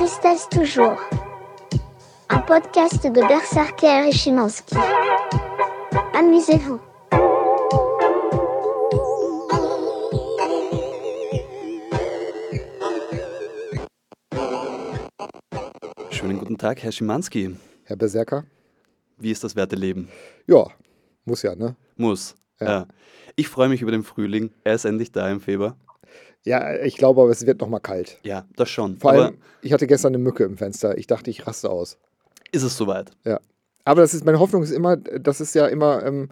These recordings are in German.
Tristesse toujours. Un podcast de Berserker et Chimansky. Amusez-vous. Schönen guten Tag, Herr Schimanski. Herr Berserker? Wie ist das Werteleben? Ja, muss ja, ne? Muss. Ja. Ja. Ich freue mich über den Frühling. Er ist endlich da im Februar. Ja, ich glaube aber, es wird nochmal kalt. Ja, das schon. Vor Aber allem, ich hatte gestern eine Mücke im Fenster. Ich dachte, ich raste aus. ist es soweit? Ja. Aber das ist, meine Hoffnung ist immer, das ist ja immer ähm,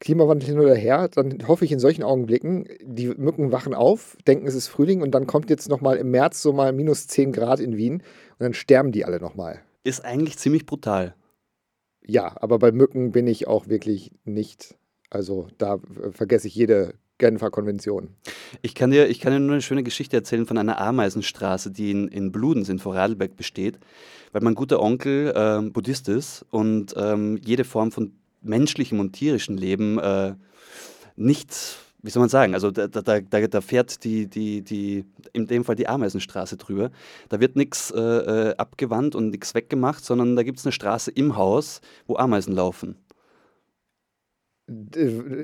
Klimawandel hin oder her. Dann hoffe ich in solchen Augenblicken, die Mücken wachen auf, denken, es ist Frühling und dann kommt jetzt nochmal im März so mal minus 10 Grad in Wien und dann sterben die alle nochmal. Ist eigentlich ziemlich brutal. Ja, aber bei Mücken bin ich auch wirklich nicht, also da äh, vergesse ich jede Genfer Konvention. Ich kann, dir, ich kann dir nur eine schöne Geschichte erzählen von einer Ameisenstraße, die in, in Bludenz in Vorarlberg besteht, weil mein guter Onkel ähm, Buddhist ist und ähm, jede Form von menschlichem und tierischem Leben äh, nicht, wie soll man sagen, also da, da, da, da fährt die, die, die, in dem Fall die Ameisenstraße drüber. Da wird nichts äh, äh, abgewandt und nichts weggemacht, sondern da gibt es eine Straße im Haus, wo Ameisen laufen.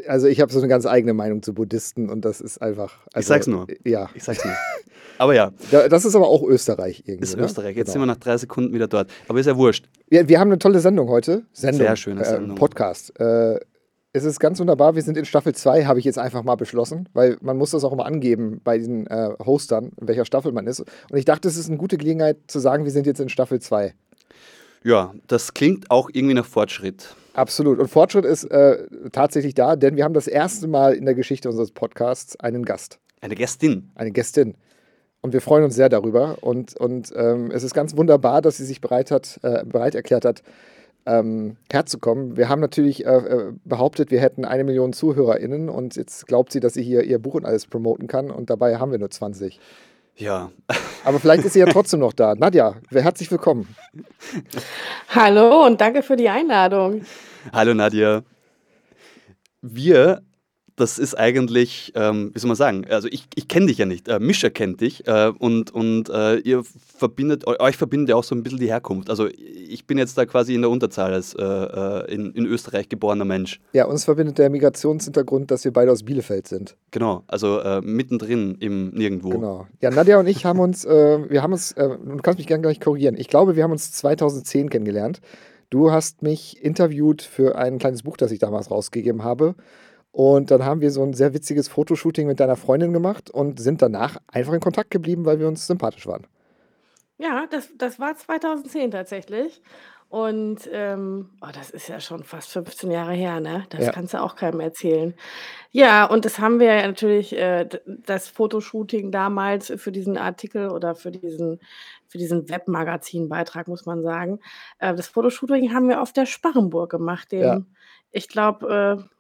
Also ich habe so eine ganz eigene Meinung zu Buddhisten und das ist einfach. Also, sag's nur. Ja, Ich sag's nicht. Aber ja, Da- das ist aber auch Österreich irgendwie. ist ne? Österreich. Jetzt Genau. sind wir nach drei Sekunden wieder dort. Aber ist ja wurscht. wir, wir haben eine tolle Sendung heute. Sendung. Sehr schöne äh, Sendung. Podcast. Äh, es ist ganz wunderbar. Wir sind in Staffel 2, habe ich jetzt einfach mal beschlossen, weil man muss das auch immer angeben bei diesen äh, Hostern, in welcher Staffel man ist. Und ich dachte, es ist eine gute Gelegenheit zu sagen, wir sind jetzt in Staffel 2. Ja, das klingt auch irgendwie nach Fortschritt. Absolut. Und Fortschritt ist äh, tatsächlich da, denn wir haben das erste Mal in der Geschichte unseres Podcasts einen Gast. Eine Gästin. eine Gästin. Und wir freuen uns sehr darüber. Und, und ähm, es ist ganz wunderbar, dass sie sich bereit, hat, äh, bereit erklärt hat, ähm, herzukommen. Wir haben natürlich äh, äh, behauptet, wir hätten eine Million ZuhörerInnen und jetzt glaubt sie, dass sie hier ihr Buch und alles promoten kann und dabei haben wir nur 20. Ja, Aber vielleicht ist sie ja trotzdem noch da. Nadja, herzlich willkommen. Hallo und danke für die Einladung. Hallo Nadja. Wir, das ist eigentlich, ähm, wie soll man sagen, also ich, ich kenne dich ja nicht, äh, Mischa kennt dich äh, und, und äh, ihr verbindet, eu- euch verbindet ja auch so ein bisschen die Herkunft. Also ich bin jetzt da quasi in der Unterzahl als äh, äh, in, in Österreich geborener Mensch. Ja, uns verbindet der Migrationshintergrund, dass wir beide aus Bielefeld sind. Genau, also äh, mittendrin im Nirgendwo. Genau. Ja, Nadja und ich haben uns, wir haben uns, äh, du kannst mich gerne gleich korrigieren. Ich glaube, wir haben uns 2010 kennengelernt. Du hast mich interviewt für ein kleines Buch, das ich damals rausgegeben habe. Und dann haben wir so ein sehr witziges Fotoshooting mit deiner Freundin gemacht und sind danach einfach in Kontakt geblieben, weil wir uns sympathisch waren. Ja, das, das war 2010 tatsächlich. Und ähm, oh, das ist ja schon fast 15 Jahre her, ne? Das Ja. kannst du auch keinem erzählen. Ja, und das haben wir ja natürlich, äh, das Fotoshooting damals für diesen Artikel oder für diesen, für diesen Webmagazin-Beitrag, muss man sagen. Äh, das Fotoshooting haben wir auf der Sparrenburg gemacht, dem, Ja. ich glaube, äh,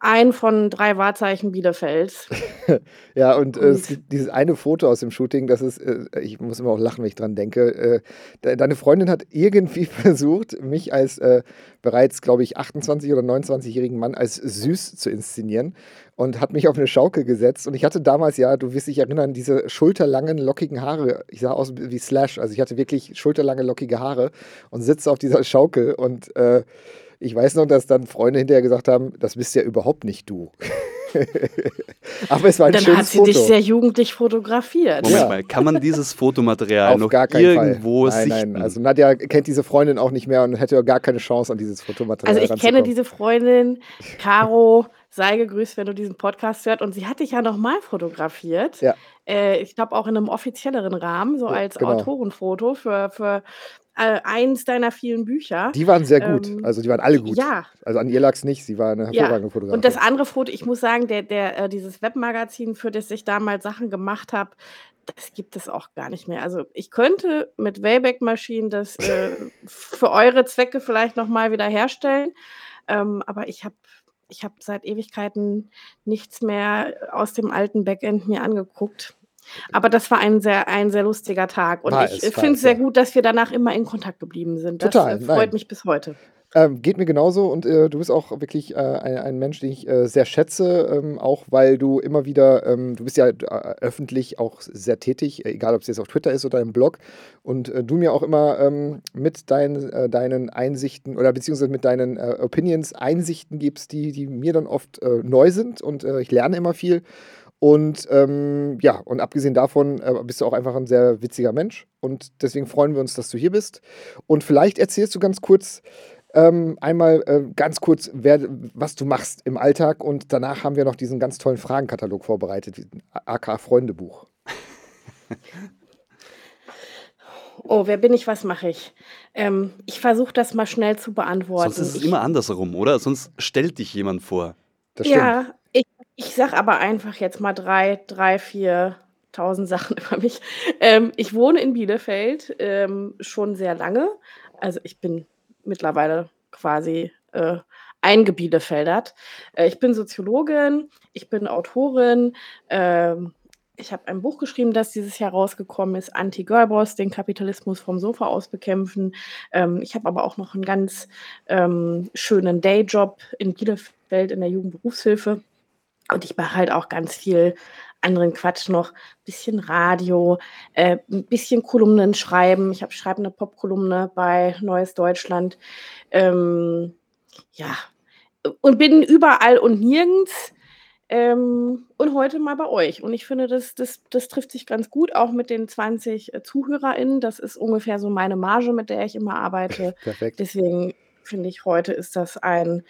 ein von drei Wahrzeichen Bielefelds. Ja, und äh, es Und- gibt dieses eine Foto aus dem Shooting, das ist, äh, ich muss immer auch lachen, wenn ich dran denke. Äh, de deine Freundin hat irgendwie versucht, mich als äh, bereits, glaube ich, 28- oder 29-jährigen Mann als süß zu inszenieren und hat mich auf eine Schaukel gesetzt. Und ich hatte damals, ja, du wirst dich erinnern, diese schulterlangen, lockigen Haare. Ich sah aus wie Slash, also ich hatte wirklich schulterlange, lockige Haare und sitze auf dieser Schaukel und äh, ich weiß noch, dass dann Freunde hinterher gesagt haben, das bist ja überhaupt nicht du. Aber es war ein Dann schönes hat sie Foto. dich sehr jugendlich fotografiert. Moment Ja. mal, kann man dieses Fotomaterial Auf noch gar keinen irgendwo Fall. Nein, sichten? nein. Also Nadja kennt diese Freundin auch nicht mehr und hätte gar keine Chance an dieses Fotomaterial Also ich kenne diese Freundin, Caro, sei gegrüßt, wenn du diesen Podcast hört. Und sie hat dich ja nochmal fotografiert. Ja. Äh, ich glaube auch in einem offizielleren Rahmen, so Ja, als genau. Autorenfoto für, für äh, eins deiner vielen Bücher. Die waren sehr gut. Ähm, also die waren alle gut. Ja, Also an ihr lag es nicht. Sie war eine Ja. hervorragende Fotografin. und das andere Foto, ich muss sagen, der, der, äh, dieses Webmagazin, für das ich damals Sachen gemacht habe, das gibt es auch gar nicht mehr. Also ich könnte mit Wayback-Maschinen das äh, für eure Zwecke vielleicht nochmal wieder herstellen, ähm, aber ich habe ich hab seit Ewigkeiten nichts mehr aus dem alten Backend mir angeguckt. Aber das war ein sehr, ein sehr lustiger Tag und War ich war finde es, sehr ja. gut, dass wir danach immer in Kontakt geblieben sind. Das Total, äh, freut nein. mich bis heute. Ähm, geht mir genauso und äh, du bist auch wirklich äh, ein, ein, Mensch, den ich äh, sehr schätze, ähm, auch weil du immer wieder, ähm, du bist ja äh, öffentlich auch sehr tätig, egal ob es jetzt auf Twitter ist oder im Blog und äh, du mir auch immer ähm, mit dein, äh, deinen Einsichten oder beziehungsweise mit deinen Opinions Einsichten gibst, die, die mir dann oft neu sind und ich lerne immer viel. Und ähm, ja, und abgesehen davon äh, bist du auch einfach ein sehr witziger Mensch. Und deswegen freuen wir uns, dass du hier bist. Und vielleicht erzählst du ganz kurz, ähm, einmal äh, ganz kurz, wer, was du machst im Alltag und danach haben wir noch diesen ganz tollen Fragenkatalog vorbereitet, AK Freundebuch. Oh, wer bin ich, was mache ich? Ähm, ich versuche das mal schnell zu beantworten. Sonst ist es ich, immer andersrum, oder? Sonst stellt dich jemand vor. Das stimmt. Ja, ich, sag aber einfach jetzt mal drei, drei, vier tausend Sachen über mich. Ähm, ich wohne in Bielefeld ähm, schon sehr lange. Also ich bin mittlerweile quasi äh, eingebielefeldert. Äh, ich bin Soziologin, ich bin Autorin. Äh, ich habe ein Buch geschrieben, das dieses Jahr rausgekommen ist, Anti-Girlboss, den Kapitalismus vom Sofa aus bekämpfen. Ähm, ich habe aber auch noch einen ganz ähm, schönen Dayjob in Bielefeld in der Jugendberufshilfe. Und ich mache halt auch ganz viel anderen Quatsch noch, bisschen Radio, äh, ein bisschen Kolumnen schreiben. Ich habe schreibe eine Popkolumne bei Neues Deutschland. Ähm, ja, und bin überall und nirgends. Ähm, und heute mal bei euch. Und ich finde, das, das, das trifft sich ganz gut, auch mit den 20 äh, ZuhörerInnen. Das ist ungefähr so meine Marge, mit der ich immer arbeite. Perfekt. Deswegen finde ich, heute ist das ein,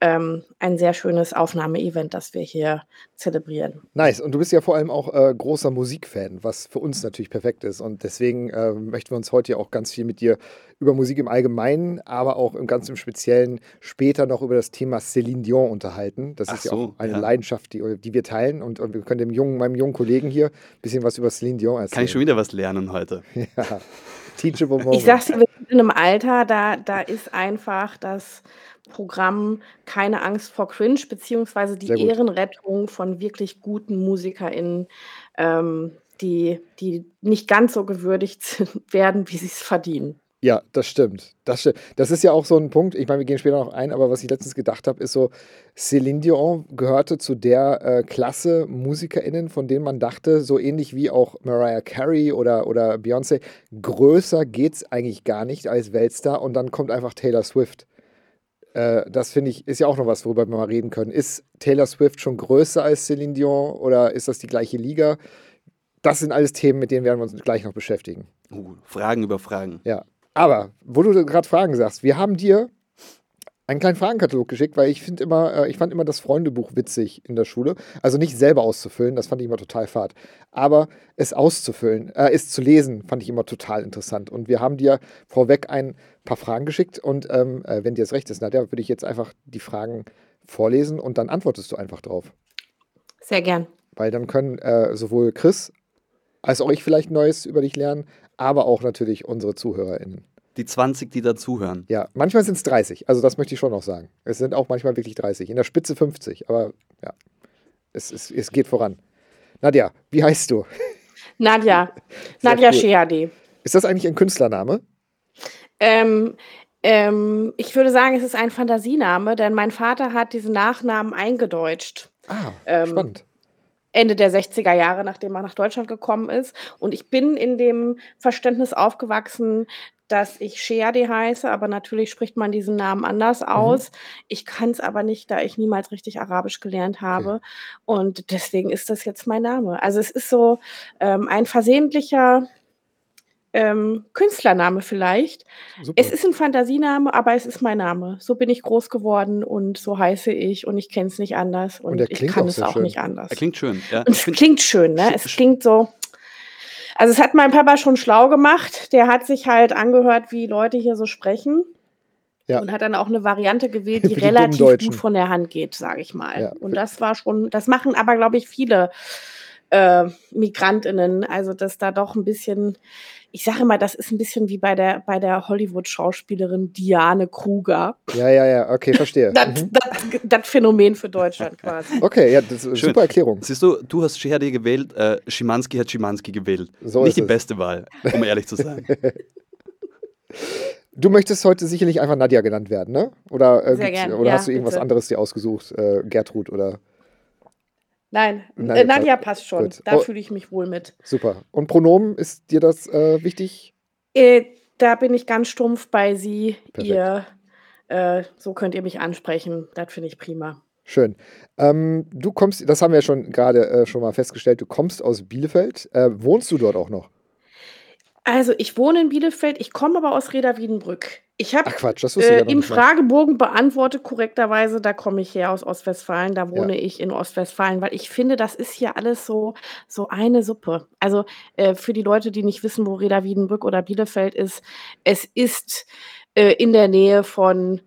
ähm, ein sehr schönes Aufnahmeevent, das wir hier zelebrieren. Nice. Und du bist ja vor allem auch äh, großer Musikfan, was für uns natürlich perfekt ist. Und deswegen äh, möchten wir uns heute ja auch ganz viel mit dir über Musik im Allgemeinen, aber auch im ganz im Speziellen später noch über das Thema Céline Dion unterhalten. Das Ach ist ja so, auch eine ja. Leidenschaft, die, die wir teilen. Und, und wir können dem jungen, meinem jungen Kollegen hier ein bisschen was über Céline Dion erzählen. Kann ich schon wieder was lernen heute? Ja. Teachable Moment. Ich sag's dir, wir sind in einem Alter, da, da ist einfach das Programm Keine Angst vor Cringe, beziehungsweise die Sehr gut. Ehrenrettung von wirklich guten MusikerInnen, ähm, die, die nicht ganz so gewürdigt sind, werden, wie sie es verdienen. Ja, das stimmt. Das stimmt. Das ist ja auch so ein Punkt, ich meine, wir gehen später noch ein, aber was ich letztens gedacht habe, ist so, Céline Dion gehörte zu der äh, Klasse MusikerInnen, von denen man dachte, so ähnlich wie auch Mariah Carey oder, oder Beyoncé, größer geht's eigentlich gar nicht als Weltstar und dann kommt einfach Taylor Swift. Äh, das finde ich, ist ja auch noch was, worüber wir mal reden können. Ist Taylor Swift schon größer als Céline Dion oder ist das die gleiche Liga? Das sind alles Themen, mit denen werden wir uns gleich noch beschäftigen. Uh, Fragen über Fragen. Ja. Aber, wo du gerade Fragen sagst, wir haben dir einen kleinen Fragenkatalog geschickt, weil ich finde immer, äh, ich fand immer das Freundebuch witzig in der Schule. Also nicht selber auszufüllen, das fand ich immer total fad. Aber es auszufüllen, äh, es zu lesen, fand ich immer total interessant. Und wir haben dir vorweg ein paar Fragen geschickt und ähm, äh, wenn dir das recht ist, Nadja, würde ich jetzt einfach die Fragen vorlesen und dann antwortest du einfach drauf. Sehr gern. Weil dann können äh, sowohl Chris als auch ich vielleicht Neues über dich lernen, aber auch natürlich unsere ZuhörerInnen. Die 20, die dazuhören. Ja, manchmal sind es 30, also das möchte ich schon noch sagen. Es sind auch manchmal wirklich 30, in der Spitze 50, aber ja, es, es, es geht voran. Nadja, wie heißt du? Nadja, Nadja cool. Scheadi. Ist das eigentlich ein Künstlername? Ähm, ähm, ich würde sagen, es ist ein Fantasiename, denn mein Vater hat diesen Nachnamen eingedeutscht. Ah, Ähm, spannend. Ende der 60er Jahre, nachdem er nach Deutschland gekommen ist. Und ich bin in dem Verständnis aufgewachsen, dass ich Sheadi heiße, aber natürlich spricht man diesen Namen anders aus. Ich kann es aber nicht, da ich niemals richtig Arabisch gelernt habe. Und deswegen ist das jetzt mein Name. Also es ist so ähm, ein versehentlicher ähm, Künstlername vielleicht. Super. Es ist ein Fantasiename, aber es ist mein Name. So bin ich groß geworden und so heiße ich und ich kenne es nicht anders und, Und ich kann auch es auch schön. nicht anders. Er klingt schön. Ja, es klingt schön, ne? Es klingt so. Also es hat mein Papa schon schlau gemacht. Der hat sich halt angehört, wie Leute hier so sprechen. Ja. Und hat dann auch eine Variante gewählt, die die relativ gut von der Hand geht, sage ich mal. Ja. Und das war schon, das machen aber, glaube ich, viele äh, MigrantInnen. Also, dass da doch ein bisschen, ich sage immer, das ist ein bisschen wie bei der, bei der Hollywood-Schauspielerin Diane Kruger. Ja, ja, ja, okay, verstehe. Das, Mhm. das, das Phänomen für Deutschland quasi. Okay, ja, das ist eine Schön. super Erklärung. Siehst du, du hast Shehadi gewählt, äh, Schimanski hat Schimanski gewählt. So Nicht ist die es. beste Wahl, um ehrlich zu sein. Du möchtest heute sicherlich einfach Nadja genannt werden, ne? Oder, äh, Sehr gern. oder Ja, hast du irgendwas bitte. anderes dir ausgesucht? Äh, Gertrud oder Nein, äh, Nadja passt. passt schon. Gut. Da Oh. fühle ich mich wohl mit. super. Und Pronomen, ist dir das äh, wichtig? Äh, da bin ich ganz stumpf bei Sie. Perfekt. Ihr, äh, so könnt ihr mich ansprechen. Das finde ich prima. Schön. Ähm, du kommst, das haben wir schon gerade äh, schon mal festgestellt, du kommst aus Bielefeld. Äh, wohnst du dort auch noch? Also, ich wohne in Bielefeld, ich komme aber aus Reda-Wiedenbrück. Ich habe äh, ja im. Fragebogen beantwortet korrekterweise, da komme ich her aus Ostwestfalen, da wohne ich in Ostwestfalen, weil ich finde, das ist hier alles so, so eine Suppe. Also äh, für die Leute, die nicht wissen, wo Reda-Wiedenbrück oder Bielefeld ist, es ist äh, in der Nähe von,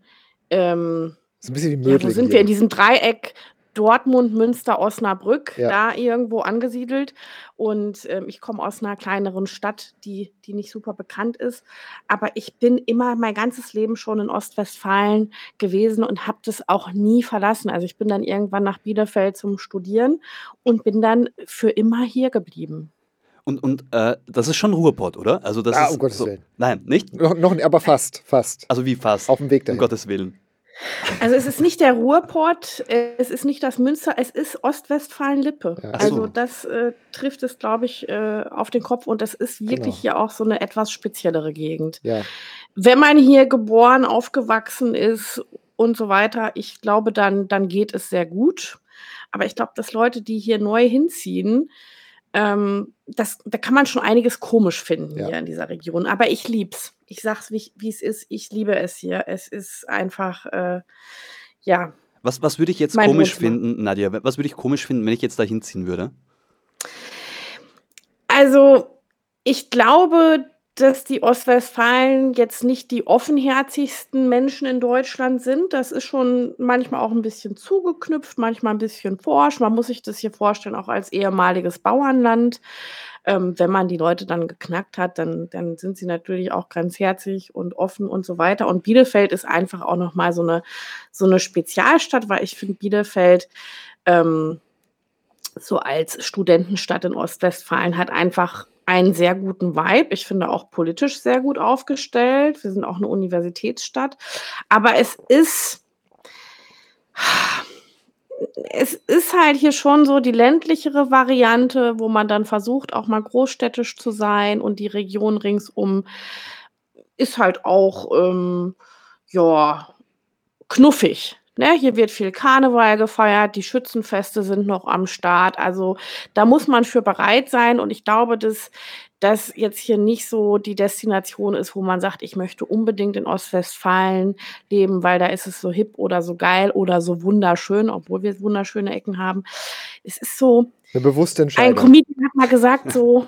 ähm, ist ein bisschen wie ja, wo Mödling sind hier. wir? In diesem Dreieck Dortmund, Münster, Osnabrück, Ja. da irgendwo angesiedelt. Und ähm, ich komme aus einer kleineren Stadt, die, die nicht super bekannt ist. Aber ich bin immer mein ganzes Leben schon in Ostwestfalen gewesen und habe das auch nie verlassen. Also ich bin dann irgendwann nach Bielefeld zum Studieren und bin dann für immer hier geblieben. Und, und äh, das ist schon Ruhrpott, oder? Also das Ah, ist um Gottes so, Willen. Nein, nicht? Noch, noch, aber fast, fast. Also wie fast. Auf dem Weg um dahin. Gottes Willen. Also es ist nicht der Ruhrpott, äh, es ist nicht das Münster, es ist Ostwestfalen-Lippe. Ja. So. Also das äh, trifft es, glaube ich, äh, auf den Kopf und das ist wirklich Genau. hier auch so eine etwas speziellere Gegend. Ja, Wenn man hier geboren, aufgewachsen ist und so weiter, ich glaube, dann, dann geht es sehr gut. Aber ich glaube, dass Leute, die hier neu hinziehen, ähm, das, da kann man schon einiges komisch finden Ja. hier in dieser Region. Aber ich lieb's. Ich sag's, wie, wie es ist. Ich liebe es hier. Es ist einfach, äh, ja, Was, was würde ich jetzt Mein komisch Wohnzimmer. finden, Nadja? Was würde ich komisch finden, wenn ich jetzt da hinziehen würde? Also, ich glaube, dass die Ostwestfalen jetzt nicht die offenherzigsten Menschen in Deutschland sind. Das ist schon manchmal auch ein bisschen zugeknüpft, manchmal ein bisschen forsch. Man muss sich das hier vorstellen, auch als ehemaliges Bauernland. Ähm, wenn man die Leute dann geknackt hat, dann, dann sind sie natürlich auch ganz herzig und offen und so weiter. Und Bielefeld ist einfach auch nochmal so eine, so eine Spezialstadt, weil ich finde, Bielefeld ähm, so als Studentenstadt in Ostwestfalen hat einfach einen sehr guten Vibe. Ich finde auch politisch sehr gut aufgestellt. Wir sind auch eine Universitätsstadt. Aber es ist, es ist halt hier schon so die ländlichere Variante, wo man dann versucht, auch mal großstädtisch zu sein und die Region ringsum ist halt auch, ähm, ja, knuffig. Ne? Hier wird viel Karneval gefeiert, die Schützenfeste sind noch am Start. Also da muss man für bereit sein. Und ich glaube, dass das jetzt hier nicht so die Destination ist, wo man sagt, ich möchte unbedingt in Ostwestfalen leben, weil da ist es so hip oder so geil oder so wunderschön, obwohl wir wunderschöne Ecken haben. Es ist so, eine bewusste ein Entscheidung. Comedian hat mal gesagt, so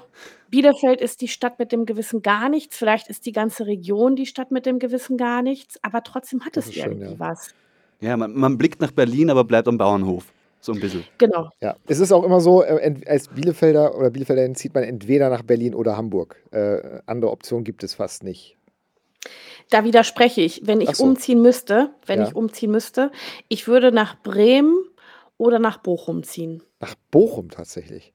Bielefeld ist die Stadt mit dem gewissen gar nichts. Vielleicht ist die ganze Region die Stadt mit dem gewissen gar nichts, aber trotzdem hat Das es ist schön, irgendwie ja. was. Ja, man, man blickt nach Berlin, aber bleibt am Bauernhof. So ein bisschen. Genau. Ja, es ist auch immer so, äh, als Bielefelder oder Bielefelderin zieht man entweder nach Berlin oder Hamburg. Äh, andere Option gibt es fast nicht. Da widerspreche ich. Wenn ich so. umziehen müsste, wenn Ja. ich umziehen müsste, ich würde nach Bremen oder nach Bochum ziehen. Nach Bochum tatsächlich.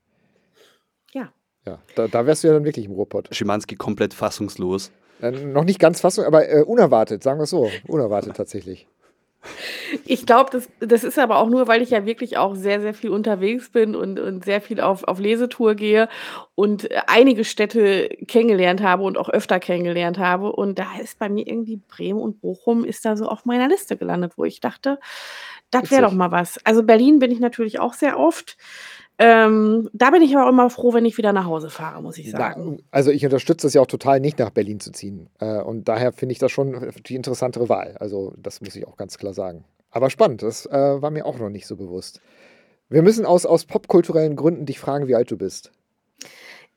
Ja. Ja, da, da wärst du ja dann wirklich im Ruhrpott. Schimanski komplett fassungslos. Äh, noch nicht ganz fassung, aber äh, unerwartet, sagen wir es so. Unerwartet tatsächlich. Ich glaube, das, das ist aber auch nur, weil ich ja wirklich auch sehr, sehr viel unterwegs bin und, und sehr viel auf, auf Lesetour gehe und äh, einige Städte kennengelernt habe und auch öfter kennengelernt habe. Und da ist bei mir irgendwie Bremen und Bochum ist da so auf meiner Liste gelandet, wo ich dachte, das wäre doch mal was. Also Berlin bin ich natürlich auch sehr oft. Ähm, da bin ich aber auch immer froh, wenn ich wieder nach Hause fahre, muss ich sagen. Na, also ich unterstütze das ja auch total nicht nach Berlin zu ziehen. Äh, und daher finde ich das schon die interessantere Wahl. Also das muss ich auch ganz klar sagen. Aber spannend, das äh, war mir auch noch nicht so bewusst. Wir müssen aus, aus popkulturellen Gründen dich fragen, wie alt du bist.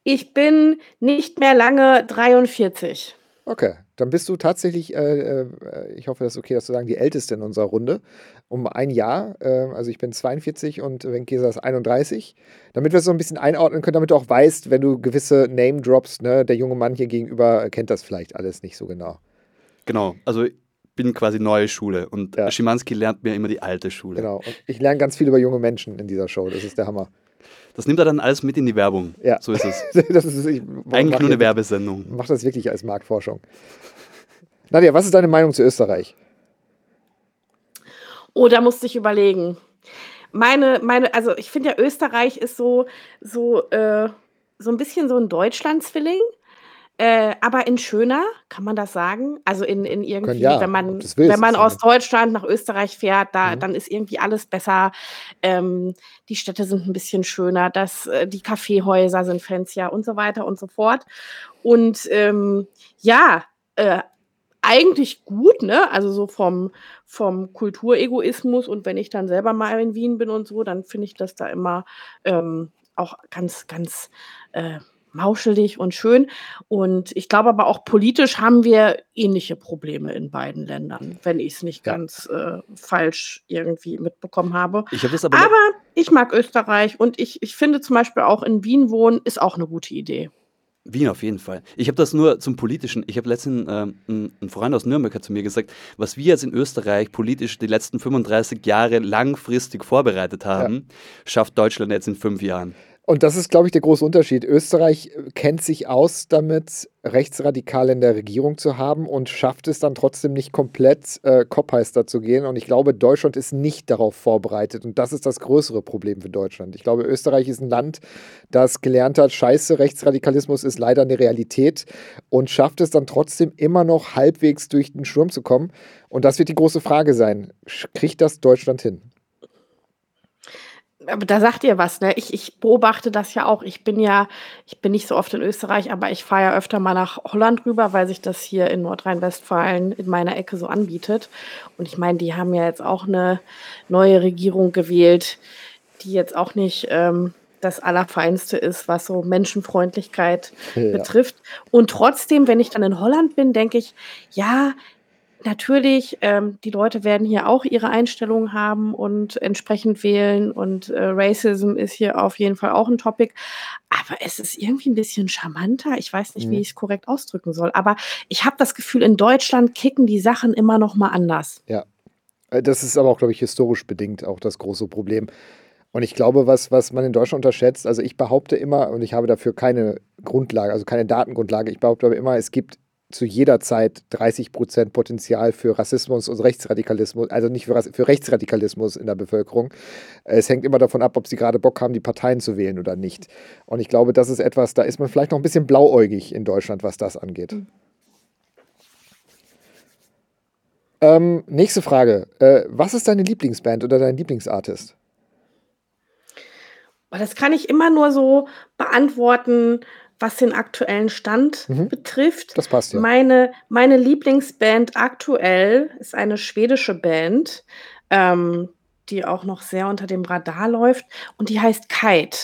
Ich bin nicht mehr lange 43. Okay, dann bist du tatsächlich, äh, äh, ich hoffe, das ist okay, das zu sagen, die älteste in unserer Runde. Um ein Jahr. Äh, also ich bin 42 und Wenkesa ist 31. Damit wir es so ein bisschen einordnen können, damit du auch weißt, wenn du gewisse Name drops, ne, der junge Mann hier gegenüber kennt das vielleicht alles nicht so genau. Genau. Also ich bin quasi neue Schule und Ja. Schimanski lernt mir immer die alte Schule. Genau. Und ich lerne ganz viel über junge Menschen in dieser Show. Das ist der Hammer. Das nimmt er dann alles mit in die Werbung. Ja. So ist es. das ist, ich Eigentlich nur eine Werbesendung. Mach das wirklich als Marktforschung. Nadja, was ist deine Meinung zu Österreich? Oh, da musste ich überlegen. Meine, meine, also ich finde ja, Österreich ist so, so, äh, so ein bisschen so ein Deutschland-Zwilling. Äh, aber in schöner, kann man das sagen? Also in, in irgendwie, ja, wenn man, willst, wenn man aus Deutschland nach Österreich fährt, da, Mhm. dann ist irgendwie alles besser. Ähm, die Städte sind ein bisschen schöner, das, äh, die Kaffeehäuser sind fancier und so weiter und so fort. Und ähm, ja, äh, eigentlich gut, ne? Also so vom, vom Kulturegoismus und wenn ich dann selber mal in Wien bin und so, dann finde ich das da immer ähm, auch ganz, ganz äh, mauschelig und schön. Und ich glaube aber auch politisch haben wir ähnliche Probleme in beiden Ländern, wenn ich es nicht Ja. ganz äh, falsch irgendwie mitbekommen habe. Ich das aber. Aber ich mag Österreich und ich, ich finde zum Beispiel auch in Wien wohnen ist auch eine gute Idee. Wien auf jeden Fall. Ich habe das nur zum Politischen. Ich habe letztens ähm, ein, Freund aus Nürnberg hat zu mir gesagt, was wir jetzt in Österreich politisch die letzten 35 Jahre langfristig vorbereitet haben, schafft Deutschland jetzt in fünf Jahren. Und das ist, glaube ich, der große Unterschied. Österreich äh, kennt sich aus damit, Rechtsradikale in der Regierung zu haben und schafft es dann trotzdem nicht komplett äh, Kopfheister zu gehen. Und ich glaube, Deutschland ist nicht darauf vorbereitet. Und das ist das größere Problem für Deutschland. Ich glaube, Österreich ist ein Land, das gelernt hat, scheiße, Rechtsradikalismus ist leider eine Realität und schafft es dann trotzdem immer noch halbwegs durch den Sturm zu kommen. Und das wird die große Frage sein. Kriegt das Deutschland hin? Aber da sagt ihr was, ne? Ich, ich beobachte das ja auch. Ich bin ja, ich bin nicht so oft in Österreich, aber ich fahre ja öfter mal nach Holland rüber, weil sich das hier in Nordrhein-Westfalen in meiner Ecke so anbietet. Und ich meine, die haben ja jetzt auch eine neue Regierung gewählt, die jetzt auch nicht ähm, das Allerfeinste ist, was so Menschenfreundlichkeit Ja. betrifft. Und trotzdem, wenn ich dann in Holland bin, denke ich, ja, natürlich, ähm, die Leute werden hier auch ihre Einstellungen haben und entsprechend wählen und äh, Racism ist hier auf jeden Fall auch ein Topic. Aber es ist irgendwie ein bisschen charmanter. Ich weiß nicht, Mhm. wie ich es korrekt ausdrücken soll. Aber ich habe das Gefühl, in Deutschland kicken die Sachen immer noch mal anders. Äh, Das ist aber auch, glaube ich, historisch bedingt auch das große Problem. Und ich glaube, was, was man in Deutschland unterschätzt, also ich behaupte immer, und ich habe dafür keine Grundlage, also keine Datengrundlage, ich behaupte aber immer, es gibt zu jeder Zeit 30 Prozent Potenzial für Rassismus und Rechtsradikalismus, also nicht für, Rass- für Rechtsradikalismus in der Bevölkerung. Es hängt immer davon ab, ob sie gerade Bock haben, die Parteien zu wählen oder nicht. Und ich glaube, das ist etwas, da ist man vielleicht noch ein bisschen blauäugig in Deutschland, was das angeht. Ähm, nächste Frage. Äh, was ist deine Lieblingsband oder dein Lieblingsartist? Das kann ich immer nur so beantworten, was den aktuellen Stand Mhm. betrifft. Das passt ja. Meine, meine Lieblingsband aktuell ist eine schwedische Band, ähm, die auch noch sehr unter dem Radar läuft und die heißt Kite,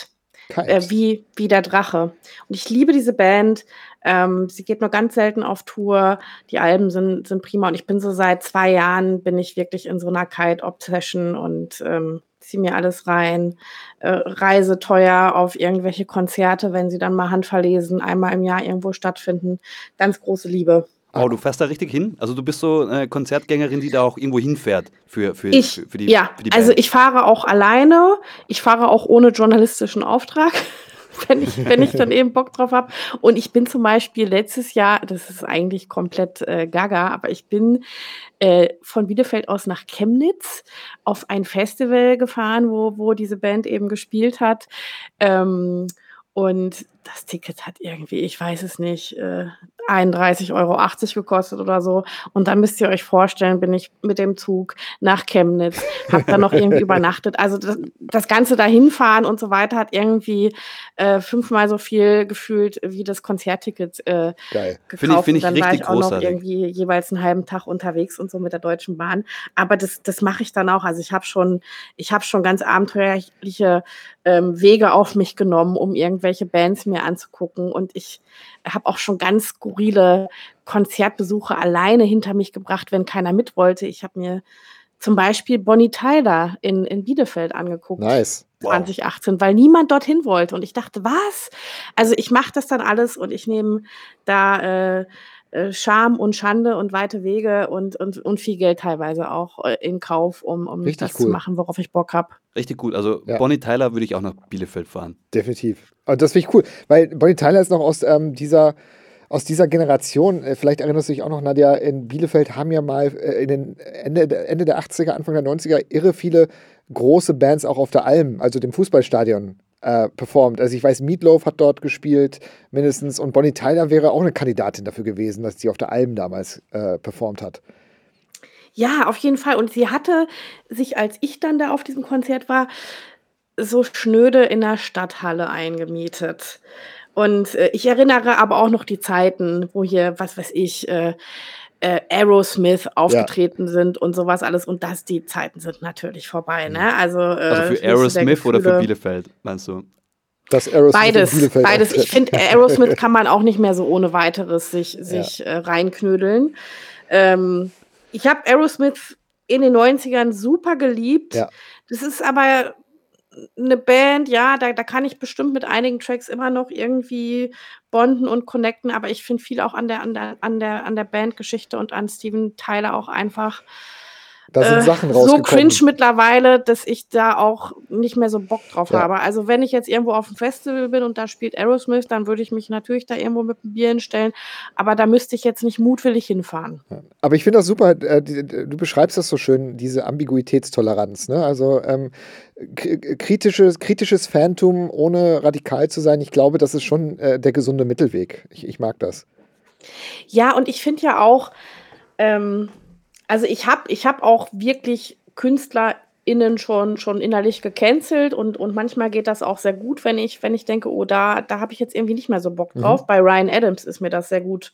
Kite. äh, wie, wie der Drache. Und ich liebe diese Band. Ähm, sie geht nur ganz selten auf Tour. Die Alben sind, sind prima und ich bin so seit zwei Jahren bin ich wirklich in so einer Kite-Obsession und ähm, ziehe mir alles rein. Äh, reise teuer auf irgendwelche Konzerte, wenn sie dann mal handverlesen, einmal im Jahr irgendwo stattfinden. Ganz große Liebe. Oh, du fährst da richtig hin? Also du bist so eine Konzertgängerin, die da auch irgendwo hinfährt für, für, Ich, für, für die, ja, für die also ich fahre auch alleine. Ich fahre auch ohne journalistischen Auftrag, wenn ich, wenn ich dann eben Bock drauf habe. Und ich bin zum Beispiel letztes Jahr, das ist eigentlich komplett äh, gaga, aber ich bin äh, von Bielefeld aus nach Chemnitz auf ein Festival gefahren, wo, wo diese Band eben gespielt hat. Ähm, und das Ticket hat irgendwie, ich weiß es nicht, äh, 31,80 Euro gekostet oder so. Und dann müsst ihr euch vorstellen, bin ich mit dem Zug nach Chemnitz, habe dann noch irgendwie übernachtet. Also das, das ganze dahinfahren und so weiter hat irgendwie äh, fünfmal so viel gefühlt wie das Konzertticket äh, Geil. gekauft. Finde ich- finde und ich dann war richtig ich auch noch großartig. irgendwie jeweils einen halben Tag unterwegs und so mit der Deutschen Bahn. Aber das, das mache ich dann auch. Also ich habe schon, ich habe schon ganz abenteuerliche ähm, Wege auf mich genommen, um irgendwelche Bands mir anzugucken. Und ich habe auch schon ganz skurrile Konzertbesuche alleine hinter mich gebracht, wenn keiner mit wollte. Ich habe mir zum Beispiel Bonnie Tyler in, in Bielefeld angeguckt. Nice. 2018, weil niemand dorthin wollte. Und ich dachte, was? Also ich mache das dann alles und ich nehme da äh, äh, Scham und Schande und weite Wege und, und, und viel Geld teilweise auch äh, in Kauf, um, um Richtig das cool. zu machen, worauf ich Bock habe. Richtig gut. Also Ja. Bonnie Tyler würde ich auch nach Bielefeld fahren. Definitiv. Und das finde ich cool, weil Bonnie Tyler ist noch aus ähm, dieser aus dieser Generation, äh, vielleicht erinnerst du dich auch noch, Nadja, in Bielefeld haben ja mal äh, in den Ende, Ende der 80er, Anfang der 90er irre viele große Bands auch auf der Alm, also dem Fußballstadion, äh, performt. Also ich weiß, Meatloaf hat dort gespielt, mindestens, und Bonnie Tyler wäre auch eine Kandidatin dafür gewesen, dass sie auf der Alm damals äh, performt hat. Ja, auf jeden Fall. Und sie hatte sich, als ich dann da auf diesem Konzert war, so schnöde in der Stadthalle eingemietet. Und äh, ich erinnere aber auch noch die Zeiten, wo hier, was weiß ich, äh, äh, Aerosmith aufgetreten ja. sind und sowas alles. Und das, die Zeiten sind natürlich vorbei. Ne? Also, äh, also für Aerosmith oder für Bielefeld, meinst du? Das Aerosmith beides, beides. Ich finde, Aerosmith kann man auch nicht mehr so ohne weiteres sich, sich ja. äh, reinknödeln. Ähm, ich habe Aerosmith in den 90ern super geliebt. Ja. Das ist aber eine Band, ja, da, da kann ich bestimmt mit einigen Tracks immer noch irgendwie bonden und connecten, aber ich finde viel auch an der, an der, an der, an der Bandgeschichte und an Steven Tyler auch einfach da sind äh, Sachen rausgekommen. So cringe mittlerweile, dass ich da auch nicht mehr so Bock drauf ja. habe. Also wenn ich jetzt irgendwo auf dem Festival bin und da spielt Aerosmith, dann würde ich mich natürlich da irgendwo mit dem Bier hinstellen. Aber da müsste ich jetzt nicht mutwillig hinfahren. Aber ich finde das super, äh, du beschreibst das so schön, diese Ambiguitätstoleranz. Ne? Also ähm, kritisches, kritisches Phantom, ohne radikal zu sein, ich glaube, das ist schon äh, der gesunde Mittelweg. Ich, ich mag das. Ja, und ich finde ja auch, ähm, also ich habe ich hab auch wirklich KünstlerInnen schon, schon innerlich gecancelt und, und manchmal geht das auch sehr gut, wenn ich, wenn ich denke, oh, da, da habe ich jetzt irgendwie nicht mehr so Bock mhm. drauf. Mhm. Bei Ryan Adams ist mir das sehr gut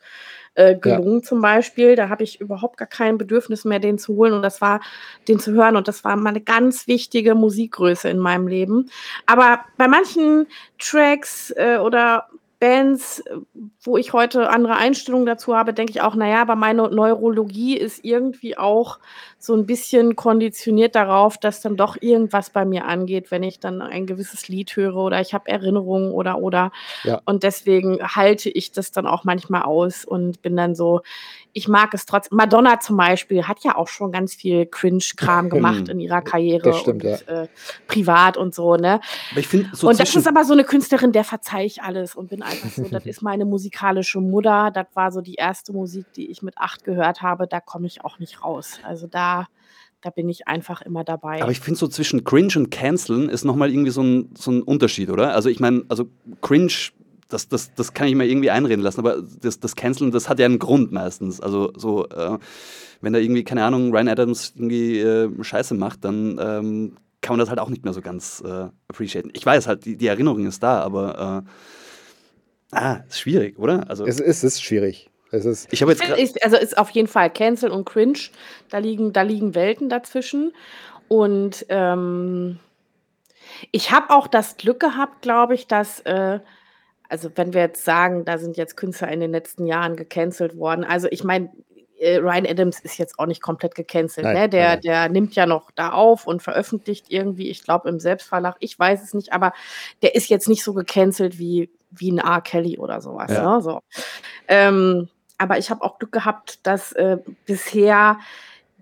äh, gelungen, ja. zum Beispiel. Da habe ich überhaupt gar kein Bedürfnis mehr, den zu holen und das war, den zu hören. Und das war mal eine ganz wichtige Musikgröße in meinem Leben. Aber bei manchen Tracks äh, oder Bands, wo ich heute andere Einstellungen dazu habe, denke ich auch, naja, aber meine Neurologie ist irgendwie auch so ein bisschen konditioniert darauf, dass dann doch irgendwas bei mir angeht, wenn ich dann ein gewisses Lied höre oder ich habe Erinnerungen oder oder. Ja. Und deswegen halte ich das dann auch manchmal aus und bin dann so, ich mag es trotzdem. Madonna zum Beispiel hat ja auch schon ganz viel Cringe-Kram gemacht in ihrer Karriere das stimmt, und ja. äh, privat und so, ne? Aber ich find, so und das ist aber so eine Künstlerin, der verzeihe ich alles und bin einfach so, das ist meine musikalische Mutter. Das war so die erste Musik, die ich mit acht gehört habe. Da komme ich auch nicht raus. Also da da bin ich einfach immer dabei. Aber ich finde so zwischen Cringe und Canceln ist nochmal irgendwie so ein, so ein Unterschied, oder? Also ich meine, also Cringe das, das, das kann ich mir irgendwie einreden lassen, aber das, das Canceln, das hat ja einen Grund meistens. Also so, äh, wenn da irgendwie, keine Ahnung, Ryan Adams irgendwie äh, Scheiße macht, dann ähm, kann man das halt auch nicht mehr so ganz äh, appreciaten. Ich weiß halt, die, die Erinnerung ist da, aber äh, ah, ist schwierig, oder? Also, es, ist, es ist schwierig. Es ist ich habe jetzt ist, also ist auf jeden Fall Cancel und Cringe, da liegen, da liegen Welten dazwischen. Und ähm, ich habe auch das Glück gehabt, glaube ich, dass äh, also wenn wir jetzt sagen, da sind jetzt Künstler in den letzten Jahren gecancelt worden. Also ich meine, äh, Ryan Adams ist jetzt auch nicht komplett gecancelt. Nein, ne? der, nein. der nimmt ja noch da auf und veröffentlicht irgendwie, ich glaube, im Selbstverlag, ich weiß es nicht, aber der ist jetzt nicht so gecancelt wie, wie ein R. Kelly oder sowas. Ja. Ne? So. Ähm, aber ich habe auch Glück gehabt, dass äh, bisher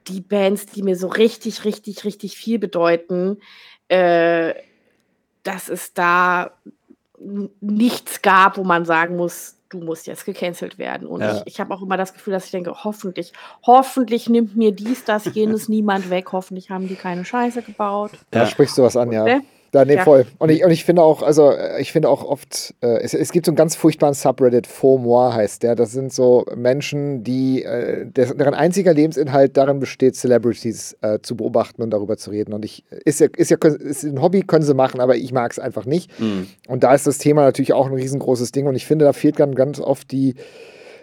die Bands, die mir so richtig, richtig, richtig viel bedeuten, äh, dass es da nichts gab, wo man sagen muss, du musst jetzt gecancelt werden. Und ja. ich, ich habe auch immer das Gefühl, dass ich denke, hoffentlich, hoffentlich nimmt mir dies, das, jenes niemand weg. Hoffentlich haben die keine Scheiße gebaut. Ja. Da sprichst du was an, ja. Ja, nee, ja. voll. Und ich, und ich finde auch, also äh, ich finde auch oft, äh, es, es gibt so einen ganz furchtbaren Subreddit, Faux Moi heißt der. Das sind so Menschen, die, äh, deren einziger Lebensinhalt darin besteht, Celebrities äh, zu beobachten und darüber zu reden. Und ich, ist ja, ist ja ist ein Hobby, können sie machen, aber ich mag es einfach nicht. Mhm. Und da ist das Thema natürlich auch ein riesengroßes Ding. Und ich finde, da fehlt dann ganz oft die,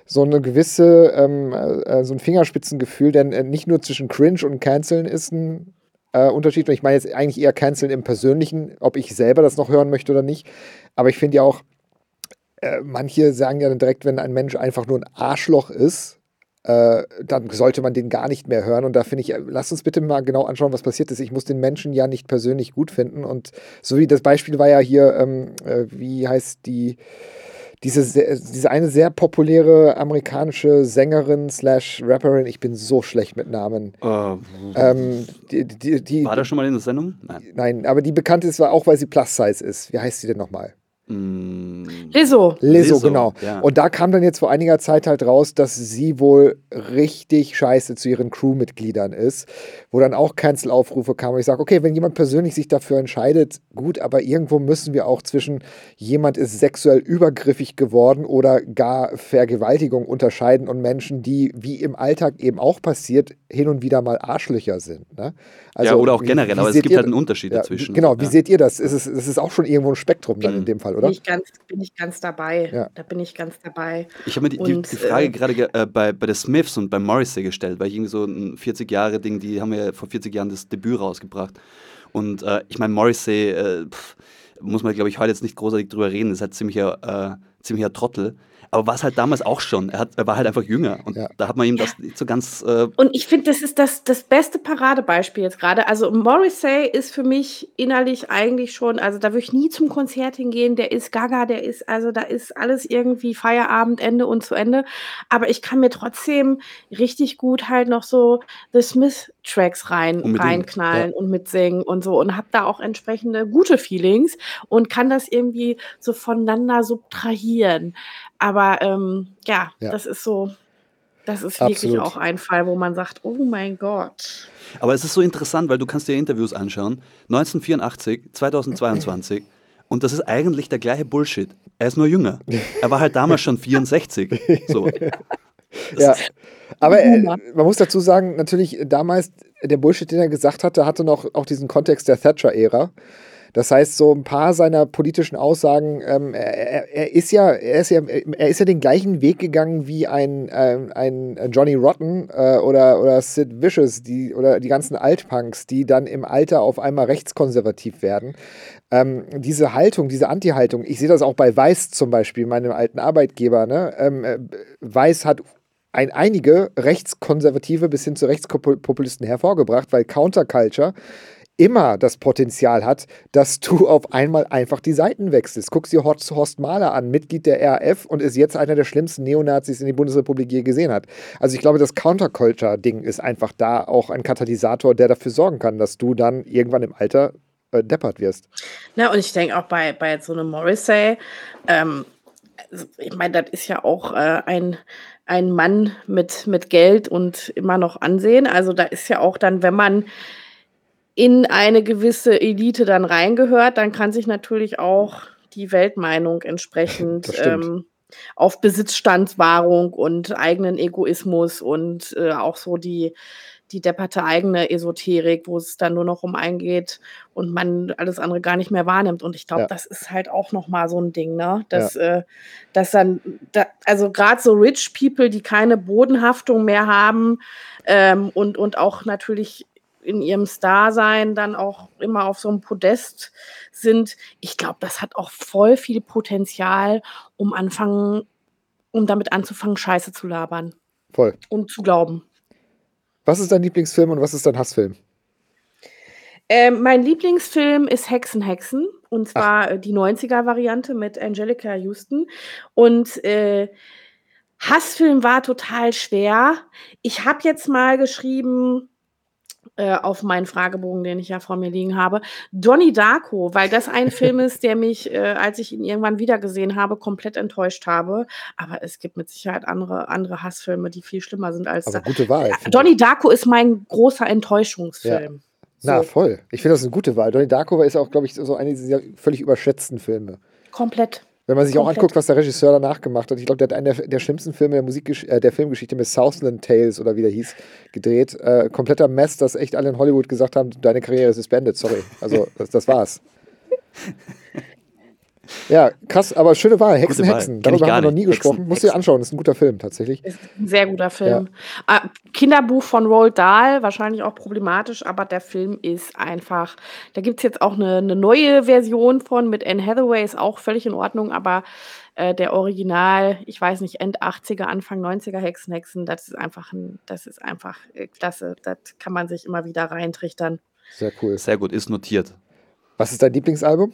so eine gewisse, ähm, äh, so ein Fingerspitzengefühl, denn äh, nicht nur zwischen Cringe und Canceln ist ein äh, Unterschied. Ich meine jetzt eigentlich eher canceln im Persönlichen, ob ich selber das noch hören möchte oder nicht. Aber ich finde ja auch, äh, manche sagen ja dann direkt, wenn ein Mensch einfach nur ein Arschloch ist, äh, dann sollte man den gar nicht mehr hören. Und da finde ich, äh, lass uns bitte mal genau anschauen, was passiert ist. Ich muss den Menschen ja nicht persönlich gut finden. Und so wie das Beispiel war ja hier, ähm, äh, wie heißt die diese, diese eine sehr populäre amerikanische Sängerin slash Rapperin, ich bin so schlecht mit Namen. Uh, ähm, die, die, die, war das schon mal in der Sendung? Nein. Nein, aber die bekannt ist auch, weil sie Plus Size ist. Wie heißt sie denn nochmal? Mm, Lizzo. Lizzo, genau. ja. Und da kam dann jetzt vor einiger Zeit halt raus, dass sie wohl richtig scheiße zu ihren Crewmitgliedern ist, wo dann auch Cancel-Aufrufe kamen. Und ich sage, okay, wenn jemand persönlich sich dafür entscheidet, gut, aber irgendwo müssen wir auch zwischen jemand ist sexuell übergriffig geworden oder gar Vergewaltigung unterscheiden und Menschen, die, wie im Alltag eben auch passiert, hin und wieder mal Arschlöcher sind. Ne? ja, oder auch generell, wie aber es gibt ihr- halt einen Unterschied ja, dazwischen. Genau, wie ja. seht ihr das? Ist es, es ist auch schon irgendwo ein Spektrum dann in dem Fall, oder? Bin ich ganz, bin ich ganz dabei. Ja. Da bin ich ganz dabei. Ich habe mir die, die, Und, die Frage äh, gerade ge- äh, bei, bei der Smiths und bei Morrissey gestellt, weil ich irgendwie so ein 40-Jahre-Ding, die haben ja vor 40 Jahren das Debüt rausgebracht. Und äh, ich meine, Morrissey, äh, pff, muss man, glaube ich, heute jetzt nicht großartig drüber reden, ist halt ziemlicher, äh, ziemlicher Trottel. Aber war es halt damals auch schon. Er, hat, er war halt einfach jünger. Und Ja. da hat man ihm das nicht so ganz. Äh, Und ich finde, das ist das, das beste Paradebeispiel jetzt gerade. Also Morrissey ist für mich innerlich eigentlich schon, also da würde ich nie zum Konzert hingehen, der ist gaga, der ist, also da ist alles irgendwie Feierabend, Ende und zu Ende. Aber ich kann mir trotzdem richtig gut halt noch so The Smith Tracks rein, Unbedingt, reinknallen und mitsingen und so und habe da auch entsprechende gute Feelings und kann das irgendwie so voneinander subtrahieren. Aber ähm, ja, Ja. das ist so, das ist wirklich Absolut. auch ein Fall, wo man sagt, oh mein Gott. aber es ist so interessant, weil du kannst dir Interviews anschauen. 1984, 2022. Und das ist eigentlich der gleiche Bullshit. Er ist nur jünger. Er war halt damals schon 64. So. Ja, aber äh, man muss dazu sagen, natürlich damals, der Bullshit, den er gesagt hatte, hatte noch auch diesen Kontext der Thatcher-Ära. Das heißt, so ein paar seiner politischen Aussagen, ähm, er, er- ist ja, er ist ja, er ist ja den gleichen Weg gegangen wie ein, ähm, ein Johnny Rotten äh, oder, oder Sid Vicious, die, oder die ganzen Altpunks, die dann im Alter auf einmal rechtskonservativ werden. Ähm, diese Haltung, diese Anti-Haltung, ich sehe das auch bei Weiß zum Beispiel, meinem alten Arbeitgeber. Ne? Ähm, äh, Weiß hat ein, einige Rechtskonservative bis hin zu Rechtspopulisten hervorgebracht, weil Counterculture immer das Potenzial hat, dass du auf einmal einfach die Seiten wechselst. Guck dir Horst, Horst Mahler an, Mitglied der RAF und ist jetzt einer der schlimmsten Neonazis in die Bundesrepublik je gesehen hat. Also ich glaube, das Counterculture-Ding ist einfach da auch ein Katalysator, der dafür sorgen kann, dass du dann irgendwann im Alter äh, deppert wirst. Na, und ich denke auch bei, bei so einem Morrissey, ähm, also ich meine, das ist ja auch äh, ein, ein Mann mit, mit Geld und immer noch Ansehen. Also da ist ja auch dann, wenn man in eine gewisse Elite dann reingehört, dann kann sich natürlich auch die Weltmeinung entsprechend ähm, auf Besitzstandswahrung und eigenen Egoismus und äh, auch so die, die depperte eigene Esoterik, wo es dann nur noch um eingeht und man alles andere gar nicht mehr wahrnimmt. Und ich glaube, Ja. das ist halt auch noch mal so ein Ding, ne? Dass, äh, dass dann, da, also gerade so Rich People, die keine Bodenhaftung mehr haben ähm, und, und auch natürlich in ihrem Star-Sein dann auch immer auf so einem Podest sind. Ich glaube, das hat auch voll viel Potenzial, um anfangen, um damit anzufangen, Scheiße zu labern Voll. und zu glauben. Was ist dein Lieblingsfilm und was ist dein Hassfilm? Ähm, mein Lieblingsfilm ist Hexen, Hexen. Und zwar äh, die 90er-Variante mit Angelica Houston. Und äh, Hassfilm war total schwer. Ich habe jetzt mal geschrieben äh, auf meinen Fragebogen, den ich ja vor mir liegen habe, Donnie Darko, weil das ein Film ist, der mich, äh, als ich ihn irgendwann wiedergesehen habe, komplett enttäuscht habe. Aber es gibt mit Sicherheit andere, andere Hassfilme, die viel schlimmer sind als Aber da. gute Wahl. finde Donnie Darko ist mein großer Enttäuschungsfilm. Na, So. voll. Ich finde das eine gute Wahl. Donnie Darko ist auch, glaube ich, so eine dieser völlig überschätzten Filme. Komplett. Wenn man sich auch Komplett. anguckt, was der Regisseur danach gemacht hat, ich glaube, der hat einen der, der schlimmsten Filme der, Musik, äh, der Filmgeschichte mit Southland Tales oder wie der hieß, gedreht. Äh, kompletter Mess, dass echt alle in Hollywood gesagt haben, deine Karriere ist suspended, sorry. Also, das, das war's. Ja, krass, aber schöne Wahl. Hexen, Wahl. Hexen. Darüber haben wir noch nie Hexen, gesprochen. Musst du dir Hexen. anschauen, ist ein guter Film tatsächlich. Ist ein sehr guter Film. Ah, Kinderbuch von Roald Dahl, wahrscheinlich auch problematisch, aber der Film ist einfach. Da gibt es jetzt auch eine, eine neue Version von mit Anne Hathaway, ist auch völlig in Ordnung, aber äh, der Original, ich weiß nicht, End 80er, Anfang 90er Hexen, Hexen, das ist einfach ein, das ist einfach äh, klasse. Das kann man sich immer wieder reintrichtern. Sehr cool. Sehr gut, ist notiert. Was ist dein Lieblingsalbum?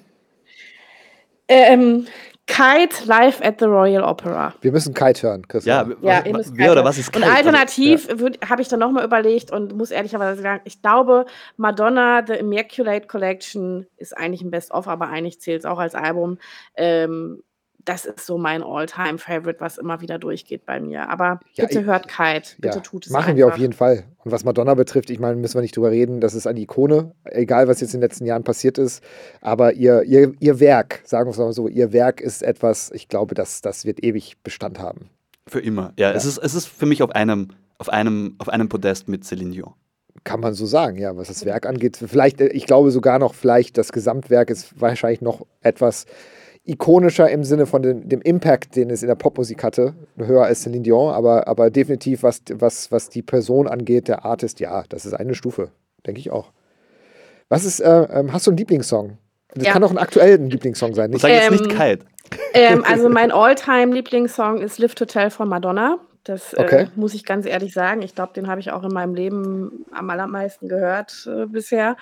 Ähm, Kite live at the Royal Opera. Wir müssen Kite hören, Christian. Ja, Ja, was, ihr müsst wer oder Kite was ist Und Kite? Also, alternativ habe ich dann nochmal überlegt und muss ehrlicherweise sagen, ich glaube, Madonna The Immaculate Collection ist eigentlich ein Best-of, aber eigentlich zählt es auch als Album. Ähm, das ist so mein All-Time-Favorite, was immer wieder durchgeht bei mir. Aber Ja, bitte ich- hört Kite, bitte Ja, tut es machen einfach. wir auf jeden Fall. Und was Madonna betrifft, ich meine, müssen wir nicht drüber reden, das ist eine Ikone, egal was jetzt in den letzten Jahren passiert ist. Aber ihr, ihr, ihr Werk, sagen wir es mal so, ihr Werk ist etwas, ich glaube, das, das wird ewig Bestand haben. Für immer. Ja, Es, Ja. ist, es ist für mich auf einem, auf einem, auf einem Podest mit Celine Dion. Kann man so sagen, ja, was das Werk angeht. Vielleicht, äh, ich glaube sogar noch, vielleicht das Gesamtwerk ist wahrscheinlich noch etwas ikonischer im Sinne von dem, dem Impact, den es in der Popmusik hatte, höher als Celine Dion, aber, aber definitiv, was, was, was die Person angeht, der Artist, ja, das ist eine Stufe, denke ich auch. Was ist, äh, ähm, hast du einen Lieblingssong? Das Ja. kann auch ein aktueller Lieblingssong sein, Und nicht? sag jetzt nicht Ähm, Kite. Ähm, also mein All-Time-Lieblingssong ist Live to Tell von Madonna. Das äh, Okay. muss ich ganz ehrlich sagen. Ich glaube, den habe ich auch in meinem Leben am allermeisten gehört äh, bisher.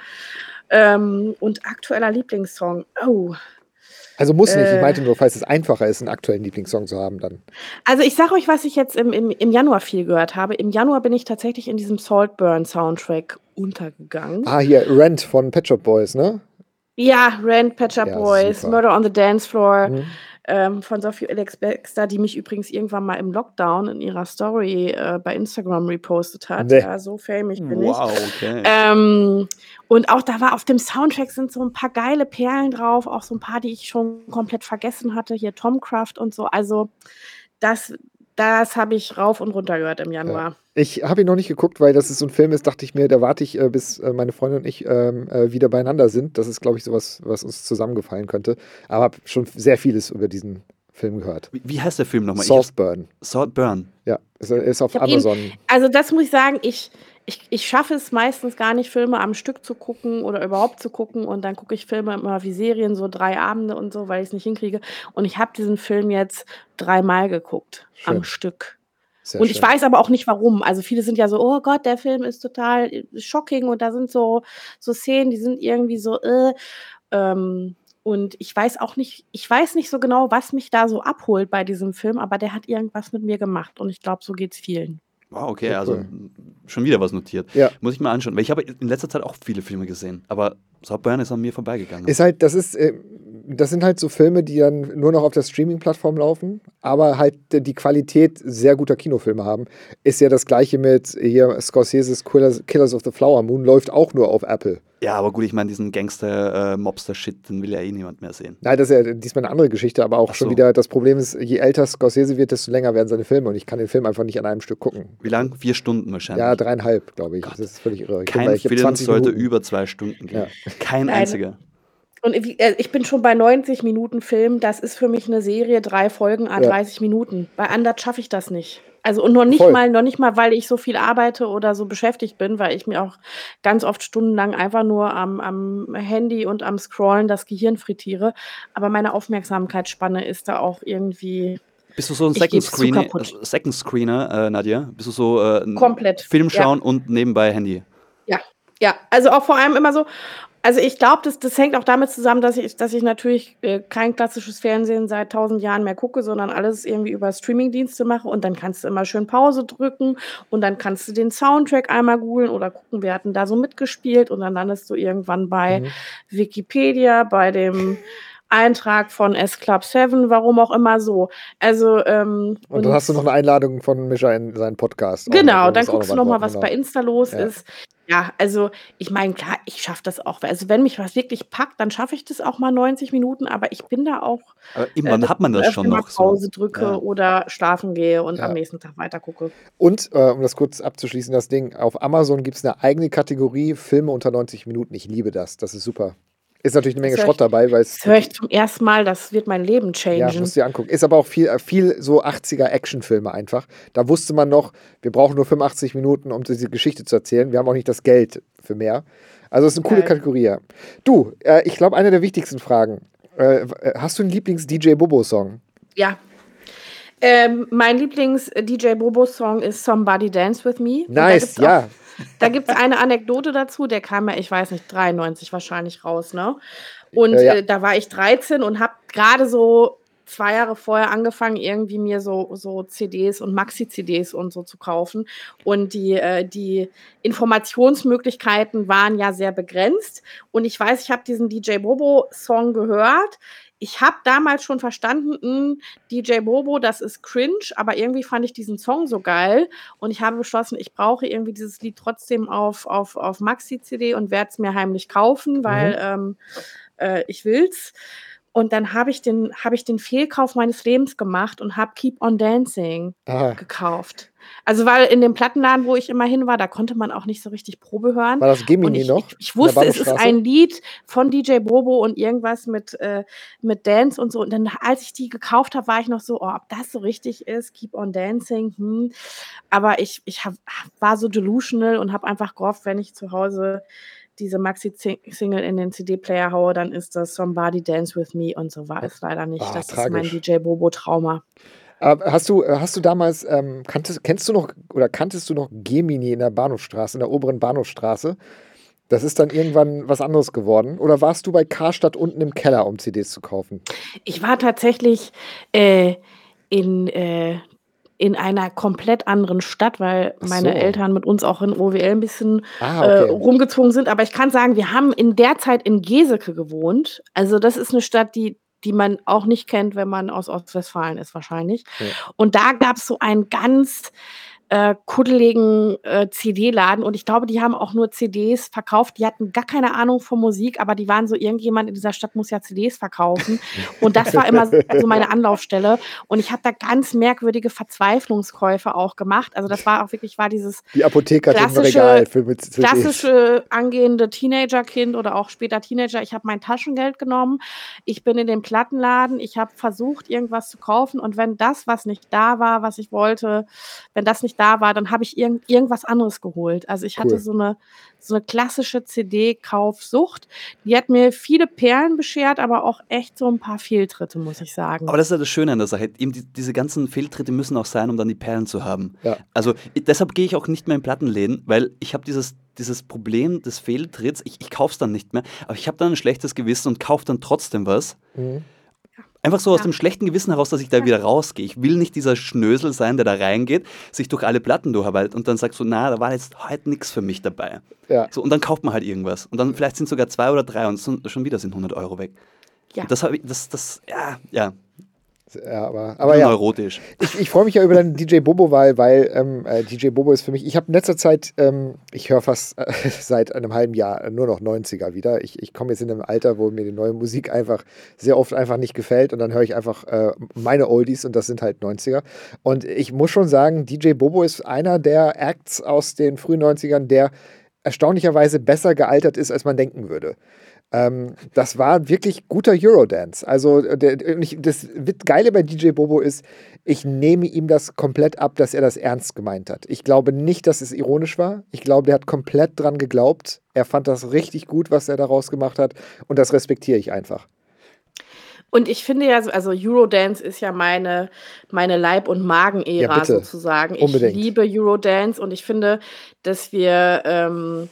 Ähm, und aktueller Lieblingssong. Oh. Also muss nicht, ich äh, meinte nur, falls es einfacher ist, einen aktuellen Lieblingssong zu haben, dann. Also ich sage euch, was ich jetzt im, im, im Januar viel gehört habe. Im Januar bin ich tatsächlich in diesem Saltburn-Soundtrack untergegangen. Ah, hier, Rent von Pet Shop Boys, ne? Ja, Rand, Pet Shop Ja, Boys, super. Murder on the Dance Floor. Mhm. Ähm, von Sophie Alex Baxter, die mich übrigens irgendwann mal im Lockdown in ihrer Story äh, bei Instagram repostet hat. Nee. Ja, so famous bin ich. Wow, okay. Ähm, und auch da war auf dem Soundtrack sind so ein paar geile Perlen drauf, auch so ein paar, die ich schon komplett vergessen hatte. Hier Tomcraft und so. Also das, das habe ich rauf und runter gehört im Januar. Ich habe ihn noch nicht geguckt, weil das ist so ein Film ist, dachte ich mir, da warte ich, äh, bis äh, meine Freundin und ich ähm, äh, wieder beieinander sind. Das ist, glaube ich, sowas, was uns zusammengefallen könnte. Aber habe schon sehr vieles über diesen Film gehört. Wie, wie heißt der Film nochmal? Saltburn. Saltburn. Ja, ist, ist auf hab ihn- Amazon. Also das muss ich sagen, ich, ich, ich schaffe es meistens gar nicht, Filme am Stück zu gucken oder überhaupt zu gucken. Und dann gucke ich Filme immer wie Serien, so drei Abende und so, weil ich es nicht hinkriege. Und ich habe diesen Film jetzt dreimal geguckt Schön. am Stück. Sehr und ich schön. weiß aber auch nicht warum. Also viele sind ja so, oh Gott, der Film ist total äh, shocking und da sind so, so Szenen, die sind irgendwie so, äh, ähm, und ich weiß auch nicht, ich weiß nicht so genau, was mich da so abholt bei diesem Film, aber der hat irgendwas mit mir gemacht und ich glaube, so geht es vielen. Wow, okay, Sehr also cool. schon wieder was notiert. Ja. Muss ich mal anschauen. Weil ich habe in letzter Zeit auch viele Filme gesehen, aber Saltburn ist an mir vorbeigegangen. Ist halt, das ist, äh, das sind halt so Filme, die dann nur noch auf der Streaming-Plattform laufen, aber halt äh, die Qualität sehr guter Kinofilme haben. Ist ja das gleiche mit hier Scorsese's Killers, Killers of the Flower Moon, läuft auch nur auf Apple. ja, aber gut, ich meine, diesen Gangster-Mobster-Shit, den will ja eh niemand mehr sehen. Nein, das ist ja diesmal eine andere Geschichte, aber auch Ach schon so. wieder das Problem ist, je älter Scorsese wird, desto länger werden seine Filme und ich kann den Film einfach nicht an einem Stück gucken. Wie lang? Vier Stunden wahrscheinlich. Ja, dreieinhalb, glaube ich. Gott. Das ist völlig irre. Ich Kein Film 20 sollte Minuten. über zwei Stunden gehen. Kein Nein. einziger. Und äh, ich bin schon bei 90 Minuten Film. Das ist für mich eine Serie, drei Folgen, a Ja. 30 Minuten. Bei anders schaffe ich das nicht. Also und noch nicht Voll. mal, noch nicht mal, weil ich so viel arbeite oder so beschäftigt bin, weil ich mir auch ganz oft stundenlang einfach nur am, am Handy und am Scrollen das Gehirn frittiere. Aber meine Aufmerksamkeitsspanne ist da auch irgendwie Bist du so ein Second, Screener, kaputt. Second Screener, äh, Nadja? Bist du so äh, ein komplett. Film Ja. schauen und nebenbei Handy? Ja, also auch vor allem immer so. Also ich glaube, das, das hängt auch damit zusammen, dass ich, dass ich natürlich äh, kein klassisches Fernsehen seit tausend Jahren mehr gucke, sondern alles irgendwie über Streamingdienste mache und dann kannst du immer schön Pause drücken und dann kannst du den Soundtrack einmal googeln oder gucken, wer hat denn da so mitgespielt und dann landest du irgendwann bei Mhm. Wikipedia, bei dem Eintrag von S Club 7, warum auch immer so. Also ähm, Und dann hast du noch eine Einladung von Mischa in seinen Podcast. Genau, noch, dann guckst du noch mal, was genau. bei Insta los Ja. ist. Ja, also ich meine, klar, ich schaffe das auch. Also wenn mich was wirklich packt, dann schaffe ich das auch mal 90 Minuten, aber ich bin da auch, Aber irgendwann äh, hat man das öfter schon mal noch so. Pause drücke Ja. oder schlafen gehe und Ja. am nächsten Tag weiter gucke. Und, äh, um das kurz abzuschließen, das Ding, auf Amazon gibt es eine eigene Kategorie Filme unter 90 Minuten. Ich liebe das. Das ist super. Ist natürlich eine Menge Schrott ich- dabei, weil es. Das höre ich zum ersten Mal, das wird mein Leben Ja, changen. musst du dir angucken. Ist aber auch viel, äh, viel so 80er Actionfilme einfach. Da wusste man noch, wir brauchen nur 85 Minuten, um diese Geschichte zu erzählen. Wir haben auch nicht das Geld für mehr. Also es ist eine coole Geil. Kategorie. Ja. Du, äh, ich glaube, eine der wichtigsten Fragen. Äh, äh, hast du einen Lieblings-DJ Bobo-Song? ja. Ähm, mein Lieblings-DJ Bobo-Song ist Somebody Dance With Me. Nice, ja. Da gibt es eine Anekdote dazu, der kam ja, ich weiß nicht, 93 wahrscheinlich raus, ne? Und Äh, ja. äh, da war ich 13 und habe gerade so zwei Jahre vorher angefangen, irgendwie mir so, so CDs und Maxi-CDs und so zu kaufen. Und die, äh, die Informationsmöglichkeiten waren ja sehr begrenzt. Und ich weiß, ich habe diesen DJ Bobo-Song gehört. Ich habe damals schon verstanden, mh, DJ Bobo, das ist cringe, aber irgendwie fand ich diesen Song so geil. Und ich habe beschlossen, ich brauche irgendwie dieses Lied trotzdem auf, auf, auf Maxi-CD und werde es mir heimlich kaufen, weil ähm, äh, ich will's. Und dann habe ich, den, hab ich den Fehlkauf meines Lebens gemacht und habe Keep on Dancing Aha. gekauft. Also, weil in dem Plattenladen, wo ich immer hin war, da konnte man auch nicht so richtig Probe hören. War das Gemini ich, noch? ich, ich wusste, es ist ein Lied von DJ Bobo und irgendwas mit, äh, mit Dance und so. Und dann, als ich die gekauft habe, war ich noch so, oh, ob das so richtig ist, Keep on Dancing. Hm. Aber ich, ich hab, war so delusional und habe einfach gehofft, wenn ich zu Hause diese Maxi-Single in den CD-Player haue, dann ist das Somebody Dance With Me und so war es leider nicht. Ah, das ist mein tragisch. DJ Bobo-Trauma. Hast du, äh, hast du damals, ähm, kanntest, kennst du noch oder kanntest du noch Gemini in der Bahnhofstraße, in der oberen Bahnhofstraße? Das ist dann irgendwann was anderes geworden. Oder warst du bei Karstadt unten im Keller, um CDs zu kaufen? Ich war tatsächlich äh, in, äh, in einer komplett anderen Stadt, weil Ach meine so. Eltern mit uns auch in OWL ein bisschen Ah, äh, okay. rumgezogen sind. Aber ich kann sagen, wir haben in der Zeit in Geseke gewohnt. Also das ist eine Stadt, die, die man auch nicht kennt, wenn man aus Ostwestfalen ist wahrscheinlich. Ja. Und da gab es so einen ganz äh, kuddeligen äh, CD-Laden und ich glaube, die haben auch nur CDs verkauft. Die hatten gar keine Ahnung von Musik, aber die waren so, irgendjemand in dieser Stadt muss ja CDs verkaufen. Und das war immer so meine Anlaufstelle. Und ich habe da ganz merkwürdige Verzweiflungskäufe auch gemacht. Also das war auch wirklich, war dieses Die Apotheke klassische- Regal für CDs. klassische angehende Teenagerkind oder auch später Teenager. Ich habe mein Taschengeld genommen, ich bin in den Plattenladen, ich habe versucht, irgendwas zu kaufen und wenn das, was nicht da war, was ich wollte, wenn das nicht da war, dann habe ich irgend, irgendwas anderes geholt. Also ich Cool. hatte so eine, so eine klassische CD-Kaufsucht. Die hat mir viele Perlen beschert, aber auch echt so ein paar Fehltritte, muss ich sagen. Aber das ist ja das Schöne an der Sache. Eben die, diese ganzen Fehltritte müssen auch sein, um dann die Perlen zu haben. Ja. Also ich, deshalb gehe ich auch nicht mehr in Plattenläden, weil ich habe dieses, dieses Problem des Fehltritts, ich, ich kaufe es dann nicht mehr, aber ich habe dann ein schlechtes Gewissen und kaufe dann trotzdem was. Mhm. Einfach so aus Ja. dem schlechten Gewissen heraus, dass ich da wieder rausgehe. Ich will nicht dieser Schnösel sein, der da reingeht, sich durch alle Platten durcharbeitet und dann sagt so, na, da war jetzt heute nichts für mich dabei. Ja. So, und dann kauft man halt irgendwas. Und dann vielleicht sind sogar zwei oder drei und schon wieder sind 100 Euro weg. Ja. Und Das, hab ich, das, das, ja, ja, ja, aber, aber ja. neurotisch. Ich, ich freue mich ja über deine DJ Bobo-Wahl, weil ähm, äh, DJ Bobo ist für mich, ich habe in letzter Zeit, ähm, ich höre fast äh, seit einem halben Jahr nur noch 90er wieder. Ich, ich komme jetzt in einem Alter, wo mir die neue Musik einfach sehr oft einfach nicht gefällt und dann höre ich einfach äh, meine Oldies und das sind halt 90er. Und ich muss schon sagen, DJ Bobo ist einer der Acts aus den frühen 90ern, der erstaunlicherweise besser gealtert ist, als man denken würde. Ähm, das war wirklich guter Eurodance. Also äh, der, das Geile bei DJ Bobo ist, ich nehme ihm das komplett ab, dass er das ernst gemeint hat. Ich glaube nicht, dass es ironisch war. Ich glaube, der hat komplett dran geglaubt. Er fand das richtig gut, was er daraus gemacht hat. Und das respektiere ich einfach. Und ich finde ja, so- also Eurodance ist ja meine, meine Leib- und Ja, Magen-Ära bitte. sozusagen. Ich Unbedingt. liebe Eurodance und ich finde, dass wir ähm,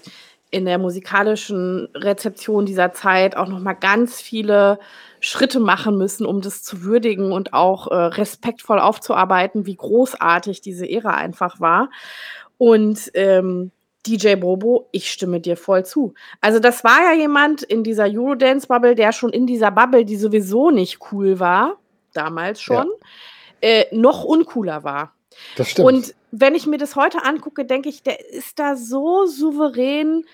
in der musikalischen Rezeption dieser Zeit auch nochmal ganz viele Schritte machen müssen, um das zu würdigen und auch äh, respektvoll aufzuarbeiten, wie großartig diese Ära einfach war. Und ähm, DJ Bobo, ich stimme dir voll zu. Also das war ja jemand in dieser Eurodance-Bubble, der schon in dieser Bubble, die sowieso nicht cool war, damals schon, äh, noch uncooler war. Das stimmt. Und wenn ich mir das heute angucke, denke ich, der ist da so souverän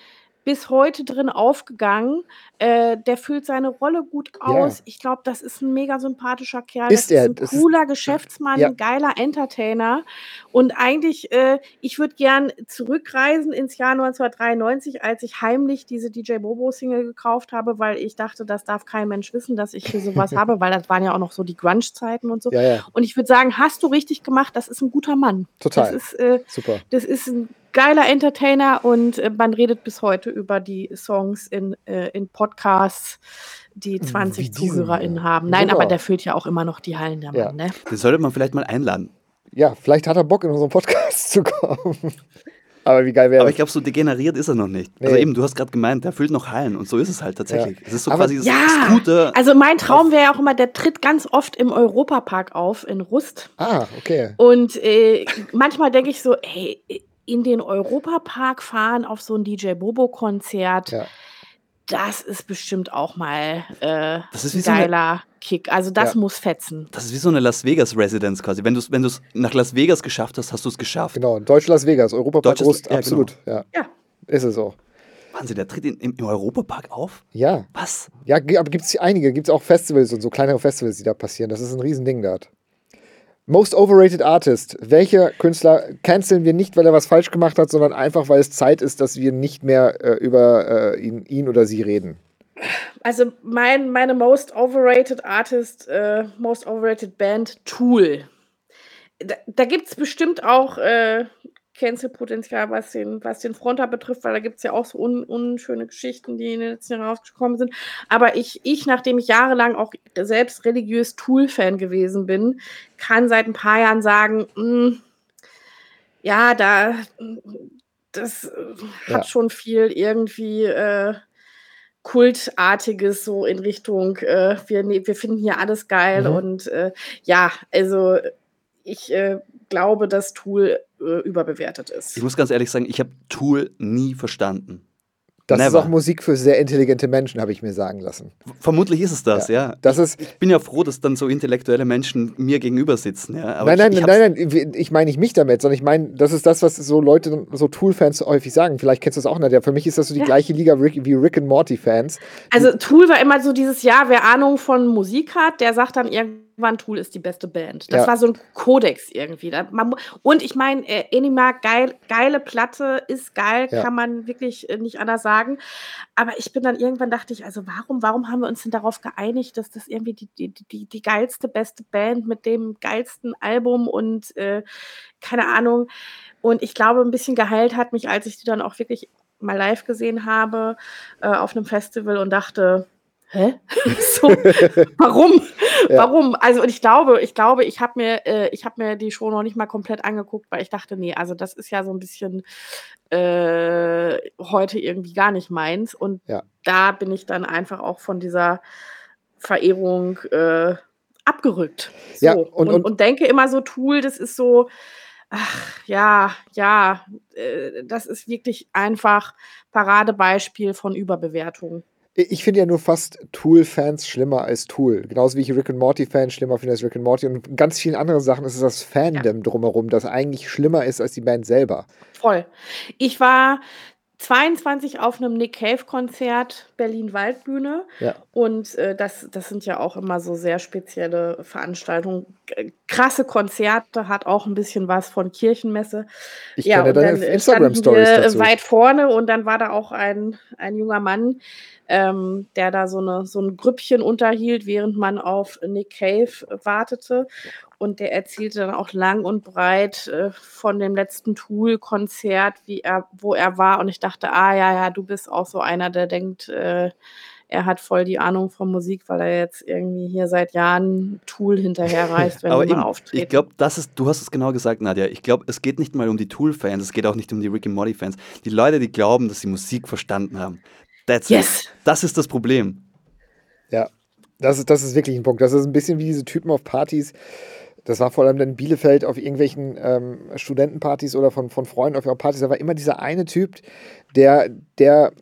bis heute drin aufgegangen. Äh, der füllt seine Rolle gut aus. Ich glaube, das ist ein mega sympathischer Kerl. Ist das er. ist ein Das ist- cooler Geschäftsmann, Ja. ein geiler Entertainer. Und eigentlich, äh, ich würde gern zurückreisen ins Jahr 1993, als ich heimlich diese DJ Bobo-Single gekauft habe, weil ich dachte, das darf kein Mensch wissen, dass ich hier sowas habe, weil das waren ja auch noch so die Grunge-Zeiten und so. ja, ja, Und ich würde sagen, hast du richtig gemacht, das ist ein guter Mann. total. Das ist, äh, Super. das ist ein geiler Entertainer und äh, man redet bis heute über die Songs in, äh, in Podcasts, die 20 Wie diesen ZuhörerInnen hier. haben. Nein, Genau. aber der füllt ja auch immer noch die Hallen, der Ja. Mann. Ne? Den sollte man vielleicht mal einladen. Ja, vielleicht hat er Bock, in unseren Podcast zu kommen. Aber wie geil wäre Aber das? ich glaube, so degeneriert ist er noch nicht. Also Nee. eben, du hast gerade gemeint, der füllt noch Hallen und so ist es halt tatsächlich. Es ist so Aber- quasi das Ja, Scooter. also mein Traum wäre ja auch immer, der tritt ganz oft im Europapark auf in Rust. ah, okay. Und äh, manchmal denke ich so, ey, in den Europapark fahren auf so ein DJ Bobo-Konzert, Ja. das ist bestimmt auch mal äh, Das ist wie ein so eine- geiler Kick. Also das Ja. muss fetzen. Das ist wie so eine Las Vegas Residence quasi. Wenn du es wenn du's nach Las Vegas geschafft hast, hast du es geschafft. Genau, Deutsch Las Vegas, Europapark Rust, ja, genau. absolut. Ja. Ja. Ist es auch. Wahnsinn, der tritt in, im, im Europapark auf? Ja. Was? Ja, aber gibt es einige, gibt es auch Festivals und so kleinere Festivals, die da passieren. Das ist ein Riesending dort. Most overrated Artist. Welcher Künstler canceln wir nicht, weil er was falsch gemacht hat, sondern einfach, weil es Zeit ist, dass wir nicht mehr äh, über äh, ihn, ihn oder sie reden? Also mein, meine most overrated Artist, äh, most overrated Band Tool. Da, da gibt es bestimmt auch äh, Cancel-Potenzial, was den, was den Fronter betrifft, weil da gibt es ja auch so un, unschöne Geschichten, die in den letzten Jahren rausgekommen sind. Aber ich, ich, nachdem ich jahrelang auch selbst religiös Tool-Fan gewesen bin, kann seit ein paar Jahren sagen, mh, ja, da das äh, hat Ja. schon viel irgendwie äh, Kultartiges so in Richtung, äh, wir, ne, wir finden hier alles geil Mhm. und äh, ja, also ich äh, glaube, dass Tool äh, überbewertet ist. Ich muss ganz ehrlich sagen, ich habe Tool nie verstanden. Das ist Never. auch Musik für sehr intelligente Menschen, habe ich mir sagen lassen. Vermutlich ist es das, ja. Das ist, Ich bin ja froh, dass dann so intellektuelle Menschen mir gegenüber sitzen, ja. Aber nein, nein, ich, ich nein, nein, nein, ich meine nicht mich damit, sondern ich meine, das ist das, was so Leute, so Tool-Fans häufig sagen. Vielleicht kennst du das auch, Nadja. Für mich ist das so die Ja. gleiche Liga wie Rick and Morty-Fans. Also Tool war immer so dieses Jahr, wer Ahnung von Musik hat, der sagt dann irgendwann, Tool ist die beste Band. Das Ja. war so ein Kodex irgendwie. Man, und ich meine, äh, Enima, geil, geile Platte, ist geil, Ja. kann man wirklich äh, nicht anders sagen. Aber ich bin dann irgendwann dachte ich, also warum, warum haben wir uns denn darauf geeinigt, dass das irgendwie die, die, die, die geilste, beste Band mit dem geilsten Album und äh, keine Ahnung. Und ich glaube, ein bisschen geheilt hat mich, als ich die dann auch wirklich mal live gesehen habe äh, auf einem Festival und dachte, hä? so, warum? Ja. Warum? Also und ich glaube, ich glaube, ich habe mir, äh, ich habe mir die Show noch nicht mal komplett angeguckt, weil ich dachte, nee, also das ist ja so ein bisschen äh, heute irgendwie gar nicht meins. Und Ja. da bin ich dann einfach auch von dieser Verehrung äh, abgerückt. So. Ja, und, und- und, und- denke immer so, Tool, das ist so, ach ja, ja, äh, das ist wirklich einfach Paradebeispiel von Überbewertung. Ich finde ja nur fast Tool-Fans schlimmer als Tool. Genauso wie ich Rick and Morty-Fans schlimmer finde als Rick and Morty. Und ganz vielen anderen Sachen ist es das Fandom drumherum, das eigentlich schlimmer ist als die Band selber. Voll. Ich war 22 auf einem Nick Cave-Konzert Berlin Waldbühne. Ja. Und äh, das, das sind ja auch immer so sehr spezielle Veranstaltungen. Krasse Konzerte, hat auch ein bisschen was von Kirchenmesse. Ich ja, kenne und deine dann äh, Instagram-Stories standen wir, äh, weit vorne und dann war da auch ein, ein junger Mann, ähm, der da so, eine, so ein Grüppchen unterhielt, während man auf Nick Cave wartete. Und der erzählte dann auch lang und breit äh, von dem letzten Tool-Konzert, wie er, wo er war. Und ich dachte, ah ja, ja, du bist auch so einer, der denkt, äh, er hat voll die Ahnung von Musik, weil er jetzt irgendwie hier seit Jahren Tool hinterherreist, wenn Aber die mal auftreten. ich glaube, das ist, du hast es genau gesagt, Nadja. Ich glaube, es geht nicht mal um die Tool-Fans, es geht auch nicht um die Rick and Morty-Fans. Die Leute, die glauben, dass sie Musik verstanden haben. That's Yes. it. Das ist das Problem. Ja, das ist, das ist wirklich ein Punkt. Das ist ein bisschen wie diese Typen auf Partys. Das war vor allem in Bielefeld auf irgendwelchen ähm, Studentenpartys oder von, von Freunden auf ihren Partys. Da war immer dieser eine Typ, der, der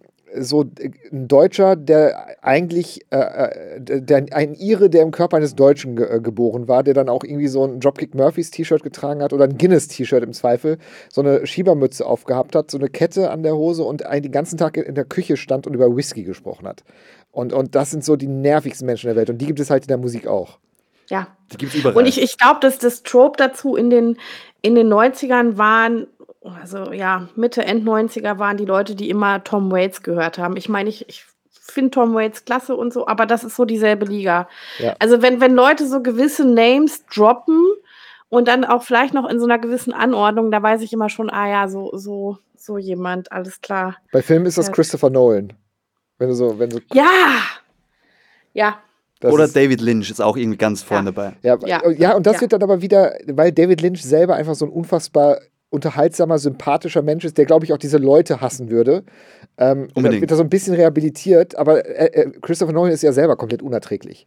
so äh, ein Deutscher, der eigentlich äh, äh, der, ein Ire, der im Körper eines Deutschen ge äh, geboren war, der dann auch irgendwie so ein Dropkick Murphys T-Shirt getragen hat oder ein Guinness T-Shirt im Zweifel, so eine Schiebermütze aufgehabt hat, so eine Kette an der Hose und einen den ganzen Tag in der Küche stand und über Whisky gesprochen hat. Und, und das sind so die nervigsten Menschen der Welt und die gibt es halt in der Musik auch. ja, Die gibt es überall. Und ich, ich glaube, dass das Trope dazu in den, in den 90ern waren, also ja, Mitte, End 90er waren die Leute, die immer Tom Waits gehört haben. Ich meine, ich, ich finde Tom Waits klasse und so, aber das ist so dieselbe Liga. Ja. Also wenn, wenn Leute so gewisse Names droppen und dann auch vielleicht noch in so einer gewissen Anordnung, da weiß ich immer schon, ah ja, so, so, so jemand, alles klar. Bei Filmen ist das Ja. Christopher Nolan. Wenn du so, wenn du. Ja! Ja, Das Oder David Lynch ist auch irgendwie ganz vorne dabei. Ja, Ja. ja. ja, und das Ja. wird dann aber wieder, weil David Lynch selber einfach so ein unfassbar unterhaltsamer, sympathischer Mensch ist, der, glaube ich, auch diese Leute hassen würde. Ähm, Unbedingt. wird er so ein bisschen rehabilitiert, aber äh, äh, Christopher Nolan ist ja selber komplett unerträglich.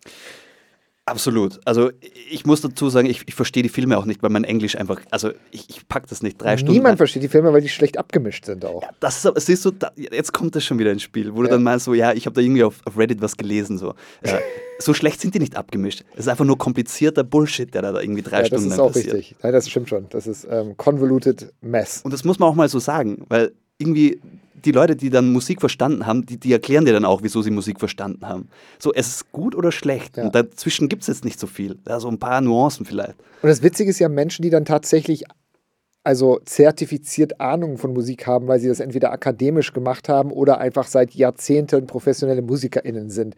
Absolut. Also ich muss dazu sagen, ich, ich verstehe die Filme auch nicht, weil mein Englisch einfach, also ich, ich pack das nicht drei Stunden. Niemand an. versteht die Filme, weil die schlecht abgemischt sind auch. Das ist, aber- siehst du, da, jetzt kommt das schon wieder ins Spiel, wo du Ja. dann meinst so, ja, ich habe da irgendwie auf, auf Reddit was gelesen, so. Äh, so schlecht sind die nicht abgemischt. Es ist einfach nur komplizierter Bullshit, der da irgendwie drei Ja, das Stunden ist lang auch passiert. richtig. Nein, das stimmt schon. Das ist ähm, convoluted mess. Und das muss man auch mal so sagen, weil irgendwie die Leute, die dann Musik verstanden haben, die, die erklären dir dann auch, wieso sie Musik verstanden haben. So, es ist gut oder schlecht. Ja. Und dazwischen gibt es jetzt nicht so viel. Ja, so ein paar Nuancen vielleicht. Und das Witzige ist ja, Menschen, die dann tatsächlich also zertifiziert Ahnung von Musik haben, weil sie das entweder akademisch gemacht haben oder einfach seit Jahrzehnten professionelle MusikerInnen sind.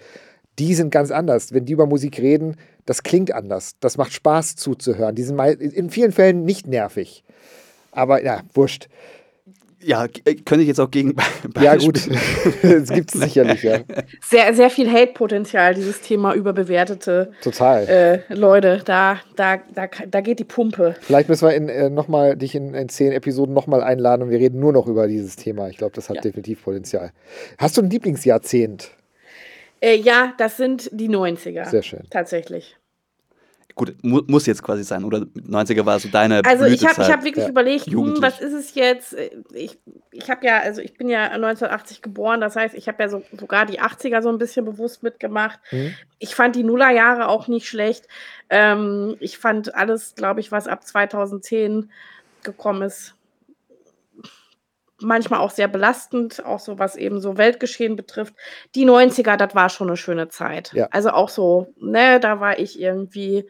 Die sind ganz anders. Wenn die über Musik reden, das klingt anders. Das macht Spaß zuzuhören. Die sind in vielen Fällen nicht nervig. Aber ja, wurscht. Ja, äh, könnte ich jetzt auch gegen Ja, gut. das gibt es sicherlich, ja. Sehr, sehr viel Hate-Potenzial, dieses Thema überbewertete Total. äh, Leute. Da, da, da, da geht die Pumpe. Vielleicht müssen wir in, äh, noch mal, dich in, in zehn Episoden nochmal einladen und wir reden nur noch über dieses Thema. Ich glaube, das hat Ja. definitiv Potenzial. Hast du ein Lieblingsjahrzehnt? Äh, ja, das sind die 90er. Sehr schön. Tatsächlich. Gut, mu muss jetzt quasi sein, oder? 90er war so deine Also ich habe ich hab wirklich Ja. überlegt, hm, was ist es jetzt? Ich, ich habe ja, also ich bin ja 1980 geboren, das heißt, ich habe ja so, sogar die 80er so ein bisschen bewusst mitgemacht. Hm? Ich fand die Nullerjahre auch nicht schlecht. Ähm, ich fand alles, glaube ich, was ab 2010 gekommen ist, manchmal auch sehr belastend, auch so was eben so Weltgeschehen betrifft. Die 90er, das war schon eine schöne Zeit. Ja. Also auch so, ne, da war ich irgendwie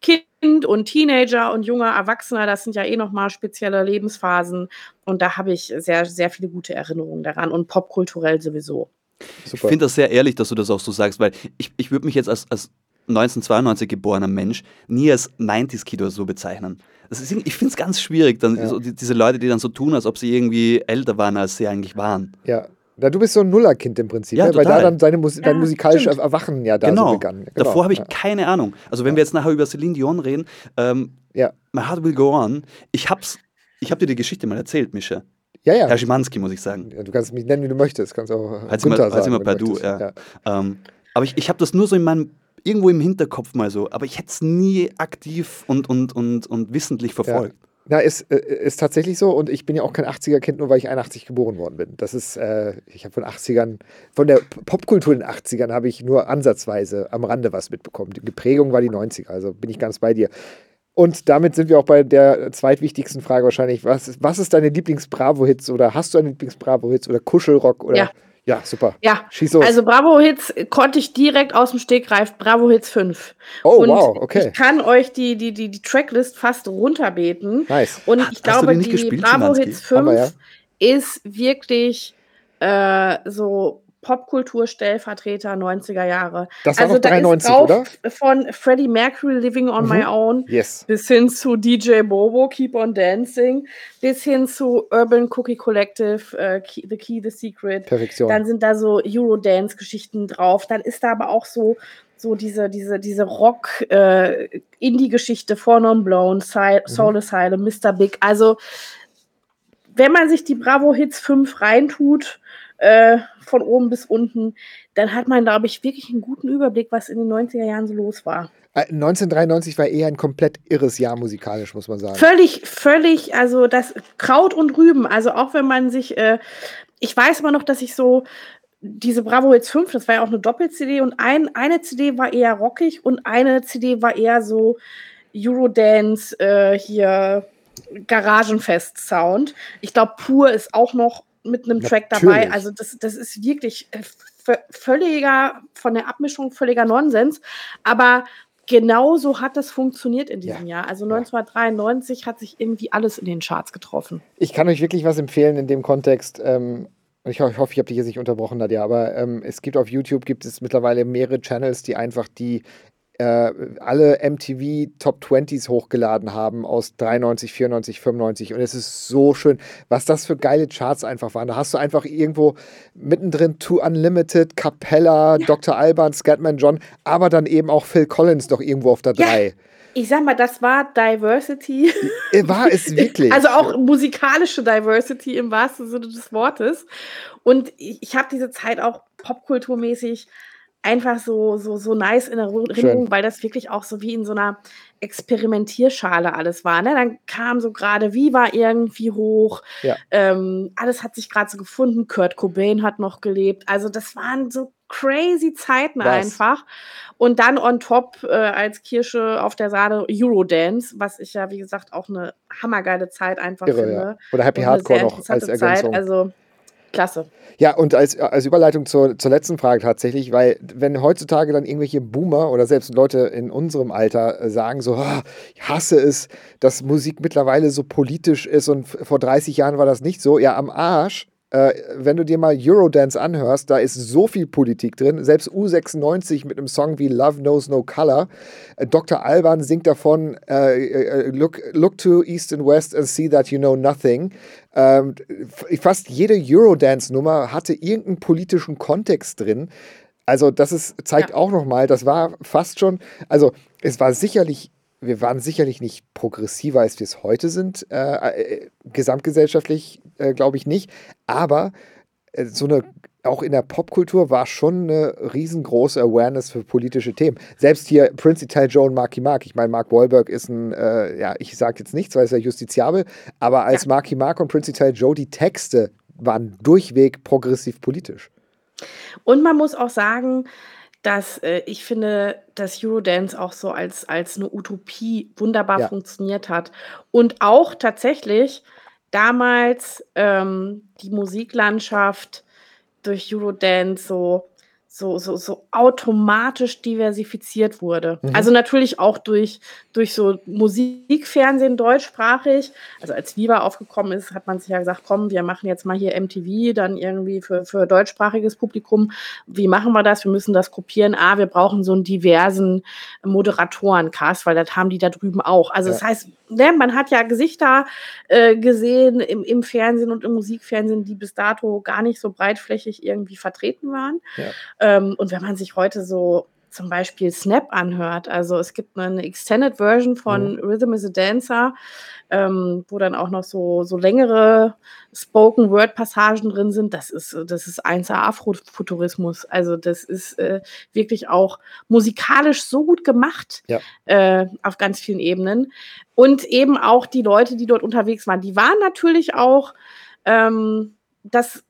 Kind und Teenager und junger Erwachsener, das sind ja eh nochmal spezielle Lebensphasen. Und da habe ich sehr, sehr viele gute Erinnerungen daran und popkulturell sowieso. Ich Super. finde das sehr ehrlich, dass du das auch so sagst, weil ich, ich würde mich jetzt als, als 1992 geborener Mensch nie als 90s-Kid oder so bezeichnen. Das ist, ich finde es ganz schwierig, dann Ja. so, die, diese Leute, die dann so tun, als ob sie irgendwie älter waren, als sie eigentlich waren. Ja. Na, du bist so ein Nullerkind im Prinzip, Ja, ne? weil da dann deine Mus dein Ja, musikalisches stimmt. Erwachen ja da genau. so begann. Genau. Davor habe ich ja. keine Ahnung. Also wenn wir jetzt nachher über Celine Dion reden, ähm, Ja. My Heart Will Go On, ich hab's, ich habe dir die Geschichte mal erzählt, Mischa. Ja, ja. Herr Schimanski, muss ich sagen. ja. Du kannst mich nennen, wie du möchtest. Kannst auch Halt sie mal- Günther halt sie sagen, mal wenn per du Du, möchtest. ja. Ähm, aber ich, ich habe das nur so in meinem, irgendwo im Hinterkopf mal so, aber ich hätte es nie aktiv und, und, und, und wissentlich verfolgt. Na, ist, äh, ist tatsächlich so und ich bin ja auch kein 80er-Kind, nur weil ich 81 geboren worden bin. Das ist, äh, ich habe von 80ern, von der Popkultur in den 80ern habe ich nur ansatzweise am Rande was mitbekommen. Die Prägung war die 90er, also bin ich ganz bei dir. Und damit sind wir auch bei der zweitwichtigsten Frage wahrscheinlich. Was, ist- was ist deine Lieblings-Bravo-Hits oder hast du eine Lieblings-Bravo-Hits oder Kuschelrock oder? Ja. Ja, super. Ja, Schieß los. also Bravo Hits konnte ich direkt aus dem Stegreif, Bravo Hits 5. oh, und wow, okay. Ich kann euch die, die, die, die Tracklist fast runterbeten. Nice. Und ich hast glaube, die gespielt, Bravo Schimanski? Hits Haben 5 wir, ja. ist wirklich äh, so Popkultur-Stellvertreter 90er Jahre. Das war also noch da 93, ist drauf oder? von Freddie Mercury Living on Mhm. My Own Yes. bis hin zu DJ Bobo Keep on Dancing, bis hin zu Urban Cookie Collective, äh, Key, The Key, The Secret. Perfektion. Dann sind da so Eurodance-Geschichten drauf. Dann ist da aber auch so, so diese, diese, diese Rock-Indie-Geschichte von On Blown, Sil Soul Asylum, Mr. Big. Also, wenn man sich die Bravo Hits 5 reintut, äh, von oben bis unten, dann hat man, glaube ich, wirklich einen guten Überblick, was in den 90er Jahren so los war. Äh, 1993 war eher ein komplett irres Jahr musikalisch, muss man sagen. Völlig, völlig, also das Kraut und Rüben, also auch wenn man sich, äh, ich weiß immer noch, dass ich so diese Bravo Hits 5, das war ja auch eine Doppel-CD und ein, eine CD war eher rockig und eine CD war eher so Eurodance, äh, hier Garagenfest-Sound. Ich glaube, Pur ist auch noch mit einem Track dabei. Also das, das ist wirklich äh, völliger, von der Abmischung völliger Nonsens. Aber genauso hat das funktioniert in diesem Jahr. Also 1993 hat sich irgendwie alles in den Charts getroffen. Ich kann euch wirklich was empfehlen in dem Kontext. Ähm, ich, ho ich hoffe, ich habe dich jetzt nicht unterbrochen, Nadja, aber ähm, es gibt auf YouTube gibt es mittlerweile mehrere Channels, die einfach die äh, alle MTV Top 20s hochgeladen haben aus 93, 94, 95 und es ist so schön, was das für geile Charts einfach waren. Da hast du einfach irgendwo mittendrin Too Unlimited, Capella, Dr. Alban, Scatman John, aber dann eben auch Phil Collins doch irgendwo auf der Ja. 3. ich sag mal, das war Diversity. War es wirklich? Also auch musikalische Diversity im wahrsten Sinne des Wortes. Und ich, ich habe diese Zeit auch popkulturmäßig einfach so, so, so nice in Erinnerung, weil das wirklich auch so wie in so einer Experimentierschale alles war. Ne? Dann kam so gerade Viva irgendwie hoch. Ja. Ähm, alles hat sich gerade so gefunden. Kurt Cobain hat noch gelebt. Also das waren so crazy Zeiten Was? einfach. Und dann on top äh, als Kirsche auf der Sahne Eurodance, was ich ja, wie gesagt, auch eine hammergeile Zeit einfach Irre, finde. ja. Oder Happy Hardcore noch als Ergänzung. Zeit. Also klasse. Ja, und als, als Überleitung zur, zur letzten Frage tatsächlich, weil wenn heutzutage dann irgendwelche Boomer oder selbst Leute in unserem Alter äh, sagen so, "Ah, ich hasse es, dass Musik mittlerweile so politisch ist und vor 30 Jahren war das nicht so, ja, am Arsch. Äh, wenn du dir mal Eurodance anhörst, da ist so viel Politik drin. Selbst U96 mit einem Song wie Love Knows No Color. Äh, Dr. Alban singt davon, äh, look, look to East and West and see that you know nothing. Ähm, fast jede Eurodance-Nummer hatte irgendeinen politischen Kontext drin. Also das ist, zeigt Ja. auch nochmal, das war fast schon, also es war sicherlich, wir waren sicherlich nicht progressiver, als wir es heute sind, äh, äh, gesamtgesellschaftlich äh, glaube ich nicht, aber äh, so eine, auch in der Popkultur war schon eine riesengroße Awareness für politische Themen. Selbst hier Prince Ital Joe und Marky Mark. Ich meine, Mark Wahlberg ist ein, äh, ja, ich sage jetzt nichts, weil es ja justiziabel, aber als Marky Mark und Prince Ital Joe, die Texte waren durchweg progressiv politisch. Und man muss auch sagen, dass äh, ich finde, dass Eurodance auch so als, als eine Utopie wunderbar Ja. funktioniert hat. Und auch tatsächlich damals ähm, die Musiklandschaft durch Eurodance so, so, so, so automatisch diversifiziert wurde. Mhm. Also natürlich auch durch, durch so Musikfernsehen deutschsprachig. Also als Viva aufgekommen ist, hat man sich ja gesagt, komm, wir machen jetzt mal hier MTV, dann irgendwie für, für deutschsprachiges Publikum. Wie machen wir das? Wir müssen das kopieren. Ah, wir brauchen so einen diversen Moderatorencast, weil das haben die da drüben auch. Also Ja. das heißt, ne, man hat ja Gesichter äh, gesehen im, im Fernsehen und im Musikfernsehen, die bis dato gar nicht so breitflächig irgendwie vertreten waren. Ja. Ähm, und wenn man sich heute so zum Beispiel Snap anhört, also es gibt eine Extended Version von Rhythm is a Dancer, ähm, wo dann auch noch so, so längere Spoken Word Passagen drin sind. Das ist, das ist 1A Afrofuturismus. Also das ist äh, wirklich auch musikalisch so gut gemacht Ja. äh, auf ganz vielen Ebenen. Und eben auch die Leute, die dort unterwegs waren, die waren natürlich auch, ähm, das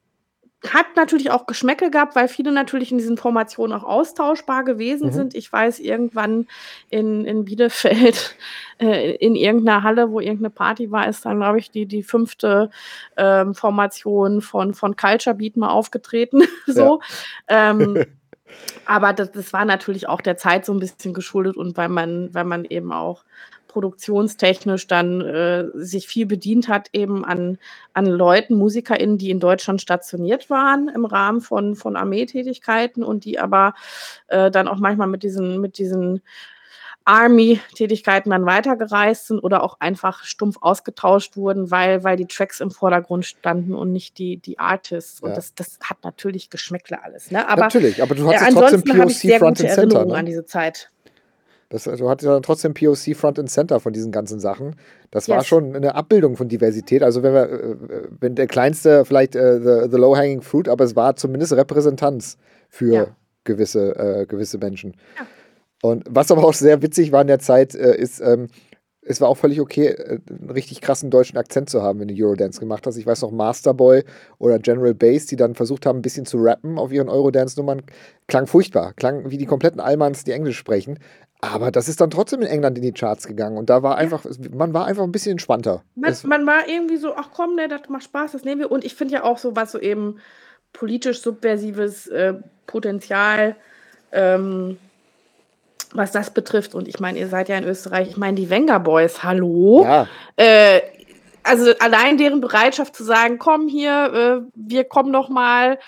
hat natürlich auch Geschmäcke gehabt, weil viele natürlich in diesen Formationen auch austauschbar gewesen Mhm. sind. Ich weiß, irgendwann in, in Bielefeld, äh, in irgendeiner Halle, wo irgendeine Party war, ist dann, glaube ich, die, die fünfte ähm, Formation von, von Culture Beat mal aufgetreten. so. Ähm, aber das, das war natürlich auch der Zeit so ein bisschen geschuldet und weil man, weil man eben auch produktionstechnisch dann äh, sich viel bedient hat, eben an, an Leuten, MusikerInnen, die in Deutschland stationiert waren im Rahmen von, von Armeetätigkeiten und die aber äh, dann auch manchmal mit diesen, mit diesen Army-Tätigkeiten dann weitergereist sind oder auch einfach stumpf ausgetauscht wurden, weil, weil die Tracks im Vordergrund standen und nicht die, die Artists. Und Ja. das, das hat natürlich Geschmäckle alles. Ne? Aber Natürlich, aber du ja, hattest trotzdem habe ich POC Front and Center. Erinnerungen an Ne? diese Zeit. Das, du hattest ja trotzdem POC Front and Center von diesen ganzen Sachen. Das war Yes. schon eine Abbildung von Diversität. Also wenn wir, äh, wenn der kleinste vielleicht äh, the, the low hanging fruit, aber es war zumindest Repräsentanz für Ja. gewisse, äh, gewisse Menschen. Und was aber auch sehr witzig war in der Zeit, äh, ist, ähm, es war auch völlig okay, äh, einen richtig krassen deutschen Akzent zu haben, wenn du Eurodance gemacht hast. Ich weiß noch, Masterboy oder General Bass, die dann versucht haben, ein bisschen zu rappen auf ihren Eurodance-Nummern, klang furchtbar. Klang wie die kompletten Allmanns, die Englisch sprechen. Aber das ist dann trotzdem in England in die Charts gegangen. Und da war einfach, man war einfach ein bisschen entspannter. Man, man war irgendwie so, ach komm, ne, das macht Spaß, das nehmen wir. Und ich finde ja auch so, was so eben politisch subversives äh, Potenzial, ähm, was das betrifft. Und ich meine, ihr seid ja in Österreich, ich meine, die Wenger Boys, hallo? ja, Äh, also allein deren Bereitschaft zu sagen, komm hier, äh, wir kommen noch mal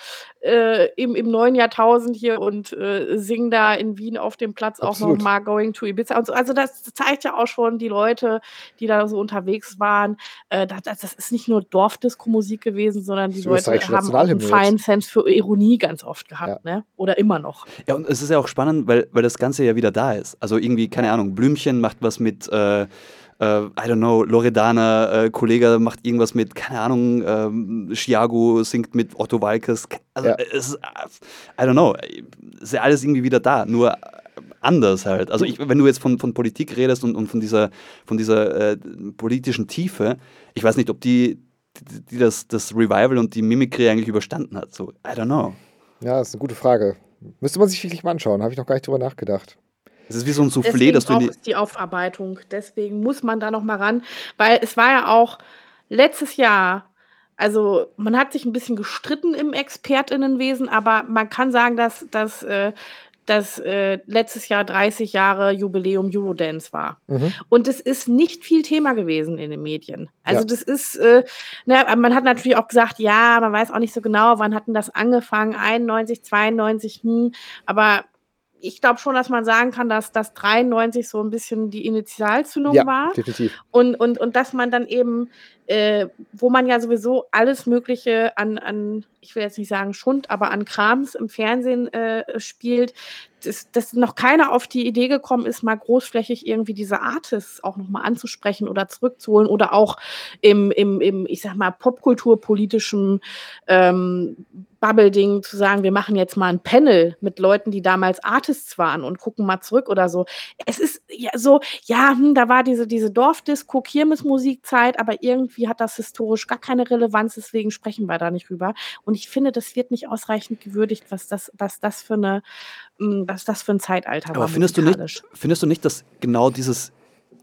äh, im, im neuen Jahrtausend hier und äh, singen da in Wien auf dem Platz Absolut. auch noch mal Going to Ibiza und so. Also das zeigt ja auch schon die Leute, die da so unterwegs waren. Äh, das, das, ist nicht nur Dorfdisco-Musik gewesen, sondern die Leute haben auch einen feinen Sense für Ironie ganz oft gehabt, ja. ne? Oder immer noch. Ja, und es ist ja auch spannend, weil, weil das Ganze ja wieder da ist. Also irgendwie, keine Ahnung, Blümchen macht was mit äh, äh, I don't know, Loredana, äh, Kollege macht irgendwas mit, keine Ahnung, ähm, Chiago singt mit Otto Walkes. Also, ja. es ist, I don't know, ist ja alles irgendwie wieder da, nur anders halt. Also ich, wenn du jetzt von, von Politik redest und, und von dieser, von dieser äh, politischen Tiefe, ich weiß nicht, ob die, die, die, das, das Revival und die Mimikry eigentlich überstanden hat. So, I don't know. Ja, das ist eine gute Frage. Müsste man sich wirklich mal anschauen, habe ich noch gar nicht drüber nachgedacht. Es ist wie so ein Soufflé, dass du in die, die Aufarbeitung. Deswegen muss man da noch mal ran, weil es war ja auch letztes Jahr also man hat sich ein bisschen gestritten im Expertinnenwesen, aber man kann sagen, dass, dass, äh, dass äh, letztes Jahr 30 Jahre Jubiläum Eurodance war. Mhm. Und es ist nicht viel Thema gewesen in den Medien. Also ja. das ist, äh, na, man hat natürlich auch gesagt, ja, man weiß auch nicht so genau, wann hatten das angefangen, 91, 92, hm, aber ich glaube schon, dass man sagen kann, dass das 93 so ein bisschen die Initialzündung ja, war. Definitiv. Und, und, und dass man dann eben, äh, wo man ja sowieso alles Mögliche an, an, ich will jetzt nicht sagen Schund, aber an Krams im Fernsehen äh, spielt, dass, dass noch keiner auf die Idee gekommen ist, mal großflächig irgendwie diese Artists auch nochmal anzusprechen oder zurückzuholen oder auch im, im, im ich sag mal, popkulturpolitischen ähm, Bubble-Ding zu sagen, wir machen jetzt mal ein Panel mit Leuten, die damals Artists waren und gucken mal zurück oder so. Es ist ja so, ja, hm, da war diese, diese Dorfdisco, Kirmesmusikzeit, aber irgendwie hat das historisch gar keine Relevanz, deswegen sprechen wir da nicht rüber. Und ich finde, das wird nicht ausreichend gewürdigt, was das, was das für eine, hm, was das für ein Zeitalter aber war. Aber findest du nicht, findest du nicht, dass genau dieses,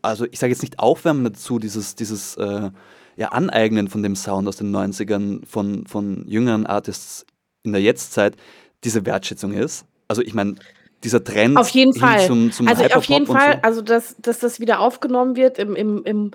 also ich sage jetzt nicht Aufwärmen dazu, dieses, dieses äh, ja, Aneignen von dem Sound aus den 90ern von, von jüngeren Artists in der Jetztzeit diese Wertschätzung ist. Also ich meine, dieser Trend auf jeden Fall. Zum, zum also auf jeden Fall, so. also dass, dass das wieder aufgenommen wird im, im, im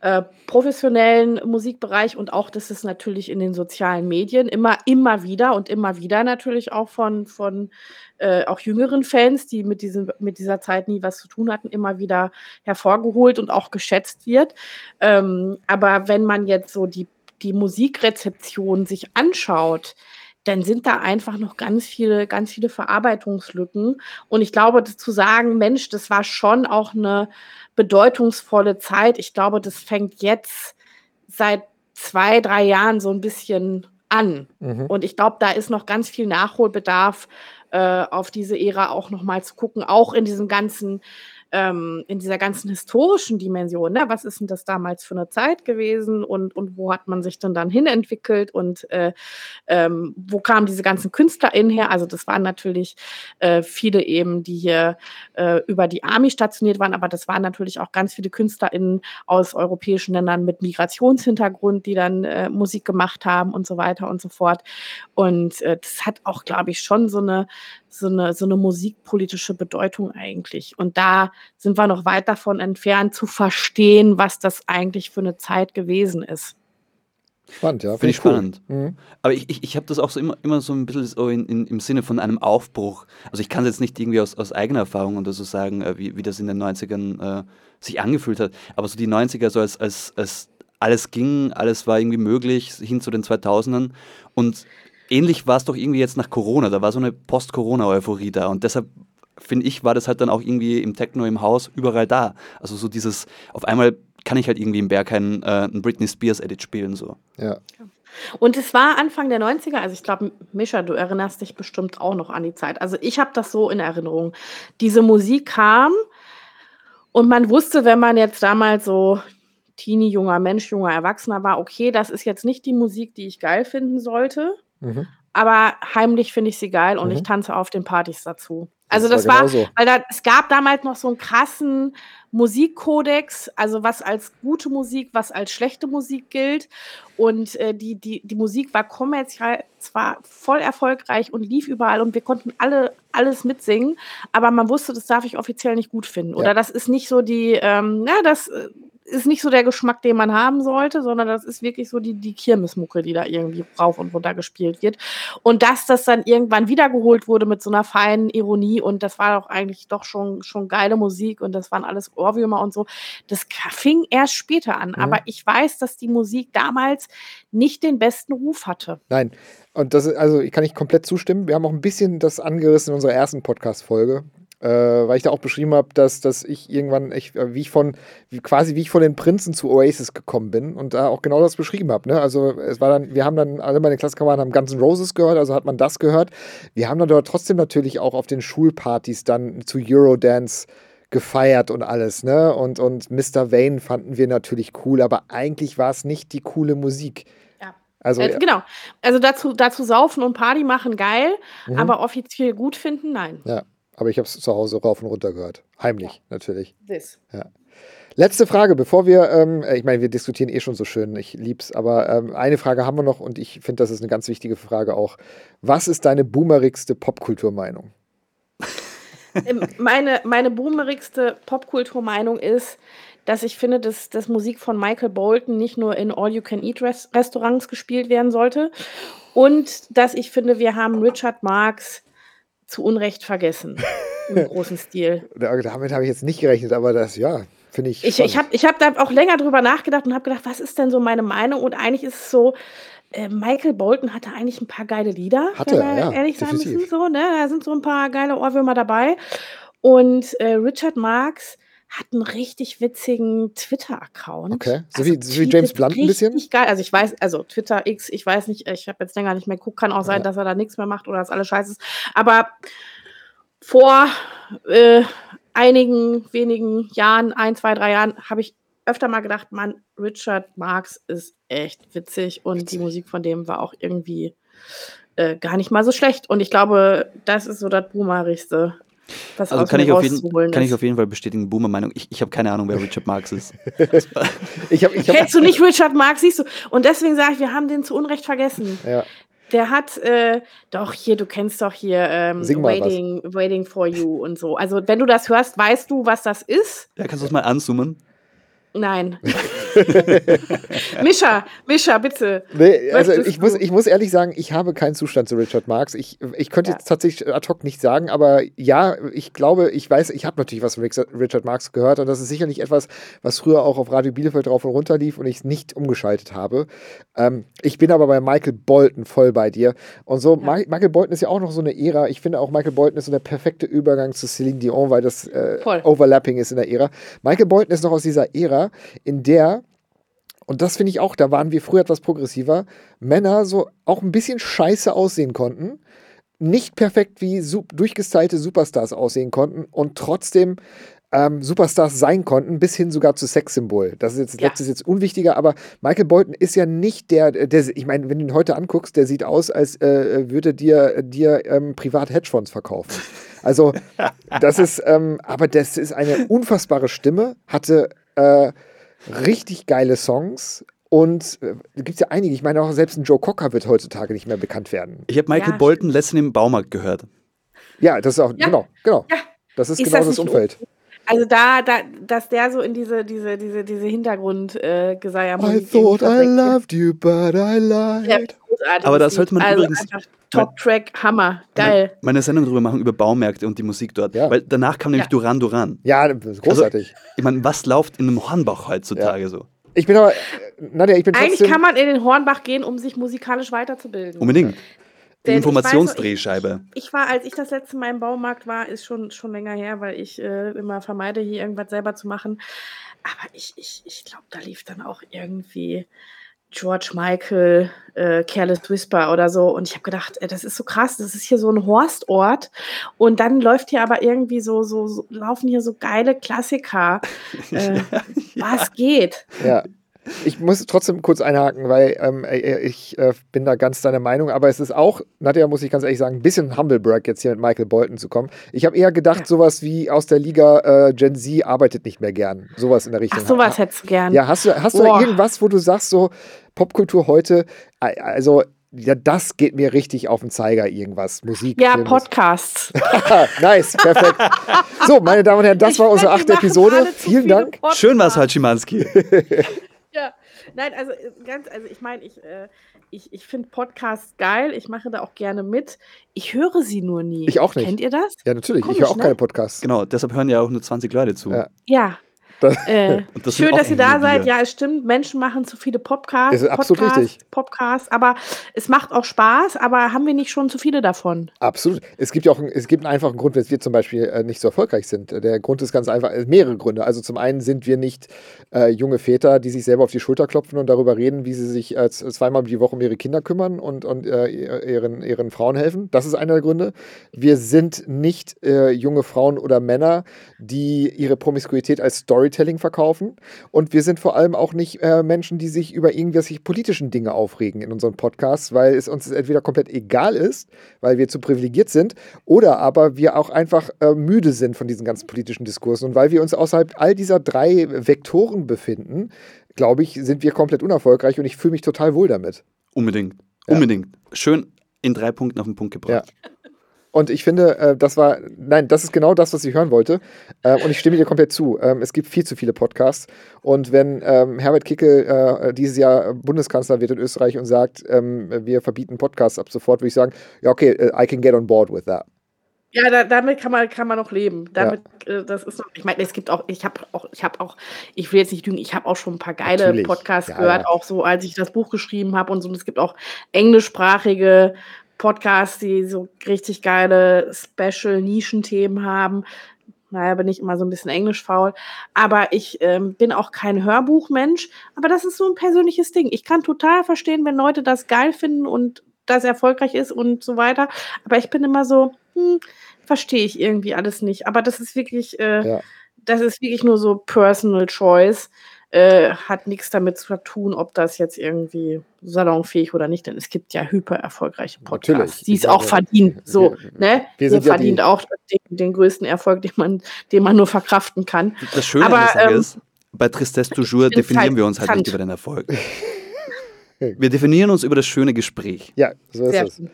äh, professionellen Musikbereich und auch das ist natürlich in den sozialen Medien immer, immer wieder und immer wieder natürlich auch von, von äh, auch jüngeren Fans, die mit, diesem, mit dieser Zeit nie was zu tun hatten, immer wieder hervorgeholt und auch geschätzt wird. Ähm, aber wenn man jetzt so die, die Musikrezeption sich anschaut, dann sind da einfach noch ganz viele, ganz viele Verarbeitungslücken. Und ich glaube, zu sagen, Mensch, das war schon auch eine bedeutungsvolle Zeit. Ich glaube, das fängt jetzt seit zwei, drei Jahren so ein bisschen an. Mhm. Und ich glaube, da ist noch ganz viel Nachholbedarf, äh, auf diese Ära auch noch mal zu gucken, auch in diesem ganzen ähm, in dieser ganzen historischen Dimension, ne? was ist denn das damals für eine Zeit gewesen und, und wo hat man sich denn dann hinentwickelt und äh, ähm, wo kamen diese ganzen KünstlerInnen her? Also das waren natürlich äh, viele eben, die hier äh, über die Army stationiert waren, aber das waren natürlich auch ganz viele KünstlerInnen aus europäischen Ländern mit Migrationshintergrund, die dann äh, Musik gemacht haben und so weiter und so fort. Und äh, das hat auch, glaube ich, schon so eine so eine, so eine musikpolitische Bedeutung eigentlich. Und da sind wir noch weit davon entfernt zu verstehen, was das eigentlich für eine Zeit gewesen ist. Spannend, ja. Finde ich cool. spannend. Mhm. Aber ich, ich, ich habe das auch so immer, immer so ein bisschen so in, in, im Sinne von einem Aufbruch. Also ich kann es jetzt nicht irgendwie aus, aus eigener Erfahrung oder so sagen, äh, wie, wie das in den 90ern äh, sich angefühlt hat. Aber so die 90er so als, als, als alles ging, alles war irgendwie möglich hin zu den 2000ern. Und ähnlich war es doch irgendwie jetzt nach Corona. Da war so eine Post-Corona-Euphorie da. Und deshalb finde ich, war das halt dann auch irgendwie im Techno im Haus überall da. Also so dieses, auf einmal kann ich halt irgendwie im Berg ein, äh, ein Britney Spears Edit spielen. So. Ja. Und es war Anfang der 90er, also ich glaube, Mischa, du erinnerst dich bestimmt auch noch an die Zeit. Also ich habe das so in Erinnerung. Diese Musik kam und man wusste, wenn man jetzt damals so Teenie, junger Mensch, junger Erwachsener war, okay, das ist jetzt nicht die Musik, die ich geil finden sollte. Mhm. Aber heimlich finde ich sie geil und mhm. ich tanze auf den Partys dazu. Also das, das war, war weil da, es gab damals noch so einen krassen Musikkodex, also was als gute Musik, was als schlechte Musik gilt. Und äh, die, die, die Musik war kommerziell zwar voll erfolgreich und lief überall und wir konnten alle alles mitsingen, aber man wusste, das darf ich offiziell nicht gut finden. Oder ja. das ist nicht so die, ähm, ja, das äh, ist nicht so der Geschmack, den man haben sollte, sondern das ist wirklich so die, die Kirmesmucke, die da irgendwie rauf und runter gespielt wird. Und dass das dann irgendwann wiedergeholt wurde mit so einer feinen Ironie und das war doch eigentlich doch schon, schon geile Musik und das waren alles Ohrwürmer und so, das fing erst später an. Mhm. Aber ich weiß, dass die Musik damals nicht den besten Ruf hatte. Nein, und das also ich kann ich komplett zustimmen. Wir haben auch ein bisschen das angerissen in unserer ersten Podcast-Folge äh, weil ich da auch beschrieben habe, dass, dass ich irgendwann, ich, äh, wie ich von, wie, quasi wie ich von den Prinzen zu Oasis gekommen bin und da auch genau das beschrieben habe. Ne? Also es war dann, wir haben dann, alle meine Klassenkameraden haben Guns N' Roses gehört, also hat man das gehört. Wir haben dann dort trotzdem natürlich auch auf den Schulpartys dann zu Eurodance gefeiert und alles, ne? Und, und Mr. Vane fanden wir natürlich cool, aber eigentlich war es nicht die coole Musik. Also, äh, genau. Also dazu, dazu saufen und Party machen geil, mhm. aber offiziell gut finden, nein. Ja. Aber ich habe es zu Hause rauf und runter gehört. Heimlich, ja. natürlich. This. Ja. Letzte Frage, bevor wir, ähm, äh, ich meine, wir diskutieren eh schon so schön, ich lieb's, aber ähm, eine Frage haben wir noch und ich finde, das ist eine ganz wichtige Frage auch. Was ist deine boomerigste Popkulturmeinung? Ähm, meine, meine boomerigste Popkulturmeinung ist, dass ich finde, dass, dass Musik von Michael Bolton nicht nur in All-You-Can-Eat-Restaurants gespielt werden sollte und dass ich finde, wir haben Richard Marx zu Unrecht vergessen. Im großen Stil. Damit habe ich jetzt nicht gerechnet, aber das, ja, finde ich. Ich, ich habe ich hab da auch länger drüber nachgedacht und habe gedacht, was ist denn so meine Meinung? Und eigentlich ist es so, äh, Michael Bolton hatte eigentlich ein paar geile Lieder, hatte, wenn wir ja, ehrlich sein müssen. So, ne? Da sind so ein paar geile Ohrwürmer dabei. Und äh, Richard Marx hat einen richtig witzigen Twitter-Account. Okay, so, also wie, so wie James Blunt ein bisschen? geil. Also ich weiß, also Twitter X, ich weiß nicht, ich habe jetzt länger nicht mehr geguckt, kann auch sein, ja. dass er da nichts mehr macht oder dass alles scheiße ist. Aber vor äh, einigen wenigen Jahren, ein, zwei, drei Jahren, habe ich öfter mal gedacht, Mann, Richard Marx ist echt witzig und witzig. die Musik von dem war auch irgendwie äh, gar nicht mal so schlecht. Und ich glaube, das ist so das Boomerigste, was also kann ich, auf jeden, kann ich auf jeden Fall bestätigen, Boomer-Meinung. Ich, ich habe keine Ahnung, wer Richard Marx ist. ich hab, ich hab, Kennst du nicht Richard Marx, siehst du? Und deswegen sage ich, wir haben den zu Unrecht vergessen. Ja. Der hat, äh, doch hier, du kennst doch hier ähm, Waiting, Waiting for You und so. Also wenn du das hörst, weißt du, was das ist. Ja, kannst du es mal anzoomen? Nein. Mischa, Mischa, bitte. Nee, also ich muss, ich muss ehrlich sagen, ich habe keinen Zustand zu Richard Marx. Ich, ich könnte ja. jetzt tatsächlich ad hoc nicht sagen, aber ja, ich glaube, ich weiß, ich habe natürlich was von Richard Marx gehört und das ist sicherlich etwas, was früher auch auf Radio Bielefeld drauf und runter lief und ich nicht umgeschaltet habe. Ähm, ich bin aber bei Michael Bolton voll bei dir. Und so, ja. Michael Bolton ist ja auch noch so eine Ära. Ich finde auch, Michael Bolton ist so der perfekte Übergang zu Celine Dion, weil das äh, Overlapping ist in der Ära. Michael Bolton ist noch aus dieser Ära, in der und das finde ich auch, da waren wir früher etwas progressiver, Männer so auch ein bisschen scheiße aussehen konnten, nicht perfekt wie durchgestylte Superstars aussehen konnten und trotzdem ähm, Superstars sein konnten, bis hin sogar zu Sexsymbol. Das ist jetzt, ja. letztes jetzt unwichtiger, aber Michael Bolton ist ja nicht der, der ich meine, wenn du ihn heute anguckst, der sieht aus, als äh, würde dir, dir ähm, privat Hedgefonds verkaufen. Also, das ist, ähm, aber das ist eine unfassbare Stimme, hatte äh, richtig geile Songs. Und äh, gibt es ja einige. Ich meine, auch selbst ein Joe Cocker wird heutzutage nicht mehr bekannt werden. Ich habe Michael ja, Bolton letztens im Baumarkt gehört. Ja, das ist auch, ja. genau, genau. Ja. Das ist, ist genau das, das Umfeld. Also da, da, dass der so in diese, diese, diese, diese Hintergrundgeseier äh, I thought I loved you, but I lied. Aber das sollte man also übrigens. Top-Track, Hammer, geil. Meine, meine Sendung darüber machen, über Baumärkte und die Musik dort. Ja. Weil danach kam nämlich ja. Duran Duran. Ja, großartig. Also, ich meine, was läuft in einem Hornbach heutzutage ja. so? Ich bin aber, Nadja, ich bin Eigentlich kann man in den Hornbach gehen, um sich musikalisch weiterzubilden. Unbedingt. Die Informationsdrehscheibe. Ich, ich, war, als ich das letzte Mal im Baumarkt war, ist schon, schon länger her, weil ich äh, immer vermeide, hier irgendwas selber zu machen. Aber ich, ich, ich glaube, da lief dann auch irgendwie George Michael, äh, Careless Whisper oder so. Und ich habe gedacht, ey, das ist so krass, das ist hier so ein Horstort. Und dann läuft hier aber irgendwie so, so, so laufen hier so geile Klassiker. Äh, ja, was ja. geht? Ja. Ich muss trotzdem kurz einhaken, weil ähm, äh, äh, ich äh, bin da ganz deiner Meinung, aber es ist auch, Nadja, muss ich ganz ehrlich sagen, ein bisschen Humblebrag jetzt hier mit Michael Bolton zu kommen. Ich habe eher gedacht, ja. sowas wie aus der Liga äh, Gen Z arbeitet nicht mehr gern. Sowas in der Richtung. Ach, sowas hättest du gern. Ja, hast du, hast du irgendwas, wo du sagst, so Popkultur heute, also ja, das geht mir richtig auf den Zeiger, irgendwas. Musik. Ja, Film, Podcasts. nice, perfekt. So, meine Damen und Herren, das Ich war unsere achte Episode. Vielen viele Dank. Podcasts. Schön war's halt, Schimanski. Ja, nein, also äh, ganz, also ich meine, ich, äh, ich, ich finde Podcasts geil, ich mache da auch gerne mit. Ich höre sie nur nie. Ich auch nicht. Kennt ihr das? Ja, natürlich. ich Komisch, höre auch ne? keine Podcasts. Genau, deshalb hören ja auch nur 20 Leute zu. Ja. Ja. Das- Äh, das schön, dass ihr da wir. seid. Ja, es stimmt. Menschen machen zu viele Podcasts. Ist absolut Podcasts, richtig. Podcasts, aber es macht auch Spaß. Aber haben wir nicht schon zu viele davon? Absolut. Es gibt ja auch einen, es gibt einen einfachen Grund, weshalb wir zum Beispiel äh, nicht so erfolgreich sind. Der Grund ist ganz einfach, äh, mehrere Gründe. Also zum einen sind wir nicht äh, junge Väter, die sich selber auf die Schulter klopfen und darüber reden, wie sie sich äh, zweimal die Woche um ihre Kinder kümmern und, und ihren, ihren Frauen helfen. Das ist einer der Gründe. Wir sind nicht junge Frauen oder Männer, die ihre Promiskuität als Storytelling verkaufen. Und wir sind vor allem auch nicht äh, Menschen, die sich über irgendwelche politischen Dinge aufregen in unseren Podcasts, weil es uns entweder komplett egal ist, weil wir zu privilegiert sind, oder aber wir auch einfach äh, müde sind von diesen ganzen politischen Diskursen. Und weil wir uns außerhalb all dieser drei Vektoren befinden, glaube ich, sind wir komplett unerfolgreich und ich fühle mich total wohl damit. Unbedingt. Ja. Unbedingt. Schön in drei Punkten auf den Punkt gebracht. Und ich finde, äh, das war, nein, das ist genau das, was ich hören wollte. Äh, und ich stimme dir komplett zu. Ähm, es gibt viel zu viele Podcasts. Und wenn ähm, Herbert Kickel äh, dieses Jahr Bundeskanzler wird in Österreich und sagt, ähm, wir verbieten Podcasts ab sofort, würde ich sagen, ja, okay, äh, I can get on board with that. Ja, da, damit kann man, kann man noch leben. Damit, äh, das ist noch, ich meine, es gibt auch, ich habe auch, ich habe auch, ich will jetzt nicht lügen, ich habe auch schon ein paar geile Natürlich. Podcasts Ja, gehört, ja. auch so, als ich das Buch geschrieben habe und so. Und es gibt auch englischsprachige Podcasts, die so richtig geile Special-Nischenthemen haben. Naja, bin ich immer so ein bisschen englischfaul. Aber ich ähm, bin auch kein Hörbuchmensch. Aber das ist so ein persönliches Ding. Ich kann total verstehen, wenn Leute das geil finden und das erfolgreich ist und so weiter. Aber ich bin immer so, hm, verstehe ich irgendwie alles nicht. Aber das ist wirklich, äh, Ja. das ist wirklich nur so Personal Choice. Äh, hat nichts damit zu tun, ob das jetzt irgendwie salonfähig oder nicht, denn es gibt ja hyper erfolgreiche Podcasts, Natürlich. die es auch verdienen. So, wir- ne? wir Ihr sind ja verdient die- auch den, den größten Erfolg, den man, den man nur verkraften kann. Das Schöne Aber, an der Sache ähm, ist, bei Tristesse Toujours definieren halt wir uns halt nicht über den Erfolg. Wir definieren uns über das schöne Gespräch. Ja, so ist Sehr es. schön.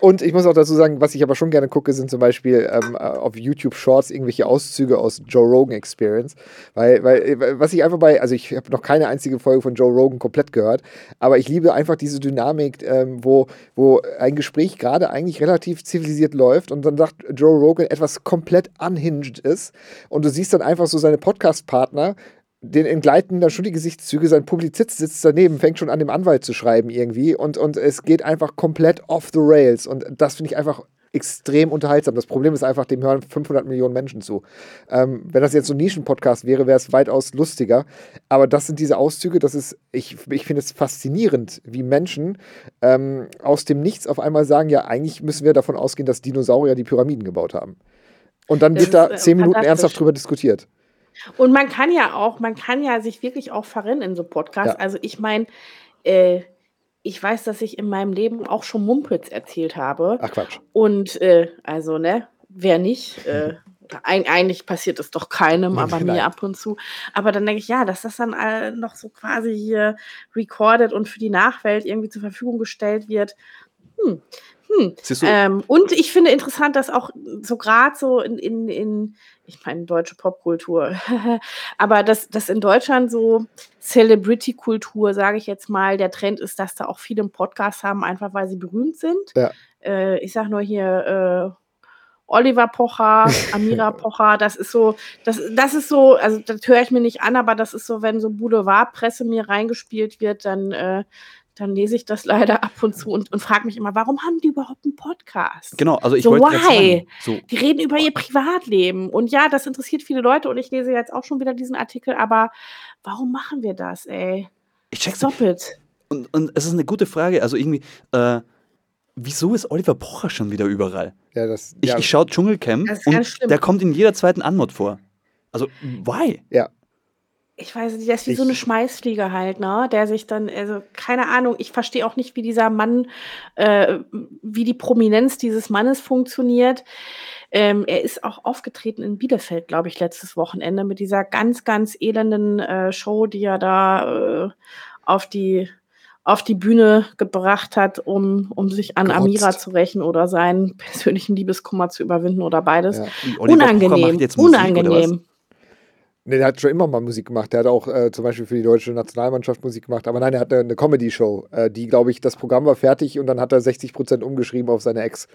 Und ich muss auch dazu sagen, was ich aber schon gerne gucke, sind zum Beispiel ähm, äh, auf YouTube Shorts irgendwelche Auszüge aus Joe Rogan Experience. Weil, weil, äh, was ich einfach bei, also ich habe noch keine einzige Folge von Joe Rogan komplett gehört, aber ich liebe einfach diese Dynamik, ähm, wo, wo ein Gespräch gerade eigentlich relativ zivilisiert läuft und dann sagt Joe Rogan etwas komplett unhinged ist und du siehst dann einfach so seine Podcast-Partner, den entgleiten dann schon die Gesichtszüge, sein Publizist sitzt daneben, fängt schon an, dem Anwalt zu schreiben irgendwie und, und es geht einfach komplett off the rails und das finde ich einfach extrem unterhaltsam. Das Problem ist einfach, dem hören 500 Millionen Menschen zu. Ähm, wenn das jetzt so ein Nischen-Podcast wäre, wäre es weitaus lustiger, aber das sind diese Auszüge, das ist, ich, ich finde es faszinierend, wie Menschen ähm, aus dem Nichts auf einmal sagen, ja, eigentlich müssen wir davon ausgehen, dass Dinosaurier die Pyramiden gebaut haben. Und dann Das wird da äh, zehn Minuten ernsthaft drüber diskutiert. Und man kann ja auch, man kann ja sich wirklich auch verrennen in so Podcasts. Ja. Also ich meine, äh, ich weiß, dass ich in meinem Leben auch schon Mumpitz erzählt habe. Ach Quatsch. Und äh, also, ne, wer nicht? Äh, eig- eigentlich passiert es doch keinem, aber Nein. mir ab und zu. Aber dann denke ich, ja, dass das dann noch so quasi hier recorded und für die Nachwelt irgendwie zur Verfügung gestellt wird. Hm. Hm. Du, Ähm, und ich finde interessant, dass auch so gerade so in, in, in, ich meine, deutsche Popkultur, aber dass, dass in Deutschland so Celebrity-Kultur, sage ich jetzt mal, der Trend ist, dass da auch viele einen Podcast haben, einfach weil sie berühmt sind. Ja. Äh, ich sage nur hier äh, Oliver Pocher, Amira Pocher, das ist so, das, das ist so, also das höre ich mir nicht an, aber das ist so, wenn so Boulevardpresse mir reingespielt wird, dann äh, dann lese ich das leider ab und zu und, und frage mich immer, warum haben die überhaupt einen Podcast? genau, also ich so wollte why? sagen, so, Die reden über ihr Privatleben. Und ja, das interessiert viele Leute und ich lese jetzt auch schon wieder diesen Artikel, aber warum machen wir das, ey? ich check's Stop it. Und, und es ist eine gute Frage. Also irgendwie, äh, wieso ist Oliver Pocher schon wieder überall? Ja, das, Ich, ja, ich schaue Dschungelcamp und schlimm. der kommt in jeder zweiten Anmod vor. Also, why? ja. Ich weiß nicht, der ist wie so eine Ich- Schmeißfliege halt, ne? Der sich dann, also keine Ahnung, ich verstehe auch nicht, wie dieser Mann, äh, wie die Prominenz dieses Mannes funktioniert. Ähm, er ist auch aufgetreten in Bielefeld, glaube ich, letztes Wochenende mit dieser ganz, ganz elenden äh, Show, die er da äh, auf die auf die Bühne gebracht hat, um, um sich an Gerotzt. Amira zu rächen oder seinen persönlichen Liebeskummer zu überwinden oder beides. Ja. Unangenehm, unangenehm. Nee, der hat schon immer mal Musik gemacht. Der hat auch äh, zum Beispiel für die deutsche Nationalmannschaft Musik gemacht. Aber nein, er hat eine, eine Comedy-Show. Äh, die, glaube ich, das Programm war fertig und dann hat er 60 Prozent umgeschrieben auf seine Ex.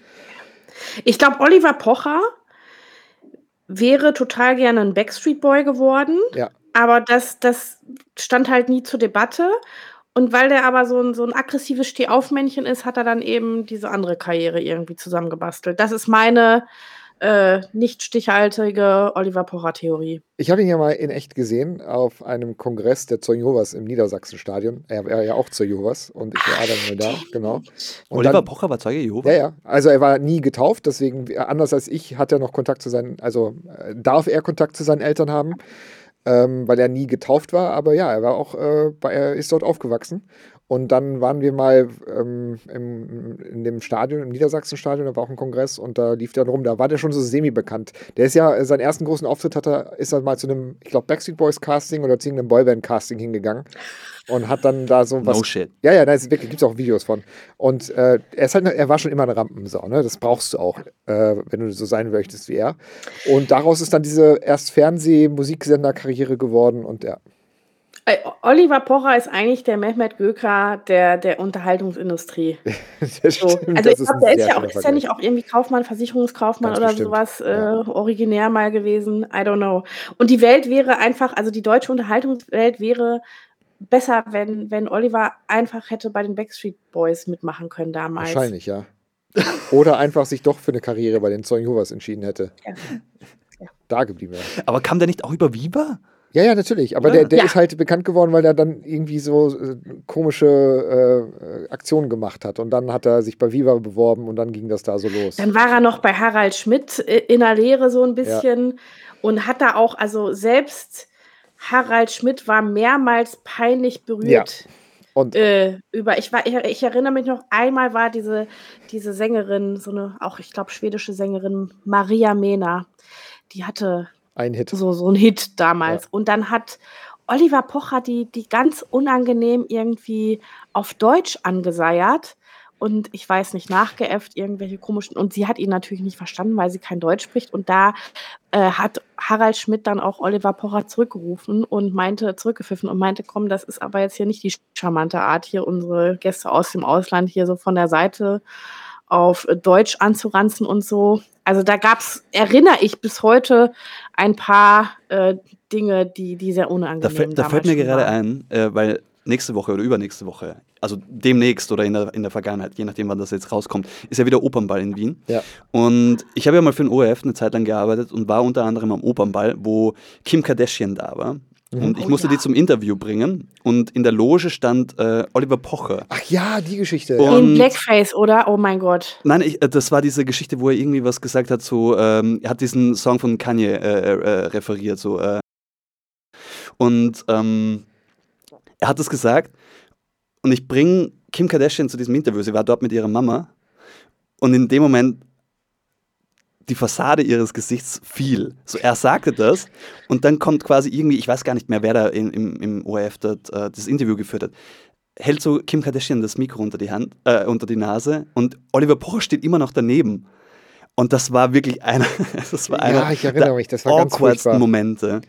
Ich glaube, Oliver Pocher wäre total gerne ein Backstreet Boy geworden, Ja. aber das, das stand halt nie zur Debatte. Und weil der aber so ein, so ein aggressives Stehaufmännchen ist, hat er dann eben diese andere Karriere irgendwie zusammengebastelt. Das ist meine äh, nicht stichhaltige Oliver Pocher-Theorie. Ich habe ihn ja mal in echt gesehen auf einem Kongress der Zeugen Jehovas im Niedersachsenstadion. Er war ja auch Zeuge Jehovas und ich war dann mal da, genau. Und Oliver dann, Pocher war Zeuge Jehovas? Ja, ja. Also er war nie getauft, deswegen, äh, anders als ich, hat er noch Kontakt zu seinen, also äh, darf er Kontakt zu seinen Eltern haben, ähm, weil er nie getauft war. Aber ja, er war auch, äh, bei, er ist dort aufgewachsen. Und dann waren wir mal ähm, im, in dem Stadion, im Niedersachsen-Stadion, da war auch ein Kongress und da lief der rum. Da war der schon so semi-bekannt. Der ist ja, seinen ersten großen Auftritt hat er, ist er mal zu einem, ich glaube, Backstreet Boys Casting oder zu irgendeinem Boyband-Casting hingegangen und hat dann da so was. No shit. Ja, ja, da gibt es auch Videos von. Und äh, er, ist halt, er war schon immer eine Rampensau, ne? Das brauchst du auch, äh, wenn du so sein möchtest wie er. Und daraus ist dann diese erst Fernseh-Musiksender-Karriere geworden und ja. Äh, Oliver Pocher ist eigentlich der Mehmet Göker der, der Unterhaltungsindustrie. Das So. stimmt, Also das ich glaube, der ist ja auch, ist ja nicht auch irgendwie Kaufmann, Versicherungskaufmann Ganz oder bestimmt, sowas äh, ja. originär mal gewesen. I don't know. Und die Welt wäre einfach, also die deutsche Unterhaltungswelt wäre besser, wenn, wenn Oliver einfach hätte bei den Backstreet Boys mitmachen können damals. Wahrscheinlich, ja. Oder einfach sich doch für eine Karriere bei den Zeugen Jehovas entschieden hätte. Ja. Ja. Da geblieben wäre. Aber kam der nicht auch über Viva? Ja, ja, natürlich. Aber Ja. der, der Ja. ist halt bekannt geworden, weil er dann irgendwie so äh, komische äh, Aktionen gemacht hat. Und dann hat er sich bei Viva beworben und dann ging das da so los. Dann war er noch bei Harald Schmidt äh, in der Lehre so ein bisschen und hat da auch, also selbst Harald Schmidt war mehrmals peinlich berührt. Und Äh, über, ich, war, ich, ich erinnere mich noch, einmal war diese, diese Sängerin, so eine, auch ich glaube, schwedische Sängerin, Maria Mena, die hatte ein Hit. so, so einen Hit damals. Und dann hat Oliver Pocher die, die ganz unangenehm irgendwie auf Deutsch angeseiert und ich weiß nicht, nachgeäfft, irgendwelche komischen. Und sie hat ihn natürlich nicht verstanden, weil sie kein Deutsch spricht. Und da äh, hat Harald Schmidt dann auch Oliver Pocher zurückgerufen und meinte, zurückgepfiffen und meinte, komm, das ist aber jetzt hier nicht die charmante Art, hier unsere Gäste aus dem Ausland hier so von der Seite auf Deutsch anzuranzen und so. Also da gab es, erinnere ich bis heute, ein paar äh, Dinge, die, die sehr Da, unangenehm fällt- da damals fällt mir gerade waren. ein, äh, weil nächste Woche oder übernächste Woche, also demnächst oder in der, in der Vergangenheit, je nachdem, wann das jetzt rauskommt, ist ja wieder Opernball in Wien. Ja. Und ich habe ja mal für den ORF eine Zeit lang gearbeitet und war unter anderem am Opernball, wo Kim Kardashian da war. Und ich Oh musste ja. die zum Interview bringen. Und in der Loge stand äh, Oliver Pocher. Ach ja, die Geschichte. Und-. In Blackface, oder? Oh mein Gott. Nein, ich, äh, das war diese Geschichte, wo er irgendwie was gesagt hat, so, ähm, er hat diesen Song von Kanye äh, äh, referiert, so, äh, und ähm, er hat das gesagt und ich bringe Kim Kardashian zu diesem Interview, sie war dort mit ihrer Mama und in dem Moment die Fassade ihres Gesichts fiel. So, er sagte das und dann kommt quasi irgendwie, ich weiß gar nicht mehr, wer da in, im, im ORF dort, äh, das Interview geführt hat, hält so Kim Kardashian das Mikro unter die Hand, äh, unter die Nase und Oliver Pocher steht immer noch daneben. Und das war wirklich einer, das war einer Ja, erinnere der mich, das war awkwardsten. Momente.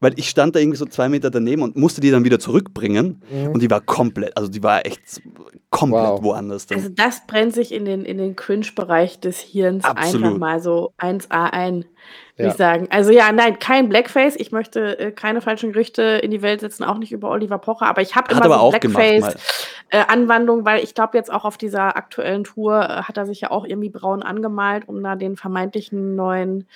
Weil ich stand da irgendwie so zwei Meter daneben und musste die dann wieder zurückbringen. Mhm. Und die war komplett, also die war echt komplett Wow. woanders. Dann. Also das brennt sich in den, in den Cringe-Bereich des Hirns Absolut. einfach mal so 1A ein, würde Ja. ich sagen. Also ja, nein, kein Blackface. Ich möchte äh, keine falschen Gerüchte in die Welt setzen, auch nicht über Oliver Pocher, aber ich habe immer aber so. Blackface-Anwandlung, weil ich glaube jetzt auch auf dieser aktuellen Tour äh, hat er sich ja auch irgendwie braun angemalt, um da den vermeintlichen neuen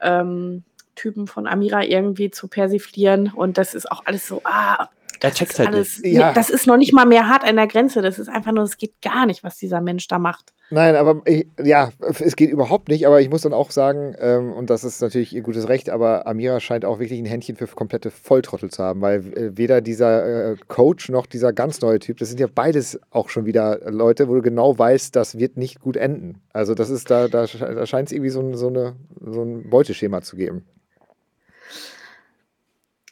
ähm, Typen von Amira irgendwie zu persiflieren. Und das ist auch alles so, ah, Er das checkt ist halt alles, nicht. Ja. das ist noch nicht mal mehr hart an der Grenze. Das ist einfach nur, es geht gar nicht, was dieser Mensch da macht. Nein, aber ich, ja, es geht überhaupt nicht. Aber ich muss dann auch sagen, ähm, und das ist natürlich ihr gutes Recht, aber Amira scheint auch wirklich ein Händchen für komplette Volltrottel zu haben, weil äh, weder dieser äh, Coach noch dieser ganz neue Typ, das sind ja beides auch schon wieder Leute, wo du genau weißt, das wird nicht gut enden. Also das ist da, da, da scheint es irgendwie so, ein- so, eine, so ein Beuteschema zu geben.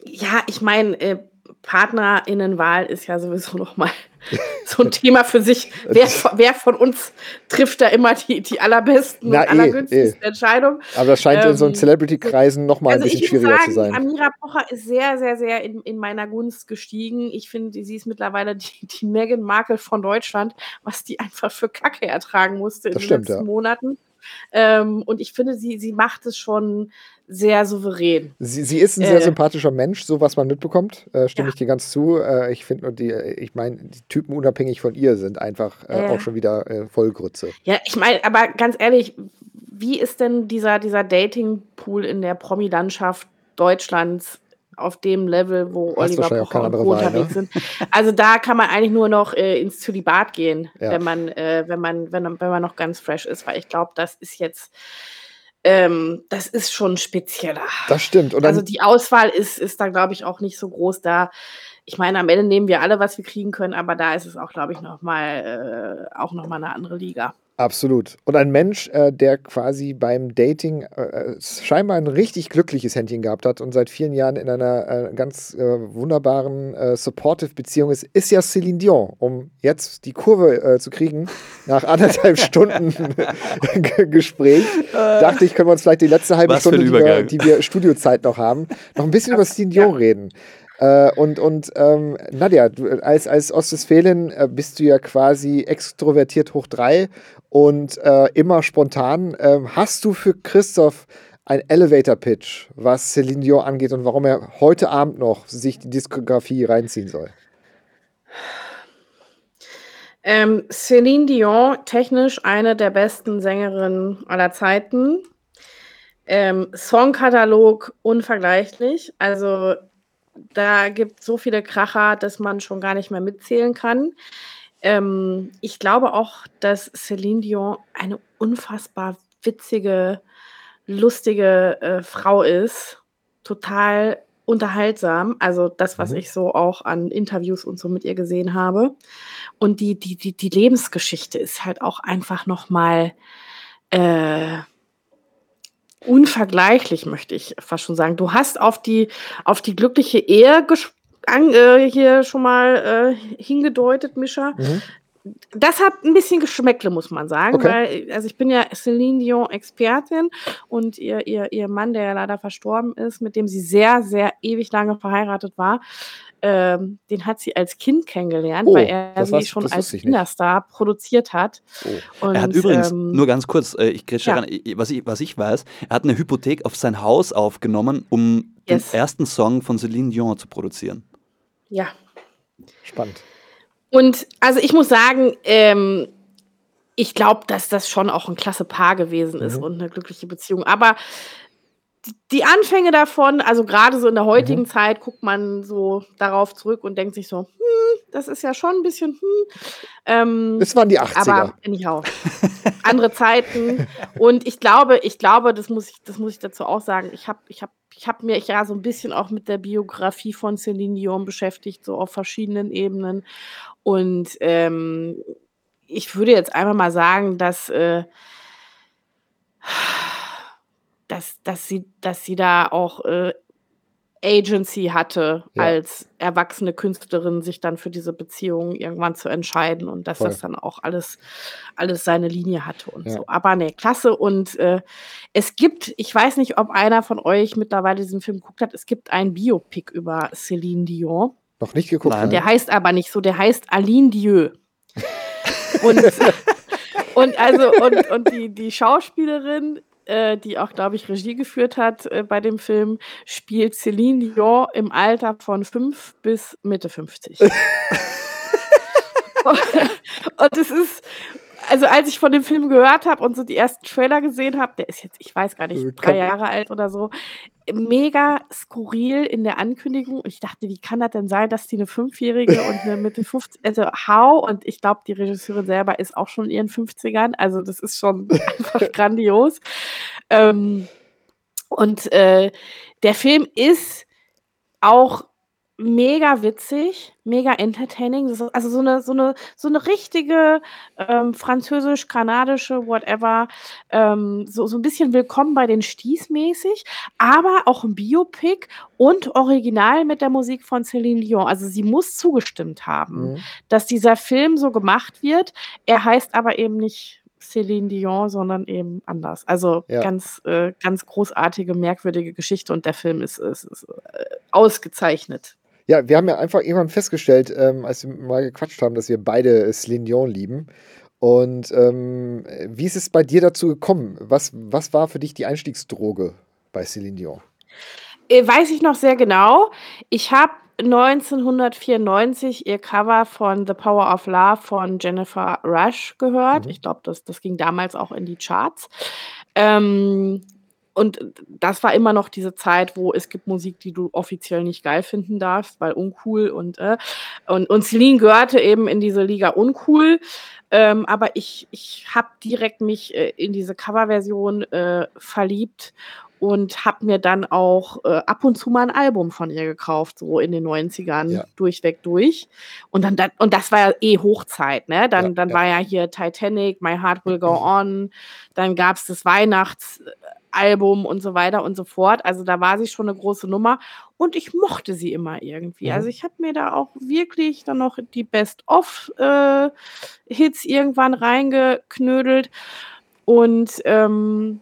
Ja, ich meine, äh, PartnerInnenwahl ist ja sowieso nochmal so ein Thema für sich. Wer, wer, von uns trifft da immer die, die allerbesten Na, und allergünstigsten eh, eh. Entscheidungen? Aber das scheint ähm, in so ähm, Celebrity-Kreisen nochmal also ein bisschen schwieriger sagen, zu sein. Amira Pocher ist sehr, sehr, sehr in, in meiner Gunst gestiegen. Ich finde, sie ist mittlerweile die, die Meghan Markle von Deutschland, was die einfach für Kacke ertragen musste in das den stimmt, letzten ja. Monaten. Ähm, und ich finde, sie, sie macht es schon sehr souverän. Sie, sie ist ein sehr äh, sympathischer Mensch, so was man mitbekommt. Äh, stimme ja. ich dir ganz zu. Äh, ich finde nur die, ich meine, die Typen unabhängig von ihr sind einfach äh, auch schon wieder äh, Vollgrütze. Ja, ich meine, aber ganz ehrlich, wie ist denn dieser, dieser Dating-Pool in der Promi-Landschaft Deutschlands auf dem Level, wo Hast Oliver Pocher und Co. Wahl, unterwegs ne? sind. Also da kann man eigentlich nur noch äh, ins Zölibat gehen, Ja. wenn man, äh, wenn man, wenn, wenn man noch ganz fresh ist, weil ich glaube, das ist jetzt, ähm, das ist schon spezieller. Das stimmt. Also die Auswahl ist, ist da, glaube ich, auch nicht so groß. Da, ich meine, am Ende nehmen wir alle, was wir kriegen können, aber da ist es auch, glaube ich, noch mal, äh, auch nochmal eine andere Liga. Absolut. Und ein Mensch, äh, der quasi beim Dating äh, scheinbar ein richtig glückliches Händchen gehabt hat und seit vielen Jahren in einer äh, ganz äh, wunderbaren, äh, supportive Beziehung ist, ist ja Celine Dion. Um jetzt die Kurve äh, zu kriegen, nach anderthalb Stunden Gespräch, dachte ich, können wir uns vielleicht die letzte halbe Was Stunde, die wir, die wir Studiozeit noch haben, noch ein bisschen über Celine Dion reden. Äh, und und ähm, Nadja, du, als, als Ostwestfälin äh, bist du ja quasi extrovertiert hoch drei und äh, immer spontan. Ähm, hast du für Christoph ein Elevator-Pitch, was Celine Dion angeht und warum er heute Abend noch sich die Diskografie reinziehen soll? Ähm, Celine Dion, technisch eine der besten Sängerinnen aller Zeiten. Ähm, Songkatalog unvergleichlich. Also da gibt es so viele Kracher, dass man schon gar nicht mehr mitzählen kann. Ähm, ich glaube auch, dass Celine Dion eine unfassbar witzige, lustige äh, Frau ist. Total unterhaltsam. Also das, was Mhm. ich so auch an Interviews und so mit ihr gesehen habe. Und die, die, die, die Lebensgeschichte ist halt auch einfach nochmal äh, unvergleichlich, möchte ich fast schon sagen. Du hast auf die, auf die glückliche Ehe an, äh, hier schon mal äh, hingedeutet, Mischa. Mhm. Das hat ein bisschen Geschmäckle, muss man sagen, Okay. weil, also ich bin ja Celine Dion-Expertin und ihr, ihr, ihr Mann, der ja leider verstorben ist, mit dem sie sehr, sehr ewig lange verheiratet war, ähm, den hat sie als Kind kennengelernt, Oh, weil er sie schon als nicht. Kinderstar produziert hat. Oh. Und, Er hat übrigens, ähm, nur ganz kurz, äh, ich ja. ran, was ich, was ich weiß, er hat eine Hypothek auf sein Haus aufgenommen, um Yes. den ersten Song von Celine Dion zu produzieren. ja. Spannend. Und also ich muss sagen, ähm, ich glaube, dass das schon auch ein klasse Paar gewesen ist Mhm. und eine glückliche Beziehung. Aber die- Anfänge davon, also gerade so in der heutigen Mhm. Zeit, guckt man so darauf zurück und denkt sich so, hm, das ist ja schon ein bisschen, hm. Ähm, Es waren die 80er. aber anyhow, andere Zeiten. Und ich glaube, ich glaube, das muss ich, das muss ich dazu auch sagen. Ich habe, ich habe, ich habe mich ja so ein bisschen auch mit der Biografie von Celine Dion beschäftigt, so auf verschiedenen Ebenen. Und ähm, ich würde jetzt einfach mal sagen, dass, äh, dass, dass, sie, dass sie da auch äh, Agency hatte, Ja. als erwachsene Künstlerin sich dann für diese Beziehung irgendwann zu entscheiden und dass Voll. das dann auch alles, alles seine Linie hatte und Ja. so. Aber ne, klasse. Und äh, es gibt, ich weiß nicht, ob einer von euch mittlerweile diesen Film geguckt hat, es gibt ein Biopic über Céline Dion. Noch nicht geguckt. Nein. ne? Der heißt aber nicht so, der heißt Aline Dieu. Und, und also, und, und die, die Schauspielerin, äh, die auch, glaube ich, Regie geführt hat äh, bei dem Film, spielt Celine Dion im Alter von 5 bis Mitte 50. und es ist, also als ich von dem Film gehört habe und so die ersten Trailer gesehen habe, der ist jetzt, ich weiß gar nicht, Äh, drei Jahre alt oder so, mega skurril in der Ankündigung. Und ich dachte, wie kann das denn sein, dass die eine Fünfjährige und eine Mitte 50, also how? Und ich glaube, die Regisseurin selber ist auch schon in ihren 50ern. Also das ist schon einfach grandios. Ähm, und äh, der Film ist auch mega witzig, mega entertaining. Das ist also so eine, so eine, so eine richtige ähm, französisch-kanadische, whatever, ähm, so, so ein bisschen Willkommen bei den Sties mäßig, aber auch ein Biopic und original mit der Musik von Celine Dion. Also sie muss zugestimmt haben, Mhm. dass dieser Film so gemacht wird. Er heißt aber eben nicht Celine Dion, sondern eben anders. Also Ja. ganz, äh, ganz großartige, merkwürdige Geschichte und der Film ist, ist, ist äh, ausgezeichnet. Ja, wir haben ja einfach irgendwann festgestellt, ähm, als wir mal gequatscht haben, dass wir beide Celine Dion lieben. Und ähm, wie ist es bei dir dazu gekommen? Was, was war für dich die Einstiegsdroge bei Celine Dion? Äh, weiß ich noch sehr genau. Ich habe 1994 ihr Cover von The Power of Love von Jennifer Rush gehört. Mhm. Ich glaube, das, das ging damals auch in die Charts. Ähm, und das war immer noch diese Zeit, wo es gibt Musik, die du offiziell nicht geil finden darfst, weil uncool und äh, und, und Celine gehörte eben in diese Liga uncool. Ähm, aber ich, ich habe direkt mich äh, in diese Coverversion äh, verliebt und habe mir dann auch äh, ab und zu mal ein Album von ihr gekauft, so in den 90ern, Ja. durchweg durch. Und dann, dann und das war ja eh Hochzeit, ne? Dann, Ja, dann ja. war ja hier Titanic, My Heart Will Go On, dann gab es das Weihnachtsalbum und so weiter und so fort. Also da war sie schon eine große Nummer und ich mochte sie immer irgendwie. Mhm. Also ich habe mir da auch wirklich dann noch die Best-of-Hits irgendwann reingeknödelt und ähm,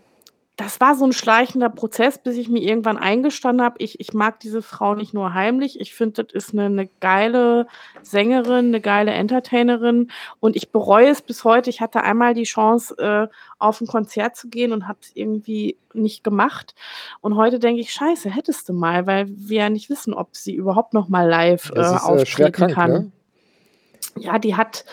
das war so ein schleichender Prozess, bis ich mir irgendwann eingestanden habe, ich, ich mag diese Frau nicht nur heimlich, ich finde, das ist eine, eine geile Sängerin, eine geile Entertainerin und ich bereue es bis heute. Ich hatte einmal die Chance, äh, auf ein Konzert zu gehen und habe es irgendwie nicht gemacht. Und heute denke ich, scheiße, hättest du mal, weil wir ja nicht wissen, ob sie überhaupt noch mal live äh, ist äh, auftreten krank, kann. ne? Ja, die hat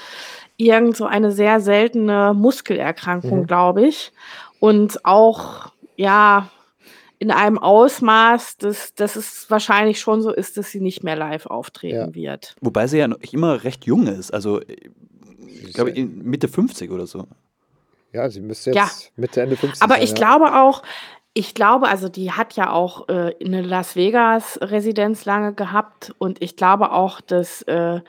irgend so eine sehr seltene Muskelerkrankung, Mhm. glaube ich. Und auch, ja, in einem Ausmaß, dass, dass es wahrscheinlich schon so ist, dass sie nicht mehr live auftreten wird. Wobei sie ja noch immer recht jung ist. Also, äh, ich glaube, ja- in Mitte 50 oder so. Ja, sie müsste Ja. jetzt Mitte, Ende 50 Aber sein. ich ja. glaube auch, ich glaube, also die hat ja auch äh, eine Las Vegas-Residenz lange gehabt und ich glaube auch, dass äh,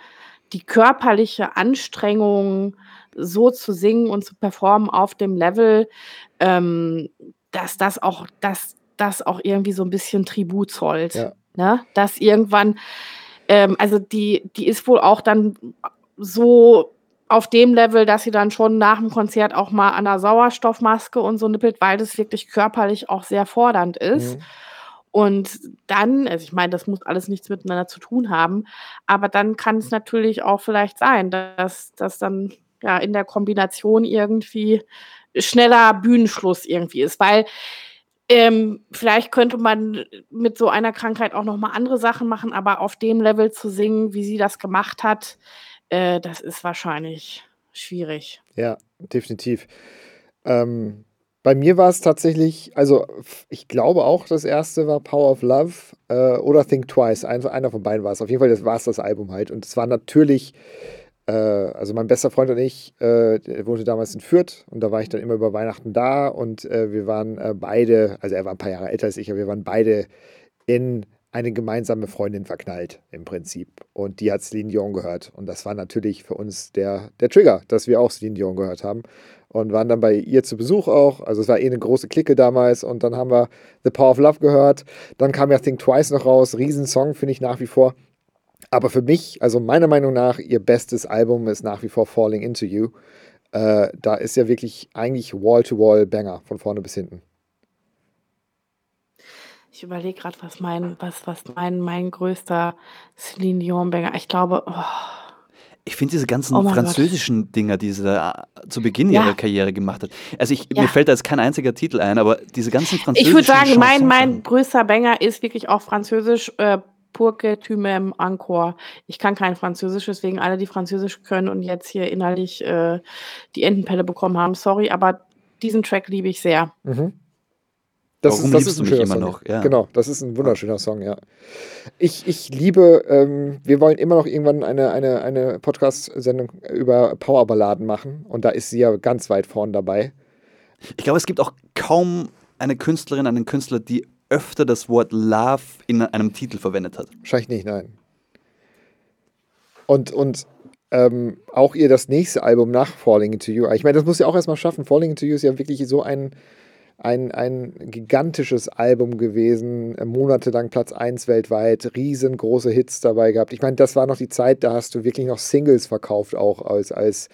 die körperliche Anstrengung, so zu singen und zu performen auf dem Level, ähm, dass das auch, dass das auch irgendwie so ein bisschen Tribut zollt. Ja. Ne? Dass irgendwann, ähm, also die, die ist wohl auch dann so auf dem Level, dass sie dann schon nach dem Konzert auch mal an der Sauerstoffmaske und so nippelt, weil das wirklich körperlich auch sehr fordernd ist. Mhm. Und dann, also ich meine, das muss alles nichts miteinander zu tun haben, aber dann kann es natürlich auch vielleicht sein, dass das dann ja in der Kombination irgendwie schneller Bühnenschluss irgendwie ist, weil ähm, vielleicht könnte man mit so einer Krankheit auch noch mal andere Sachen machen, aber auf dem Level zu singen, wie sie das gemacht hat, äh, das ist wahrscheinlich schwierig. Ja, definitiv. Ähm, bei mir war es tatsächlich, also ich glaube auch, das erste war Power of Love äh, oder Think Twice. Ein, einer von beiden war es. Auf jeden Fall war es das Album halt. Und es war natürlich, also mein bester Freund und ich, äh, der wohnte damals in Fürth und da war ich dann immer über Weihnachten da und äh, wir waren äh, beide, also er war ein paar Jahre älter als ich, aber wir waren beide in eine gemeinsame Freundin verknallt im Prinzip. Und die hat Celine Dion gehört. Und das war natürlich für uns der, der Trigger, dass wir auch Celine Dion gehört haben. Und waren dann bei ihr zu Besuch auch. Also es war eh eine große Clique damals. Und dann haben wir The Power of Love gehört. Dann kam ja Think Twice noch raus. Riesensong finde ich nach wie vor. Aber für mich, also meiner Meinung nach, ihr bestes Album ist nach wie vor Falling Into You. Äh, da ist ja wirklich eigentlich Wall-to-Wall-Banger von vorne bis hinten. Ich überlege gerade, was mein, was, was mein, mein größter Celine Dion-Banger. Ich glaube, oh, Ich finde diese ganzen Oh mein Gott. französischen Dinger, die sie da äh, zu Beginn Ja. ihrer Karriere gemacht hat. Also ich, Ja. mir fällt da jetzt kein einziger Titel ein, aber diese ganzen französischen ich würde sagen, mein, mein größter Banger ist wirklich auch französisch. Äh, Que tu m'aimes encore. Ich kann kein Französisch, deswegen alle, die Französisch können und jetzt hier innerlich äh, die Entenpelle bekommen haben. Sorry, aber diesen Track liebe ich sehr. Mhm. Das Warum ist, das ist ein schöner immer Song. noch? Ja. Genau, das ist ein wunderschöner Song, ja. Ich, ich liebe, ähm, wir wollen immer noch irgendwann eine, eine, eine Podcast-Sendung über Powerballaden machen und da ist sie ja ganz weit vorn dabei. Ich glaube, es gibt auch kaum eine Künstlerin, einen Künstler, die öfter das Wort Love in einem Titel verwendet hat. Wahrscheinlich nicht, nein. Und, und ähm, auch ihr das nächste Album nach Falling Into You. Ich meine, das muss ja auch erstmal schaffen. Falling Into You ist ja wirklich so ein, ein, ein gigantisches Album gewesen, äh, monatelang Platz 1 weltweit, riesengroße Hits dabei gehabt. Ich meine, das war noch die Zeit, da hast du wirklich noch Singles verkauft, auch als, als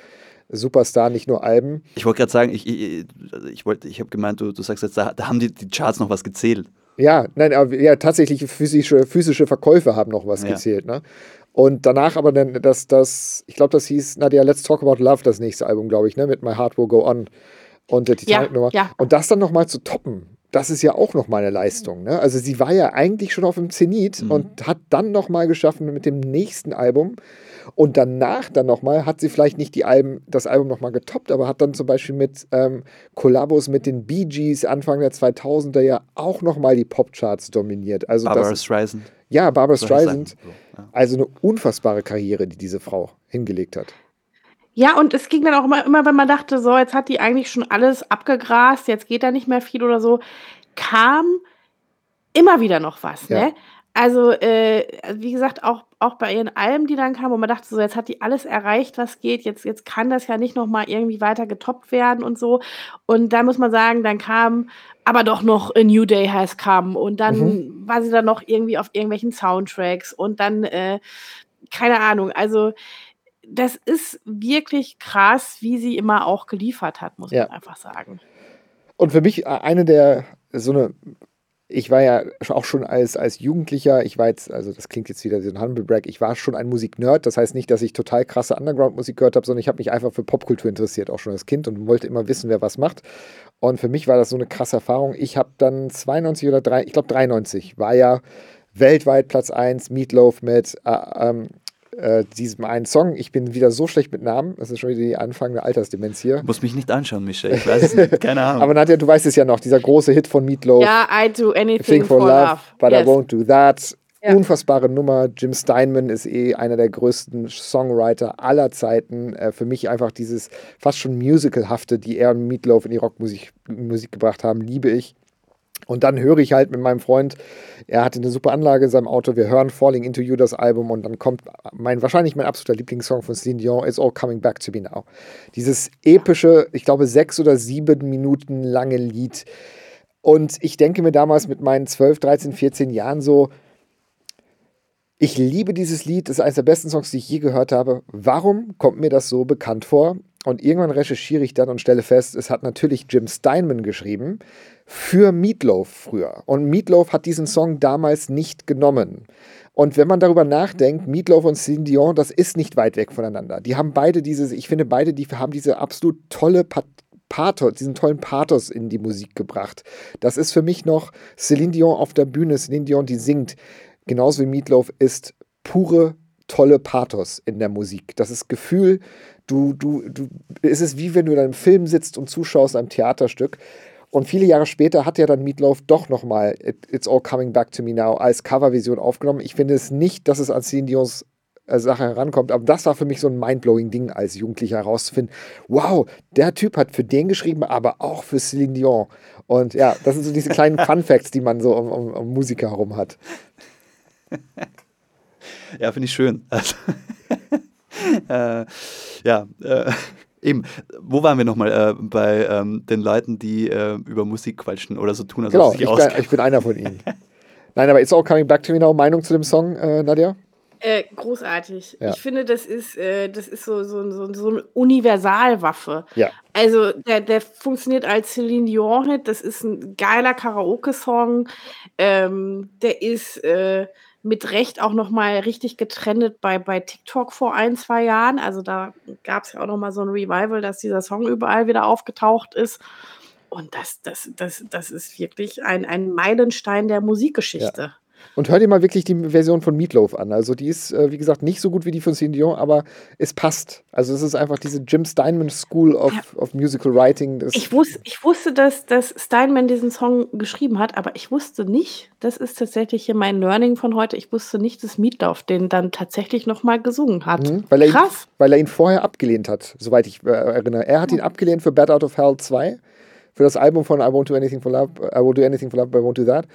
Superstar, nicht nur Alben. Ich wollte gerade sagen, ich, ich, ich, ich habe gemeint, du, du sagst jetzt, da, da haben die, die Charts noch was gezählt. Ja, nein, aber ja, tatsächlich physische, physische Verkäufe haben noch was ja. gezählt. Ne? Und danach aber dann, das, das, ich glaube, das hieß, Nadia, Let's Talk About Love, das nächste Album, glaube ich, ne, mit My Heart Will Go On und der Titanic-Nummer. Ja, ja. Und das dann nochmal zu toppen, das ist ja auch nochmal eine Leistung. Ne? Also sie war ja eigentlich schon auf dem Zenit mhm. und hat dann nochmal geschaffen mit dem nächsten Album. Und danach dann nochmal hat sie vielleicht nicht die Alben, das Album nochmal getoppt, aber hat dann zum Beispiel mit ähm, Kollabos mit den Bee Gees Anfang der 2000er ja auch nochmal die Popcharts dominiert. Also Barbara Streisand. Ja, Barbara Streisand. Also eine unfassbare Karriere, die diese Frau hingelegt hat. Ja, und es ging dann auch immer, immer, wenn man dachte, so, jetzt hat die eigentlich schon alles abgegrast, jetzt geht da nicht mehr viel oder so, kam immer wieder noch was, ja. ne? Also, äh, wie gesagt, auch, auch bei ihren Alben, die dann kamen, wo man dachte, so, jetzt hat die alles erreicht, was geht, jetzt, jetzt kann das ja nicht nochmal irgendwie weiter getoppt werden und so. Und da muss man sagen, dann kam aber doch noch A New Day Has Come und dann mhm. war sie dann noch irgendwie auf irgendwelchen Soundtracks und dann, äh, keine Ahnung, also das ist wirklich krass, wie sie immer auch geliefert hat, muss ja. man einfach sagen. Und für mich äh, eine der, so eine, ich war ja auch schon als, als Jugendlicher, ich war jetzt, also das klingt jetzt wieder so ein Humble Brag, ich war schon ein Musiknerd. Das heißt nicht, dass ich total krasse Underground-Musik gehört habe, sondern ich habe mich einfach für Popkultur interessiert, auch schon als Kind und wollte immer wissen, wer was macht. Und für mich war das so eine krasse Erfahrung. Ich habe dann 92 oder 3, ich glaube 93, war ja weltweit Platz 1, Meatloaf mit äh, ähm, äh, diesem einen Song. Ich bin wieder so schlecht mit Namen. Das ist schon wieder die Anfang der Altersdemenz hier. Du musst mich nicht anschauen, Michel. Ich weiß es nicht. Keine Ahnung. Aber Nadja, du weißt es ja noch. Dieser große Hit von Meatloaf. Ja, I do anything for, for, love, but yes. I won't do that. Ja. Unfassbare Nummer. Jim Steinman ist eh einer der größten Songwriter aller Zeiten. Äh, für mich einfach dieses fast schon Musicalhafte, die er und Meatloaf in die Rockmusik Musik gebracht haben, liebe ich. Und dann höre ich halt mit meinem Freund, er hatte eine super Anlage in seinem Auto, wir hören Falling Into You, das Album, und dann kommt mein, wahrscheinlich mein absoluter Lieblingssong von Celine Dion, It's All Coming Back to Me Now. Dieses epische, ich glaube, sechs oder sieben Minuten lange Lied. Und ich denke mir damals mit meinen 12, 13, 14 Jahren so, ich liebe dieses Lied, das ist eines der besten Songs, die ich je gehört habe. Warum kommt mir das so bekannt vor? Und irgendwann recherchiere ich dann und stelle fest, es hat natürlich Jim Steinman geschrieben für Meatloaf früher. Und Meatloaf hat diesen Song damals nicht genommen. Und wenn man darüber nachdenkt, Meatloaf und Celine Dion, das ist nicht weit weg voneinander. Die haben beide dieses, ich finde beide, die haben diese absolut tolle Pathos, diesen tollen Pathos in die Musik gebracht. Das ist für mich noch Celine Dion auf der Bühne, Celine Dion, die singt, genauso wie Meatloaf, ist pure tolle Pathos in der Musik. Das ist Gefühl, du, du, du, es ist wie wenn du in einem Film sitzt und zuschaust einem Theaterstück. Und viele Jahre später hat ja dann Meatloaf doch nochmal It's All Coming Back to Me Now als Covervision aufgenommen. Ich finde es nicht, dass es an Celine Dions äh, Sache herankommt, aber das war für mich so ein mindblowing Ding als Jugendlicher herauszufinden. Wow, der Typ hat für den geschrieben, aber auch für Celine Dion. Und ja, das sind so diese kleinen Fun Facts, die man so um, um, um Musiker herum hat. Ja, finde ich schön. Also, äh, ja, äh, eben. Wo waren wir nochmal äh, bei ähm, den Leuten, die äh, über Musik quatschen oder so tun, als genau, ich bin, ich bin einer von ihnen. Nein, aber It's All Coming Back to Me Now. Meinung zu dem Song, äh, Nadja? Äh, großartig. Ja. Ich finde, das ist, äh, das ist so, so, so, so eine Universalwaffe. Ja. Also, der, der funktioniert als Celine Dion-Hit. Das ist ein geiler Karaoke-Song. Ähm, der ist äh, mit Recht auch noch mal richtig getrennt bei, bei TikTok vor ein, zwei Jahren. Also da gab es ja auch noch mal so ein Revival, dass dieser Song überall wieder aufgetaucht ist. Und das, das, das, das ist wirklich ein, ein Meilenstein der Musikgeschichte. Ja. Und hör dir mal wirklich die Version von Meatloaf an. Also die ist, äh, wie gesagt, nicht so gut wie die von Celine Dion, aber es passt. Also es ist einfach diese Jim Steinman School of, ja. of Musical Writing. Ich, wus ich wusste, dass, dass Steinman diesen Song geschrieben hat, aber ich wusste nicht, das ist tatsächlich hier mein Learning von heute, ich wusste nicht, dass Meatloaf den dann tatsächlich nochmal gesungen hat. Mhm, weil er Krass. Ihn, weil er ihn vorher abgelehnt hat, soweit ich äh, erinnere. Er hat ihn abgelehnt für Bad Out of Hell 2, für das Album von I Won't Do Anything for Love, I Will Do Anything for Love, but I Won't Do That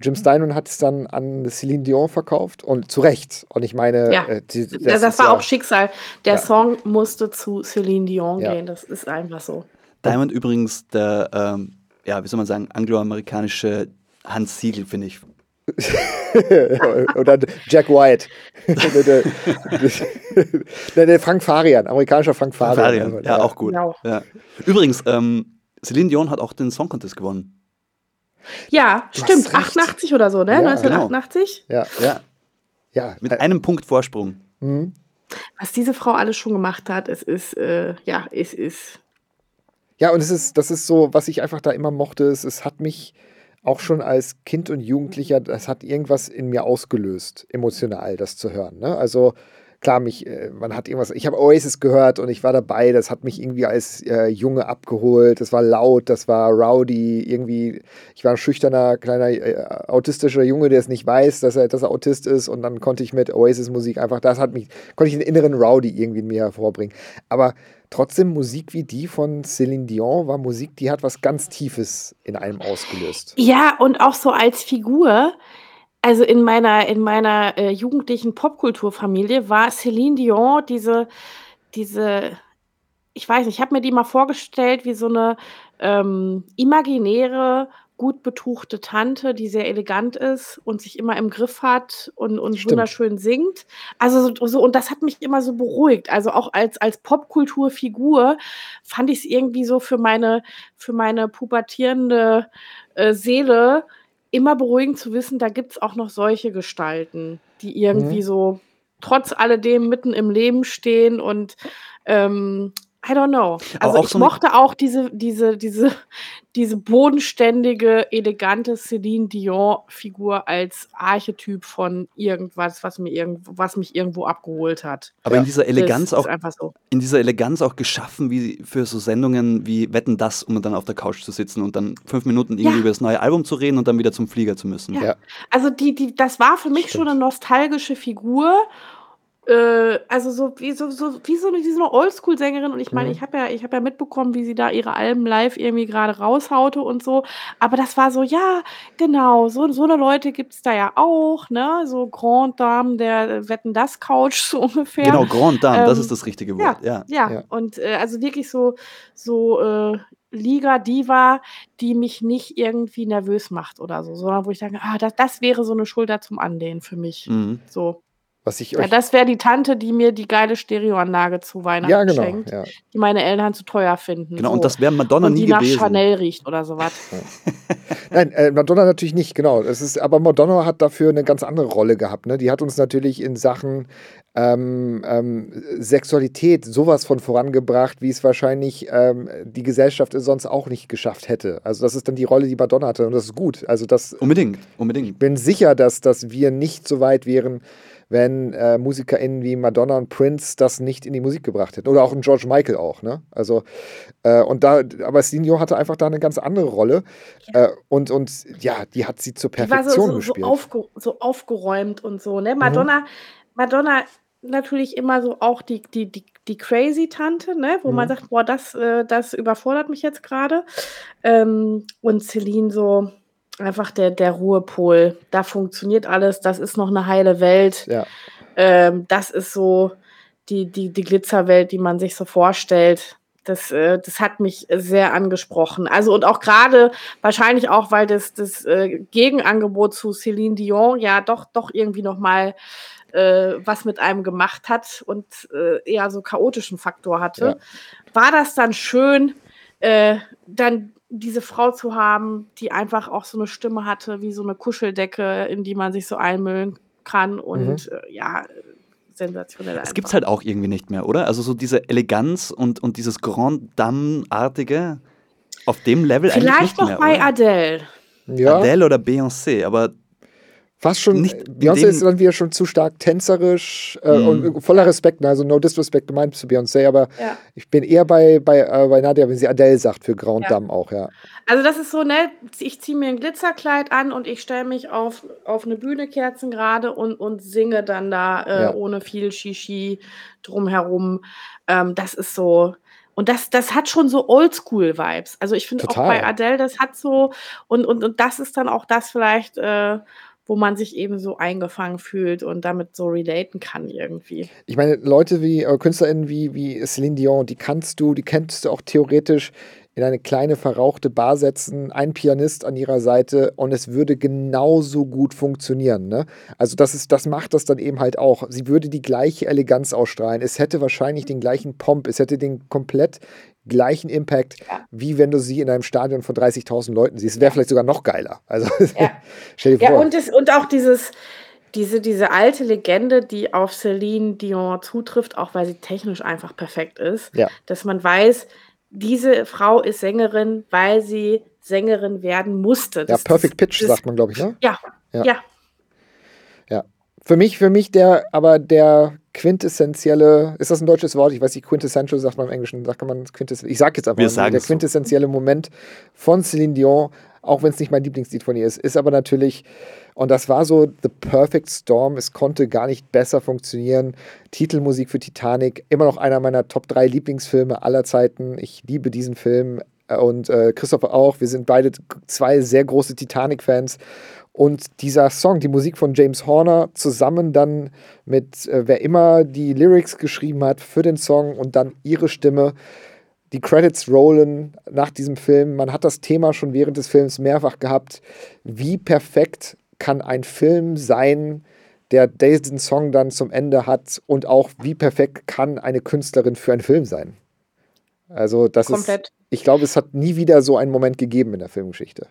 Jim Steinman hat es dann an Celine Dion verkauft und zu Recht. Und ich meine, Ja, äh, die, das, das war ja, auch Schicksal. Der Ja. Song musste zu Celine Dion Ja. gehen. Das ist einfach so. Diamond übrigens der, ähm, ja, wie soll man sagen, angloamerikanische Hans Siegel, finde ich. Oder Jack White. der, Frank Farian, amerikanischer Frank Farian. Farian, ja, auch gut. Genau. Ja. Übrigens, ähm, Celine Dion hat auch den Song Contest gewonnen. Ja, Du stimmt. hast recht. 88 oder so, ne? Ja, genau. 1988. Ja, Ja, ja. mit äh, einem Punkt Vorsprung. mhm. Was diese Frau alles schon gemacht hat, es ist, äh, ja, es ist. Ja, und es ist, das ist so, was ich einfach da immer mochte, es, es hat mich auch schon als Kind und Jugendlicher, das hat irgendwas in mir ausgelöst, emotional, das zu hören. Ne? Also klar, mich, äh, man hat irgendwas, ich habe Oasis gehört und ich war dabei, das hat mich irgendwie als äh, Junge abgeholt, das war laut, das war rowdy, irgendwie, ich war ein schüchterner, kleiner, äh, autistischer Junge, der es nicht weiß, dass er, dass er Autist ist und dann konnte ich mit Oasis-Musik einfach, das hat mich, konnte ich einen inneren Rowdy irgendwie in mir hervorbringen. Aber trotzdem Musik wie die von Celine Dion war Musik, die hat was ganz Tiefes in einem ausgelöst. Ja, und auch so als Figur. Also in meiner, in meiner äh, jugendlichen Popkulturfamilie war Celine Dion diese, diese, ich weiß nicht, ich habe mir die mal vorgestellt wie so eine ähm, imaginäre, gut betuchte Tante, die sehr elegant ist und sich immer im Griff hat und, und Stimmt. wunderschön singt. Also so, so, und das hat mich immer so beruhigt. Also auch als, als Popkulturfigur fand ich es irgendwie so für meine, für meine pubertierende äh, Seele immer beruhigend zu wissen, da gibt es auch noch solche Gestalten, die irgendwie Mhm. so trotz alledem mitten im Leben stehen und ähm, I don't know. Also auch ich so mochte auch diese, diese, diese, diese bodenständige, elegante Celine Dion-Figur als Archetyp von irgendwas, was, mir irgend, was mich irgendwo abgeholt hat. Aber Ja. in dieser Eleganz das auch so. in dieser Eleganz auch geschaffen, wie für so Sendungen wie Wetten das, um dann auf der Couch zu sitzen und dann fünf Minuten irgendwie Ja. über das neue Album zu reden und dann wieder zum Flieger zu müssen. Ja. Ja. Also die, die, das war für mich Stimmt. schon eine nostalgische Figur. Äh, also so wie so, so, wie so eine, wie so eine Oldschool-Sängerin. Und ich meine, Mhm. ich habe ja, ich hab ja mitbekommen, wie sie da ihre Alben live irgendwie gerade raushaute und so. Aber das war so, ja, genau, so, so eine Leute gibt es da ja auch, ne? So Grand Dame der Wetten das Couch, so ungefähr. Genau, Grand Dame, das Ähm, ist das richtige Wort. Ja. Ja, Ja. und äh, also wirklich so, so äh, Liga Diva, die mich nicht irgendwie nervös macht oder so, sondern wo ich denke, ah, das, das wäre so eine Schulter zum Anlehnen für mich. Mhm. So. Was ich Ja, euch. das wäre die Tante, die mir die geile Stereoanlage zu Weihnachten Ja, genau. schenkt, Ja. die meine Eltern zu teuer finden. Genau, so. und das wäre Madonna und nie die nach gewesen. Chanel riecht oder sowas. Nein, äh, Madonna natürlich nicht, genau. Es ist, aber Madonna hat dafür eine ganz andere Rolle gehabt. Ne? Die hat uns natürlich in Sachen ähm, ähm, Sexualität sowas von vorangebracht, wie es wahrscheinlich ähm, die Gesellschaft es sonst auch nicht geschafft hätte. Also das ist dann die Rolle, die Madonna hatte und das ist gut. Also das Unbedingt, unbedingt. bin sicher, dass, dass wir nicht so weit wären, wenn äh, MusikerInnen wie Madonna und Prince das nicht in die Musik gebracht hätten. Oder auch ein George Michael auch, ne? Also, äh, und da, aber Sinjo hatte einfach da eine ganz andere Rolle. Äh, und, und ja, die hat sie zur Die war Perfektion so, so, so, gespielt. aufge so aufgeräumt und so, Mhm. ne? Madonna, Madonna natürlich immer so auch die, die, die, die crazy Tante, ne? Wo man Mhm. sagt, boah, das, äh, das überfordert mich jetzt gerade. Ähm, und Celine so einfach der, der Ruhepol. Da funktioniert alles, das ist noch eine heile Welt. ja. Ähm, das ist so die, die, die Glitzerwelt, die man sich so vorstellt. Das, äh, das hat mich sehr angesprochen. Also und auch gerade wahrscheinlich auch, weil das, das äh, Gegenangebot zu Celine Dion ja doch, doch irgendwie nochmal äh, was mit einem gemacht hat und äh, eher so chaotischen Faktor hatte, Ja. war das dann schön, äh, dann diese Frau zu haben, die einfach auch so eine Stimme hatte, wie so eine Kuscheldecke, in die man sich so einmüllen kann und äh, ja, sensationell. Es gibt es halt auch irgendwie nicht mehr, oder? Also so diese Eleganz und, und dieses Grand Dame-artige auf dem Level eigentlich Vielleicht nicht noch mehr, bei oder? Adele. ja. Adele oder Beyoncé, aber Fast schon, Nicht äh, Beyoncé ist dann wieder schon zu stark tänzerisch äh, Mhm. und voller Respekt, ne? also no disrespect gemeint zu Beyoncé, aber Ja. ich bin eher bei, bei, äh, bei Nadja, wenn sie Adele sagt, für Grand Ja. Dame auch, ja. Also das ist so, ne, ich ziehe mir ein Glitzerkleid an und ich stelle mich auf, auf eine Bühne kerzengerade und, und singe dann da äh, Ja. ohne viel Shishi drumherum. Ähm, das ist so. Und das, das hat schon so Oldschool-Vibes. Also ich finde auch bei Adele, das hat so, und, und, und das ist dann auch das vielleicht, äh, wo man sich eben so eingefangen fühlt und damit so relaten kann irgendwie. Ich meine, Leute wie äh, KünstlerInnen wie, wie Celine Dion, die kannst du, die kennst du auch theoretisch in eine kleine verrauchte Bar setzen, ein Pianist an ihrer Seite und es würde genauso gut funktionieren. Ne? Also das ist, das macht das dann eben halt auch. Sie würde die gleiche Eleganz ausstrahlen. Es hätte wahrscheinlich den gleichen Pomp, es hätte den komplett gleichen Impact, Ja. wie wenn du sie in einem Stadion von 30.000 Leuten siehst. Wäre vielleicht sogar noch geiler. Also Ja. stell dir Ja, vor. und, es, und auch dieses, diese, diese alte Legende, die auf Celine Dion zutrifft, auch weil sie technisch einfach perfekt ist, Ja. dass man weiß, diese Frau ist Sängerin, weil sie Sängerin werden musste. ja, Das- Perfect Pitch, das, sagt man, glaube ich, ne? Ja, Ja. ja. Für mich, für mich der, aber der quintessentielle, ist das ein deutsches Wort? Ich weiß nicht, quintessential sagt man im Englischen, sagt man quintess, ich sag jetzt einfach mal, der es so. quintessentielle Moment von Celine Dion, auch wenn es nicht mein Lieblingslied von ihr ist, ist aber natürlich, und das war so The Perfect Storm, es konnte gar nicht besser funktionieren. Titelmusik für Titanic, immer noch einer meiner Top 3 Lieblingsfilme aller Zeiten. Ich liebe diesen Film äh, und äh, Christopher auch. Wir sind beide zwei sehr große Titanic-Fans. Und dieser Song, die Musik von James Horner, zusammen dann mit äh, wer immer die Lyrics geschrieben hat für den Song und dann ihre Stimme. Die Credits rollen nach diesem Film. Man hat das Thema schon während des Films mehrfach gehabt. Wie perfekt kann ein Film sein, der diesen Song dann zum Ende hat? Und auch wie perfekt kann eine Künstlerin für einen Film sein? Also, das Komplett. ist, ich glaube, es hat nie wieder so einen Moment gegeben in der Filmgeschichte.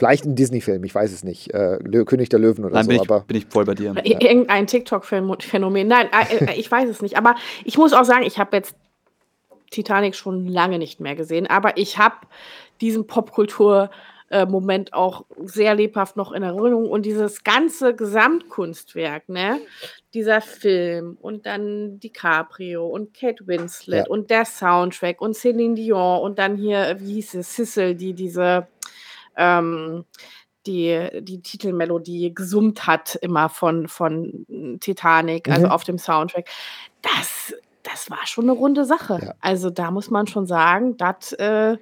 Vielleicht ein Disney-Film, ich weiß es nicht. Äh, König der Löwen oder Nein, so, bin ich, aber bin ich voll bei dir. Oder ir- Irgendein TikTok-Phänomen. Nein, äh, äh, ich weiß es nicht. Aber ich muss auch sagen, ich habe jetzt Titanic schon lange nicht mehr gesehen. Aber ich habe diesen Popkultur-Moment auch sehr lebhaft noch in Erinnerung. Und dieses ganze Gesamtkunstwerk, ne? Dieser Film und dann DiCaprio und Kate Winslet Ja. und der Soundtrack und Celine Dion und dann hier, wie hieß es, Sissel, die diese ähm, die, die Titelmelodie gesummt hat, immer von, von Titanic, also Mhm. auf dem Soundtrack. Das, das war schon eine runde Sache. Ja. Also da muss man schon sagen, das, äh,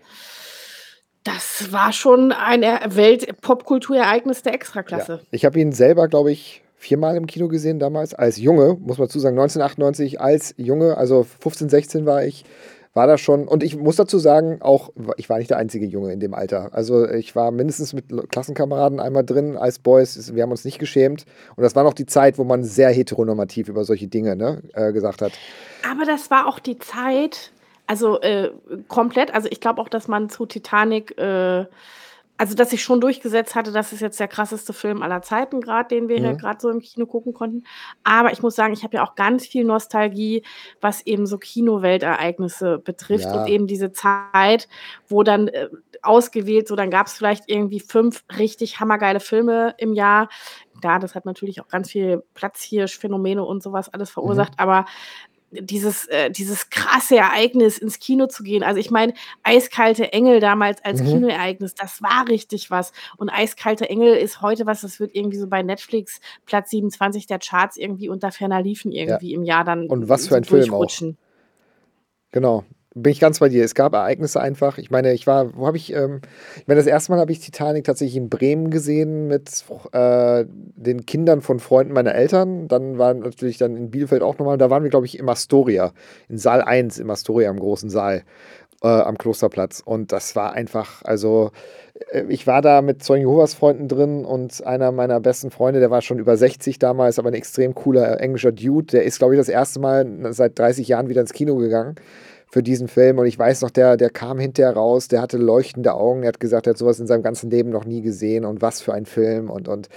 das war schon ein Er- Welt-Popkulturereignis der Extraklasse. Ja. Ich habe ihn selber, glaube ich, viermal im Kino gesehen damals, als Junge, muss man dazu sagen, 1998 als Junge, also 15, 16 war ich, war das schon, und ich muss dazu sagen, auch, ich war nicht der einzige Junge in dem Alter. Also ich war mindestens mit Klassenkameraden einmal drin als Boys, wir haben uns nicht geschämt. Und das war noch die Zeit, wo man sehr heteronormativ über solche Dinge ne, äh, gesagt hat. Aber das war auch die Zeit, also äh, komplett, also ich glaube auch, dass man zu Titanic, äh, also dass sich schon durchgesetzt hatte, das ist jetzt der krasseste Film aller Zeiten gerade, den wir hier Mhm. gerade so im Kino gucken konnten. Aber ich muss sagen, ich habe ja auch ganz viel Nostalgie, was eben so Kinoweltereignisse betrifft Ja. und eben diese Zeit, wo dann äh, ausgewählt, so dann gab es vielleicht irgendwie fünf richtig hammergeile Filme im Jahr. Ja, das hat natürlich auch ganz viel Platzhirsch-Phänomene und sowas alles verursacht, aber dieses, äh, dieses krasse Ereignis ins Kino zu gehen. Also ich meine, Eiskalte Engel damals als Mhm. Kinoereignis, das war richtig was. Und Eiskalte Engel ist heute was, das wird irgendwie so bei Netflix Platz 27 der Charts irgendwie unter ferner liefen irgendwie im Jahr dann Und was für so ein Film auch. Genau. Bin ich ganz bei dir. Es gab Ereignisse einfach. Ich meine, ich war, wo habe ich, ähm, ich meine, das erste Mal habe ich Titanic tatsächlich in Bremen gesehen mit äh, den Kindern von Freunden meiner Eltern. Dann waren natürlich dann in Bielefeld auch nochmal, da waren wir, glaube ich, im Astoria, in Saal 1 im Astoria, im großen Saal äh, am Klosterplatz. Und das war einfach, also äh, ich war da mit Zeugen Jehovas Freunden drin und einer meiner besten Freunde, der war schon über 60 damals, aber ein extrem cooler englischer Dude, der ist, glaube ich, das erste Mal seit 30 Jahren wieder ins Kino gegangen für diesen Film. Und ich weiß noch, der, der kam hinterher raus, der hatte leuchtende Augen, er hat gesagt, er hat sowas in seinem ganzen Leben noch nie gesehen und was für ein Film. Und, und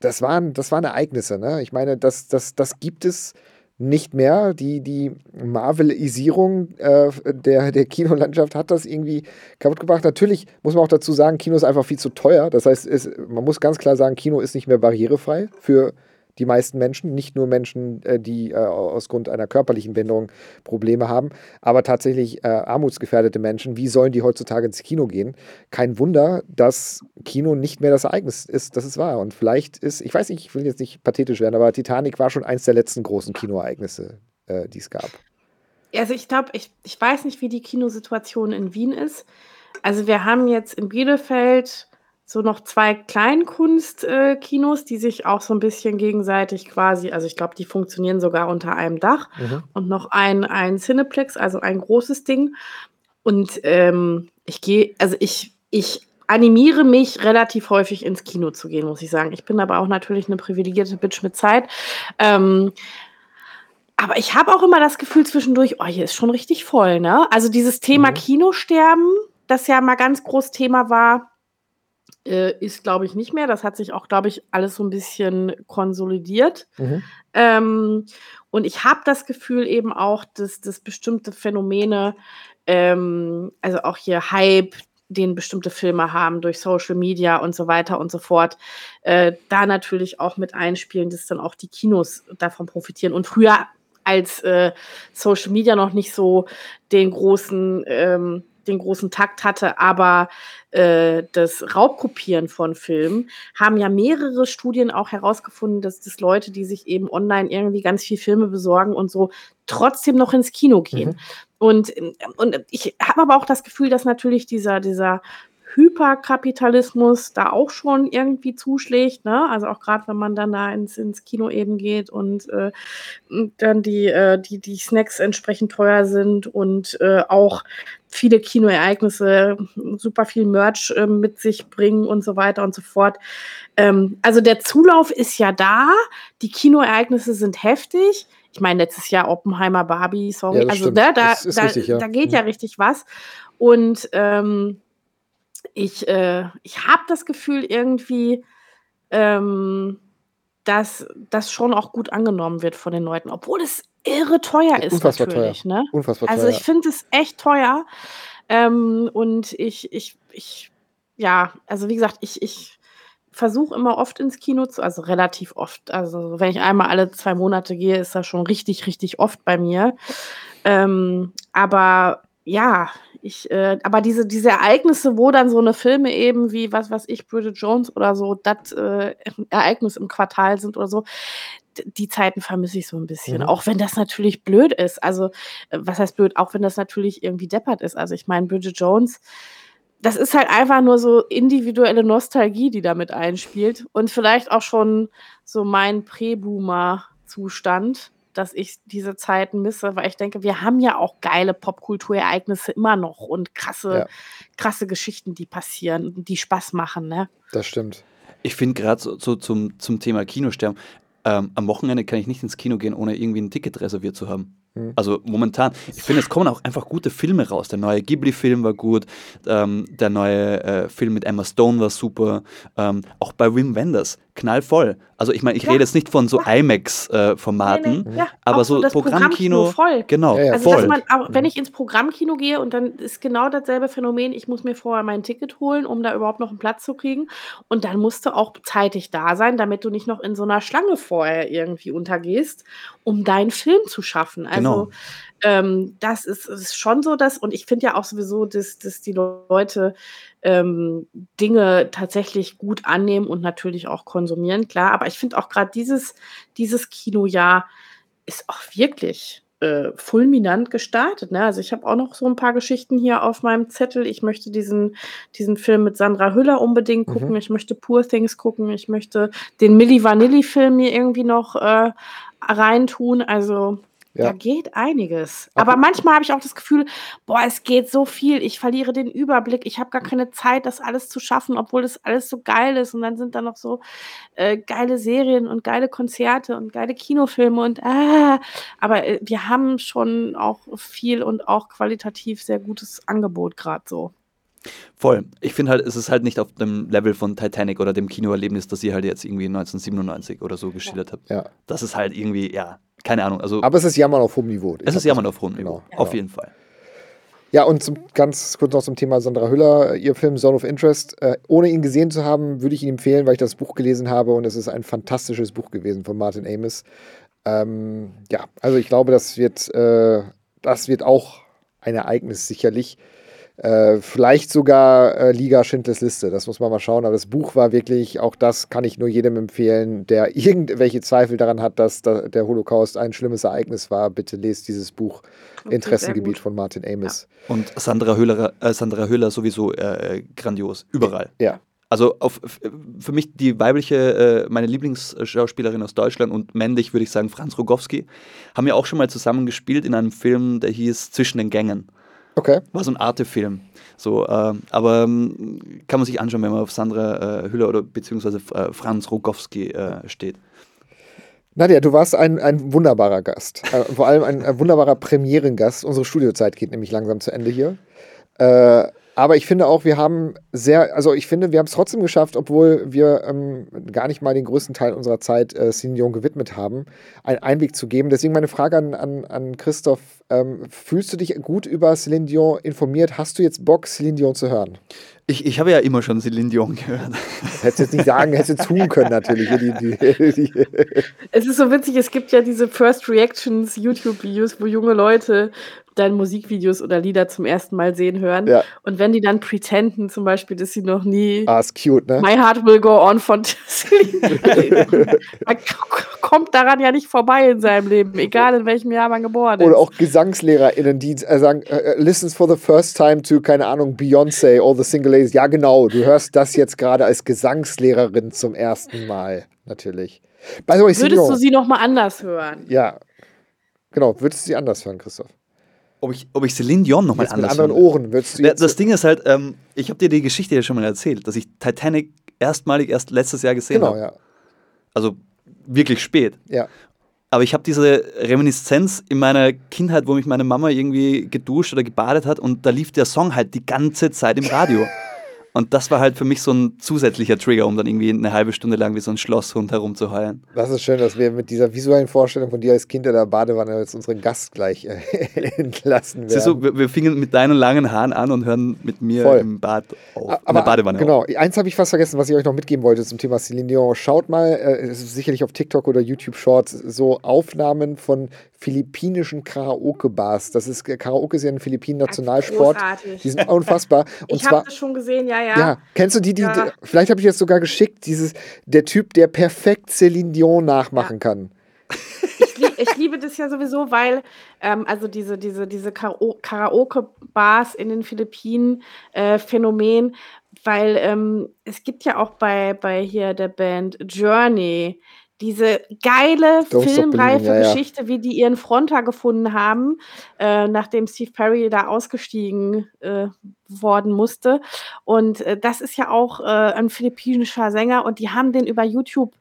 das, waren, das waren Ereignisse. Ne? Ich meine, das, das, das gibt es nicht mehr. Die, die Marvelisierung äh, der, der Kinolandschaft hat das irgendwie kaputt gebracht. Natürlich muss man auch dazu sagen, Kino ist einfach viel zu teuer. Das heißt, es, man muss ganz klar sagen, Kino ist nicht mehr barrierefrei für die meisten Menschen, nicht nur Menschen, äh, die äh, aus Grund einer körperlichen Behinderung Probleme haben, aber tatsächlich äh, armutsgefährdete Menschen. Wie sollen die heutzutage ins Kino gehen? Kein Wunder, dass Kino nicht mehr das Ereignis ist, das es war. Und vielleicht ist, ich weiß nicht, ich will jetzt nicht pathetisch werden, aber Titanic war schon eins der letzten großen Kinoereignisse, die es gab. Also ich glaube, ich, ich weiß nicht, wie die Kinosituation in Wien ist. Also wir haben jetzt in Bielefeld so noch zwei Kleinkunstkinos, äh, die sich auch so ein bisschen gegenseitig quasi, also ich glaube, die funktionieren sogar unter einem Dach mhm. und noch ein, ein Cineplex, also ein großes Ding. Und ähm, ich gehe, also ich, ich animiere mich relativ häufig ins Kino zu gehen, muss ich sagen. Ich bin aber auch natürlich eine privilegierte Bitch mit Zeit. Ähm, aber ich habe auch immer das Gefühl zwischendurch, oh, hier ist schon richtig voll, ne? Also dieses Thema mhm. Kinosterben, das ja mal ganz groß Thema war, äh, ist, glaube ich, nicht mehr. Das hat sich auch, glaube ich, alles so ein bisschen konsolidiert. Mhm. Ähm, und ich habe das Gefühl eben auch, dass, dass bestimmte Phänomene, ähm, also auch hier Hype, den bestimmte Filme haben durch Social Media und so weiter und so fort, äh, da natürlich auch mit einspielen, dass dann auch die Kinos davon profitieren. Und früher als äh, Social Media noch nicht so den großen ähm, den großen Takt hatte, aber äh, das Raubkopieren von Filmen haben ja mehrere Studien auch herausgefunden, dass das Leute, die sich eben online irgendwie ganz viel Filme besorgen und so, trotzdem noch ins Kino gehen. Mhm. Und, und ich habe aber auch das Gefühl, dass natürlich dieser, dieser Hyperkapitalismus da auch schon irgendwie zuschlägt, ne? Also auch gerade wenn man dann da ins, ins Kino eben geht und äh, dann die, äh, die, die Snacks entsprechend teuer sind und äh, auch viele Kinoereignisse, super viel Merch äh, mit sich bringen und so weiter und so fort. Ähm, also der Zulauf ist ja da, die Kinoereignisse sind heftig. Ich meine, letztes Jahr Oppenheimer, Barbie, sorry. Ja, also ne, da, da, richtig, ja. da geht ja mhm. richtig was. Und ähm, ich, äh, ich habe das Gefühl irgendwie, ähm, dass das schon auch gut angenommen wird von den Leuten, obwohl es irre teuer ist Unfassbar natürlich. Teuer. Ne? Unfassbar also ich finde es echt teuer. Ähm, und ich, ich, ich, ja, also wie gesagt, ich, ich versuche immer oft ins Kino zu, also relativ oft. Also wenn ich einmal alle zwei Monate gehe, ist das schon richtig, richtig oft bei mir. Ähm, aber ja, ich, äh, aber diese, diese Ereignisse, wo dann so eine Filme eben wie, was weiß ich, Bridget Jones oder so, das äh, Ereignis im Quartal sind oder so, die Zeiten vermisse ich so ein bisschen. Mhm. Auch wenn das natürlich blöd ist. Also, äh, was heißt blöd? Auch wenn das natürlich irgendwie deppert ist. Also, ich meine, Bridget Jones, das ist halt einfach nur so individuelle Nostalgie, die damit einspielt. Und vielleicht auch schon so mein Prä-Boomer-Zustand dass ich diese Zeiten misse, weil ich denke, wir haben ja auch geile Popkulturereignisse immer noch und krasse, ja. krasse Geschichten, die passieren, die Spaß machen, ne? Das stimmt. Ich finde gerade so, so, zum, zum Thema Kinosterben, ähm, am Wochenende kann ich nicht ins Kino gehen, ohne irgendwie ein Ticket reserviert zu haben. Mhm. Also momentan, ich finde, es kommen auch einfach gute Filme raus. Der neue Ghibli-Film war gut, ähm, der neue äh, Film mit Emma Stone war super, ähm, auch bei Wim Wenders, knallvoll. Also ich meine, ich ja. rede jetzt nicht von so ja. IMAX-Formaten, äh, nee, nee. ja. aber so, so Programmkino, voll. genau, also voll. Man, auch, wenn ich ins Programmkino gehe und dann ist genau dasselbe Phänomen, ich muss mir vorher mein Ticket holen, um da überhaupt noch einen Platz zu kriegen und dann musst du auch zeitig da sein, damit du nicht noch in so einer Schlange vorher irgendwie untergehst, um deinen Film zu schaffen. Also Genau. Ähm, das ist, ist schon so, dass, und ich finde ja auch sowieso, dass, dass die Leute ähm, Dinge tatsächlich gut annehmen und natürlich auch konsumieren, klar. Aber ich finde auch gerade dieses, dieses Kinojahr ist auch wirklich äh, fulminant gestartet. Ne? Also ich habe auch noch so ein paar Geschichten hier auf meinem Zettel. Ich möchte diesen, diesen Film mit Sandra Hüller unbedingt gucken. Mhm. Ich möchte Poor Things gucken. Ich möchte den Milli Vanilli-Film mir irgendwie noch äh, reintun. Also ja. Da geht einiges. Aber manchmal habe ich auch das Gefühl, boah, es geht so viel. Ich verliere den Überblick. Ich habe gar keine Zeit, das alles zu schaffen, obwohl das alles so geil ist. Und dann sind da noch so äh, geile Serien und geile Konzerte und geile Kinofilme und ah. Aber äh, wir haben schon auch viel und auch qualitativ sehr gutes Angebot gerade so. Voll. Ich finde halt, es ist halt nicht auf dem Level von Titanic oder dem Kinoerlebnis, das ihr halt jetzt irgendwie 1997 oder so geschildert ja. habt. Ja. Das ist halt irgendwie, ja, keine Ahnung. Also, Aber es ist Jammern auf hohem Niveau. Ich es ist Jammern auf hohem Niveau, genau. auf genau. jeden Fall. Ja, und zum, ganz kurz noch zum Thema Sandra Hüller, ihr Film Zone of Interest. Äh, ohne ihn gesehen zu haben, würde ich ihn empfehlen, weil ich das Buch gelesen habe und es ist ein fantastisches Buch gewesen von Martin Amis. Ähm, ja, also ich glaube, das wird, äh, das wird auch ein Ereignis sicherlich. Äh, vielleicht sogar äh, Liga Schindlers Liste, das muss man mal schauen. Aber das Buch war wirklich, auch das kann ich nur jedem empfehlen, der irgendwelche Zweifel daran hat, dass da, der Holocaust ein schlimmes Ereignis war. Bitte lest dieses Buch Okay, Interessengebiet von Martin Amis. Und Sandra Hüller, äh, Sandra Hüller sowieso äh, grandios, überall. Ja. Also auf, für mich die weibliche, äh, meine Lieblingsschauspielerin aus Deutschland und männlich würde ich sagen Franz Rogowski, haben ja auch schon mal zusammen gespielt in einem Film, der hieß Zwischen den Gängen. Okay. War so ein Arte-Film. So, äh, aber ähm, kann man sich anschauen, wenn man auf Sandra äh, Hüller oder beziehungsweise äh, Franz Rogowski äh, steht. Nadja, du warst ein, ein wunderbarer Gast. Äh, vor allem ein, ein wunderbarer Premierengast. Unsere Studiozeit geht nämlich langsam zu Ende hier. Äh, aber ich finde auch, wir haben sehr, also ich finde, wir haben es trotzdem geschafft, obwohl wir ähm, gar nicht mal den größten Teil unserer Zeit äh, Celine Dion gewidmet haben, einen Einblick zu geben. Deswegen meine Frage an, an, an Christoph: ähm, Fühlst du dich gut über Celine Dion informiert? Hast du jetzt Bock, Celine Dion zu hören? Ich, ich habe ja immer schon Celine Dion gehört. Hättest jetzt nicht sagen, hättest jetzt tun können, natürlich. Die, die, die, Es ist so witzig, es gibt ja diese First Reactions YouTube-Videos, wo junge Leute dann Musikvideos oder Lieder zum ersten Mal sehen hören. Ja. Und wenn die dann pretenden, zum Beispiel, dass sie noch nie ah, ist cute, ne? My Heart Will Go On von man kommt daran ja nicht vorbei in seinem Leben, egal in welchem Jahr man geboren ist. Oder auch GesangslehrerInnen, die äh, sagen, äh, listens for the first time to, keine Ahnung, Beyoncé, all the single ladies. Ja, genau, du hörst das jetzt gerade als Gesangslehrerin zum ersten Mal, natürlich. By the way, Würdest du sie noch mal anders hören? ja, genau, würdest du sie anders hören, Christoph? Ob ich, ob ich Celine Dion nochmal Jetzt mit anders anderen höre? Ohren würdest du jetzt... das Ding ist halt, ähm, ich habe dir die Geschichte ja schon mal erzählt, dass ich Titanic erstmalig erst letztes Jahr gesehen genau, habe. ja. Also wirklich spät. ja. Aber ich habe diese Reminiszenz in meiner Kindheit, wo mich meine Mama irgendwie geduscht oder gebadet hat und da lief der Song halt die ganze Zeit im Radio. Und das war halt für mich so ein zusätzlicher Trigger, um dann irgendwie eine halbe Stunde lang wie so ein Schlosshund herumzuheulen. Das ist schön, dass wir mit dieser visuellen Vorstellung von dir als Kind in der Badewanne jetzt unseren Gast gleich äh, entlassen Siehst werden. du, wir, wir fingen mit deinen langen Haaren an und hören mit mir Voll. im Bad auf, in Aber der Badewanne auf. genau, eins habe ich fast vergessen, was ich euch noch mitgeben wollte zum Thema Celine Dion. Schaut mal, äh, es ist sicherlich auf TikTok oder YouTube Shorts, so Aufnahmen von philippinischen Karaoke-Bars. Das ist Karaoke ist ja ein Philippinen Nationalsport. großartig. Die sind unfassbar. Und ich habe das schon gesehen, ja, ja. ja, kennst du die, die, Ja. vielleicht habe ich jetzt sogar geschickt, dieses der Typ, der perfekt Celine Dion nachmachen kann. ich, lieb, ich liebe das ja sowieso, weil ähm, also diese, diese, diese Karao- Karaoke-Bars in den Philippinen äh, Phänomen, weil ähm, es gibt ja auch bei, bei hier der Band Journey diese geile filmreife ja. Geschichte, wie die ihren Fronter gefunden haben, äh, nachdem Steve Perry da ausgestiegen äh, worden musste. Und äh, das ist ja auch äh, ein philippinischer Sänger und die haben den über YouTube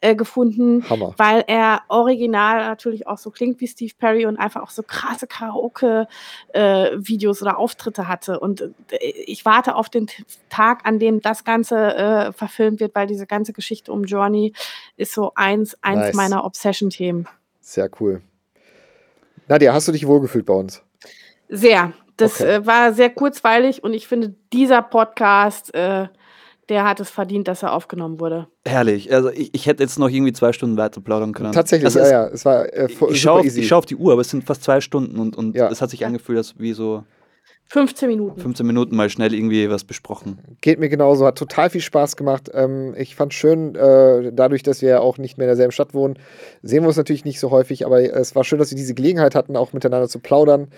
äh, gefunden, Hammer. weil er original natürlich auch so klingt wie Steve Perry und einfach auch so krasse Karaoke-Videos oder Auftritte hatte. Und äh, ich warte auf den Tag, an dem das Ganze äh, verfilmt wird, weil diese ganze Geschichte um Journey ist so eins, eins Nice. meiner Obsession-Themen. Sehr cool. Nadja, hast du dich wohlgefühlt bei uns? Sehr. Das Okay. äh, war sehr kurzweilig und ich finde, dieser Podcast, äh, der hat es verdient, dass er aufgenommen wurde. Herrlich. Also ich, ich hätte jetzt noch irgendwie zwei Stunden weiter plaudern können. Tatsächlich, also ja, es, ja. Es war äh, Ich super schaue auf, easy. ich schau auf die Uhr, aber es sind fast zwei Stunden und, und Ja. es hat sich angefühlt, als wie so 15 Minuten. 15 Minuten mal schnell irgendwie was besprochen. Geht mir genauso, hat total viel Spaß gemacht. Ähm, ich fand schön, äh, dadurch, dass wir ja auch nicht mehr in derselben Stadt wohnen, sehen wir uns natürlich nicht so häufig, aber es war schön, dass wir diese Gelegenheit hatten, auch miteinander zu plaudern.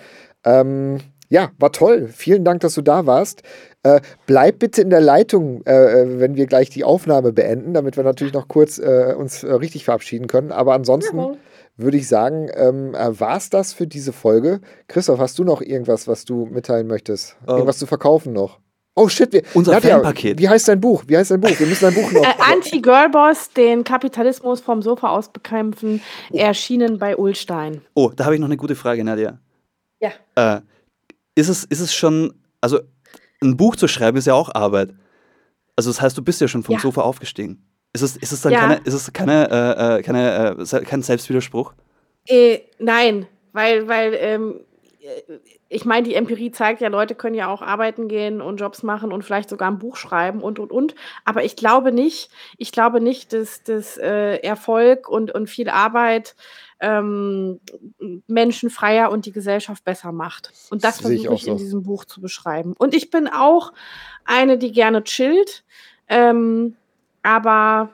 Ähm, ja, war toll. Vielen Dank, dass du da warst. Äh, bleib bitte in der Leitung, äh, wenn wir gleich die Aufnahme beenden, damit wir natürlich noch kurz äh, uns äh, richtig verabschieden können. Aber ansonsten Jawohl. würde ich sagen, ähm, äh, war es das für diese Folge. Christoph, hast du noch irgendwas, was du mitteilen möchtest? Ähm, Irgendwas zu verkaufen noch? Oh shit, wir, Unser Nadja, Fanpaket. Wie heißt dein Buch? Wie heißt dein Buch? Wir müssen dein Buch noch. Äh, Anti-Girlboss, den Kapitalismus vom Sofa aus bekämpfen, erschienen bei Ulstein. Oh, da habe ich noch eine gute Frage, Nadja. Ja. Äh, ist, es, ist es schon, also ein Buch zu schreiben ist ja auch Arbeit. Also das heißt, du bist ja schon vom Ja. Sofa aufgestiegen. Ist es, ist es dann Ja. keine, ist es keine, äh, äh, keine, äh, kein Selbstwiderspruch? Äh, nein, weil, weil ähm, ich meine, die Empirie zeigt ja, Leute können ja auch arbeiten gehen und Jobs machen und vielleicht sogar ein Buch schreiben und und und. Aber ich glaube nicht, ich glaube nicht, dass, dass äh, Erfolg und, und viel Arbeit ähm, Menschen freier und die Gesellschaft besser macht. Und das ich versuche auch ich in so. diesem Buch zu beschreiben. Und ich bin auch eine, die gerne chillt, ähm, aber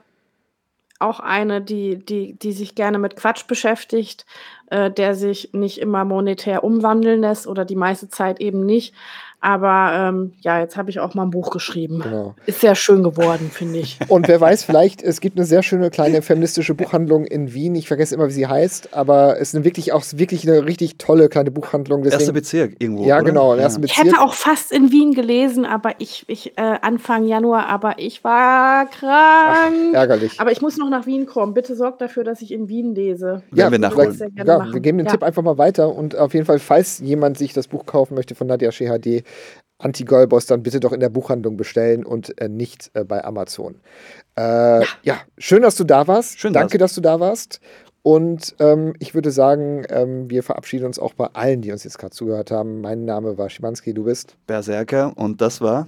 auch eine, die, die, die sich gerne mit Quatsch beschäftigt, äh, der sich nicht immer monetär umwandeln lässt oder die meiste Zeit eben nicht. Aber ähm, ja, jetzt habe ich auch mal ein Buch geschrieben. Genau. Ist sehr schön geworden, finde ich. Und wer weiß, vielleicht, es gibt eine sehr schöne kleine feministische Buchhandlung in Wien. Ich vergesse immer, wie sie heißt, aber es ist eine wirklich auch wirklich eine richtig tolle kleine Buchhandlung. Erster Deswegen, Bezirk irgendwo. ja, oder? genau, Ja. ersten Ich hätte auch fast in Wien gelesen, aber ich, ich äh, Anfang Januar, aber ich war krank. Ärgerlich. aber ich muss noch nach Wien kommen. Bitte sorgt dafür, dass ich in Wien lese. Werden wir nachholen. vielleicht- Sehr gerne Ja, machen. wir geben den Ja. Tipp einfach mal weiter und auf jeden Fall, falls jemand sich das Buch kaufen möchte von Nadia Shehadeh, Anti-Girlboss, dann bitte doch in der Buchhandlung bestellen und äh, nicht äh, bei Amazon. Äh, ja. schön, dass du da warst. Schön Danke, war's. dass du da warst. Und ähm, ich würde sagen, ähm, wir verabschieden uns auch bei allen, die uns jetzt gerade zugehört haben. Mein Name war Schimanski, du bist. Berserker und das war.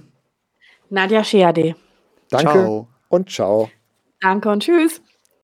Nadja Scheade. Danke Ciao. und ciao. Danke und tschüss.